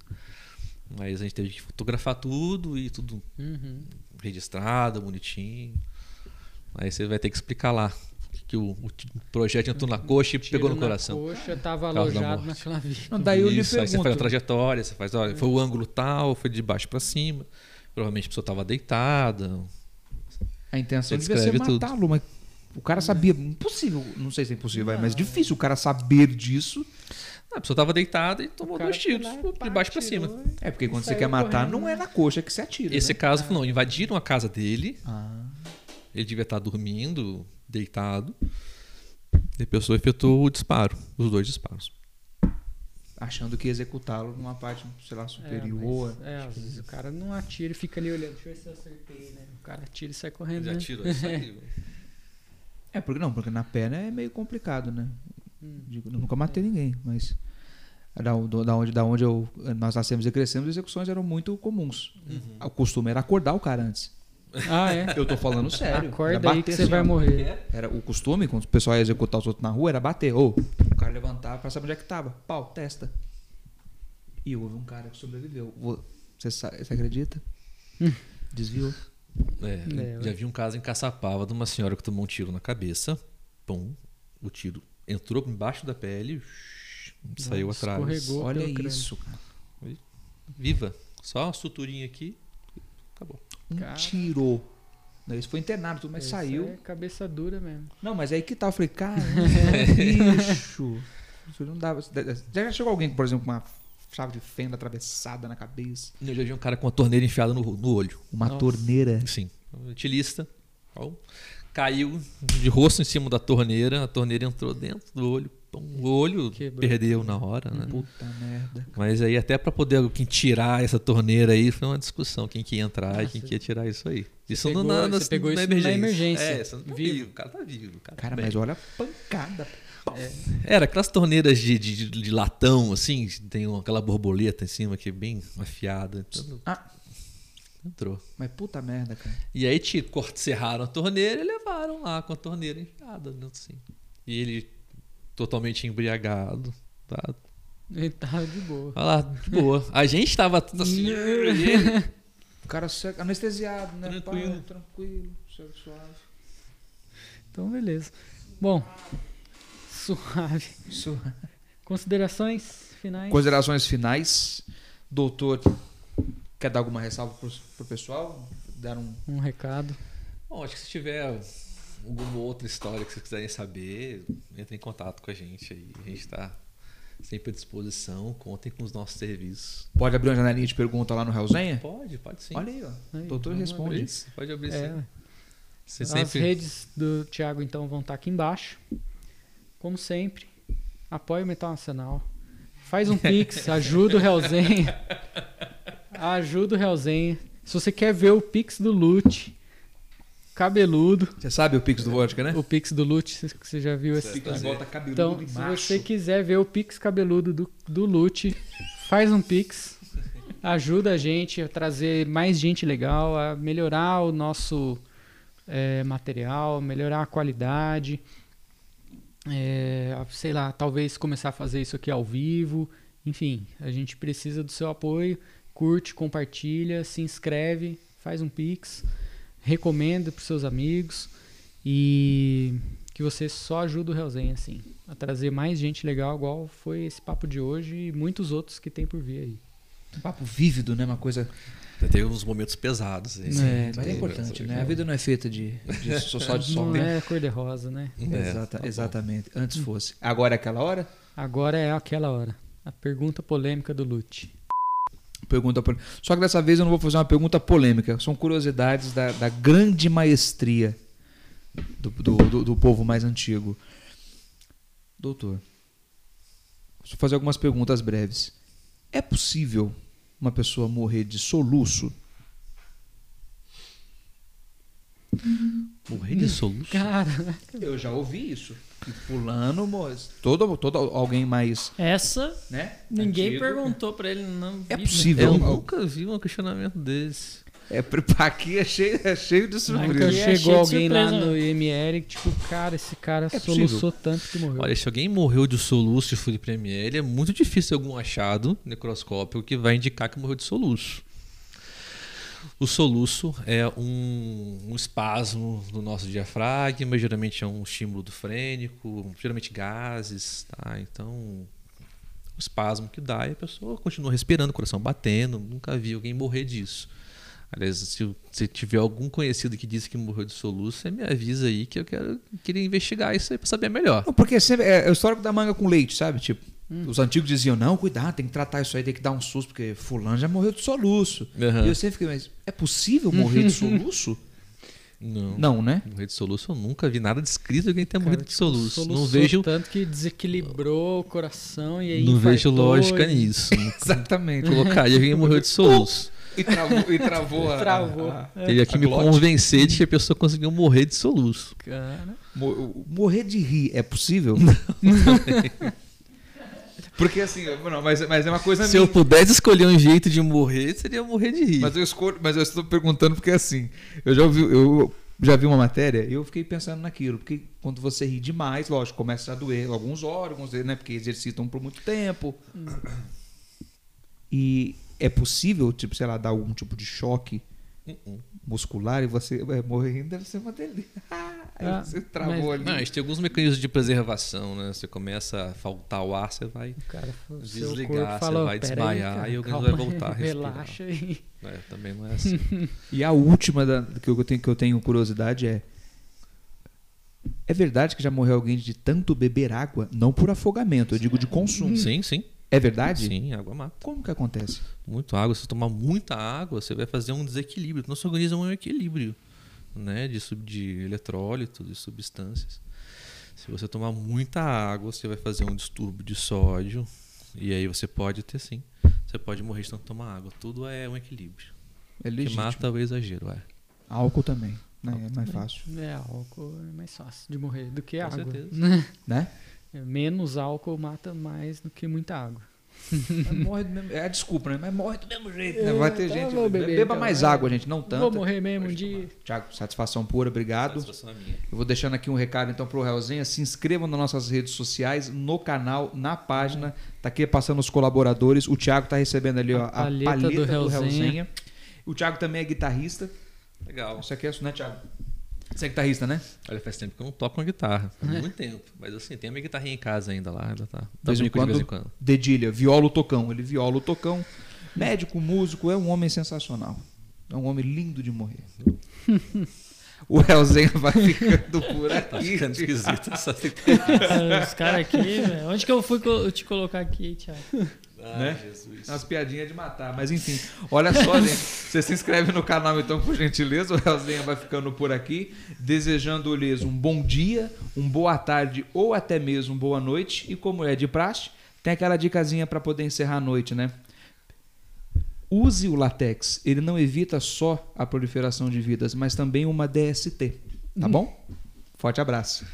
Mas a gente teve que fotografar tudo e tudo Uhum. registrado, bonitinho. Aí você vai ter que explicar lá que o, o projétil entrou na coxa e Tiro pegou no na coração. coxa, tava Causa da alojado na clavícula. Não, daí eu lhe Isso, aí você faz a pergunto. trajetória, você faz, olha, foi o ângulo tal, foi de baixo para cima. Provavelmente a pessoa estava deitada. A intenção Você devia ser matá-lo, mas o cara sabia. Impossível, não sei se é impossível, vai, mas difícil o cara saber disso. Ah, A pessoa estava deitada e tomou dois tiros, lá, de baixo para cima. É porque quando você quer matar, correndo, não é na coxa que se atira. Esse né? caso, não, invadiram a casa dele, Ah, ele devia estar dormindo, deitado. E a pessoa efetuou o disparo, os dois disparos. achando que ia executá-lo numa parte, sei lá, É, superior. mas, é, às vezes o cara não atira e fica ali olhando. Deixa eu ver se eu acertei, né? O cara atira e sai correndo. Já né? tirou isso aí. É, porque não, porque na perna é meio complicado, né? Hum. Digo, eu nunca matei ninguém, mas da, da onde, da onde eu, nós nascemos e crescemos, as execuções eram muito comuns. Uhum. O costume era acordar o cara antes. Ah, é? Eu tô falando sério. Acorda aí que você assim, vai morrer. Era o costume, quando o pessoal ia executar os outros na rua, era bater. Ou o cara levantava pra saber onde é que tava. Pau, testa. E houve um cara que sobreviveu. Vo- Você, sa- você acredita? Hum. Desviou. É, É, já vi um caso em Caçapava de uma senhora que tomou um tiro na cabeça. Pum, o tiro entrou embaixo da pele, saiu Nossa, atrás. escorregou. Olha isso, cara. Viva. Só uma suturinha aqui. Acabou. Um Cara. tiro. Daí Isso foi internado, tudo, mas Esse saiu. É cabeça dura mesmo. Não, mas aí que tá. Eu falei, cara, bicho. Isso não dava. Já chegou alguém, por exemplo, com uma chave de fenda atravessada na cabeça? Eu já vi um cara com uma torneira enfiada no, no olho. Uma Nossa. torneira. Sim. Um utilista. Caiu de rosto em cima da torneira, a torneira entrou dentro do olho. Pum, O olho Quebrou. perdeu na hora, né? Puta merda. Mas aí até para poder quem tirar essa torneira aí foi uma discussão quem que ia entrar e Ah, quem que ia tirar isso aí. Isso pegou- não na, você pegou isso na emergência. É, você não tá Vivo. vivo. O cara tá vivo. O cara, tá Cara, bem. mas olha a pancada. Era aquelas torneiras de, de, de latão, assim, tem aquela borboleta em cima que é bem afiada. Então, Ah. entrou. Mas puta merda, cara. E aí te cort- serraram a torneira e levaram lá com a torneira enfiada dentro assim. E ele totalmente embriagado. Tá? Ele tava de boa. Olha lá, de boa. A gente tava tudo assim. O cara se- anestesiado, né? Tranquilo. Pá, tranquilo, su- suave. Então, beleza. Bom, suave. Su- Considerações finais? Considerações finais. Doutor, quer dar alguma ressalva pro, pro pessoal? Dar um. Um recado. Bom, acho que se tiver alguma outra história que vocês quiserem saber, entre em contato com a gente aí. A gente está sempre à disposição. Contem com os nossos serviços. Pode abrir uma janelinha de pergunta lá no Realzenha? Pode, pode sim. Olha aí, ó. Aí, Doutor responde. Pode abrir, pode abrir É, sim. Você As sempre... redes do Thiago, então, vão estar aqui embaixo. Como sempre, apoie o Metal Nacional. Faz um pix, ajuda o Realzenha. Ajuda o Realzenha. Se você quer ver o pix do Lute, cabeludo, Você sabe o Pix do Vodka, né? o pix do Lute, você- já viu esse Pix volta cabeludo Então, se macho. você quiser ver o Pix cabeludo do, do Lute, faz um Pix. Ajuda a gente a trazer mais gente legal, a melhorar o nosso é, material, melhorar a qualidade. É, sei lá, talvez começar a fazer isso aqui ao vivo. Enfim, a gente precisa do seu apoio. Curte, compartilha, se inscreve, faz um Pix, recomenda para seus amigos e que você só ajuda o Realzenha, assim, a trazer mais gente legal, igual foi esse papo de hoje e muitos outros que tem por vir aí. Um papo vívido, né? Uma coisa. Teve uns momentos pesados. aí. É, mas é Teve, importante, essa- né? A vida não é feita de, de só, só de sol. Não né? é cor-de-rosa, né? É, Exata- tá exatamente. Antes fosse. Agora é aquela hora? Agora é aquela hora. A pergunta polêmica do Lute. Pergunta polêmica. Só que dessa vez eu não vou fazer uma pergunta polêmica. São curiosidades da, da grande maestria do, do, do- do povo mais antigo. Doutor, deixa eu fazer algumas perguntas breves. É possível uma pessoa morrer de soluço? Morrer de soluço. Cara, Eu já ouvi isso. Que fulano morre. Todo, todo alguém mais. Essa, Né? ninguém antigo. perguntou pra ele. Não, É vi, possível. Eu nunca vi um questionamento desse. É, aqui é cheio, é cheio de surpresa. Aqui é chegou alguém lá surpresa, no IML que, tipo, cara, esse cara É soluçou tanto que morreu. Olha, se alguém morreu de soluço e foi de Premier, é muito difícil algum achado necroscópico que vai indicar que morreu de soluço. O soluço é um, um espasmo do nosso diafragma, geralmente é um estímulo do frênico, geralmente gases, tá? Então, o espasmo que dá e a pessoa continua respirando, coração batendo, nunca vi alguém morrer disso. Aliás, se, tiver algum conhecido que disse que morreu de soluço, você me avisa aí que eu quero queria investigar isso aí para saber melhor. Não, porque sempre é, é o histórico da manga com leite, sabe? Tipo, os antigos diziam, não, cuidado, tem que tratar isso aí, tem que dar um susto, porque fulano já morreu de soluço. Aham. E eu sempre fiquei, mas é possível morrer de soluço? Não. não, né? Morrer de soluço, eu nunca vi nada descrito de alguém ter morrido de tipo, soluço. Não vejo, tanto que desequilibrou o coração e aí não vejo lógica e- nisso. Exatamente. Colocaria alguém morreu de soluço. E travou, e travou a... Travou. a- Teria que a me glote. convencer de que a pessoa conseguiu morrer de soluço. Cara, Mo- Morrer de rir é possível? Porque assim, não, mas, mas é uma coisa Se eu minha. pudesse escolher um jeito de morrer, seria morrer de rir. Mas eu escolho, mas eu estou perguntando porque assim, eu já ouvi, eu já vi uma matéria e eu fiquei pensando naquilo, porque quando você ri demais, lógico, começa a doer alguns órgãos, né, porque exercitam por muito tempo. E é possível, tipo, sei lá, dar algum tipo de choque Uh-uh. muscular e você é, morrer rindo deve ser uma delícia. Aí Ah, você travou mas- ali. Não, a gente tem alguns mecanismos de preservação, né? Você começa a faltar o ar, você vai. cara, Desligar, você falou, vai "Pera desmaiar cara, e alguém vai voltar a aí, respirar." Relaxa aí. É, também não é assim. E a última da- que, eu tenho, que eu tenho curiosidade é. É verdade que já morreu alguém de tanto beber água? Não por afogamento, eu digo de consumo. sim, sim. É verdade? Sim, água mata. Como que acontece? Muito água. Se você tomar muita água, você vai fazer um desequilíbrio. Nosso organismo é um equilíbrio né? de, sub, de eletrólitos, de substâncias. Se você tomar muita água, você vai fazer um distúrbio de sódio. E aí você pode ter sim. Você pode morrer de tanto tomar água. Tudo é um equilíbrio. É O que legítimo. mata é o exagero. É. Álcool também, né? É mais fácil, É, álcool é mais fácil de morrer do que Com água. certeza. né? Menos álcool mata mais do que muita água. Morre do mesmo... É a desculpa, né? Mas morre do mesmo jeito, né? É, Vai ter tá, gente... vou beber, Beba então, mais é. água, gente, não Vou tanto. morrer mesmo um dia. Tiago, satisfação pura, obrigado. Satisfação é minha. Eu vou deixando aqui um recado então pro Realzinha. Se inscrevam nas nossas redes sociais, no canal, na página. Tá aqui passando os colaboradores. O Thiago tá recebendo ali ó, a palheta, palheta do, do Realzinha. Realzinha. O Thiago também é guitarrista. Legal. Isso aqui é isso, né, Thiago? Você é guitarrista, né? Olha, faz tempo que eu não toco uma guitarra. Faz muito tempo. Mas assim, tem a minha guitarrinha em casa ainda lá. Ainda tá. Dá vez em brinco de vez quando- em quando. Dedilha, viola o tocão. Ele viola o tocão. Médico, músico, é um homem sensacional. É um homem lindo de morrer. o Realzinha vai ficando por Tá aqui. ficando esquisito essa Os caras aqui, velho. Onde que eu fui te colocar aqui, Thiago? Né? Umas piadinhas de matar, mas enfim. Olha só, gente. Você se inscreve no canal, então, por gentileza. O Realzinha vai ficando por aqui. Desejando-lhes um bom dia, um boa tarde ou até mesmo boa noite. E como é de praxe, tem aquela dicasinha para poder encerrar a noite, né? Use o látex. Ele não evita só a proliferação de vidas, mas também uma DST. Tá bom? Forte abraço.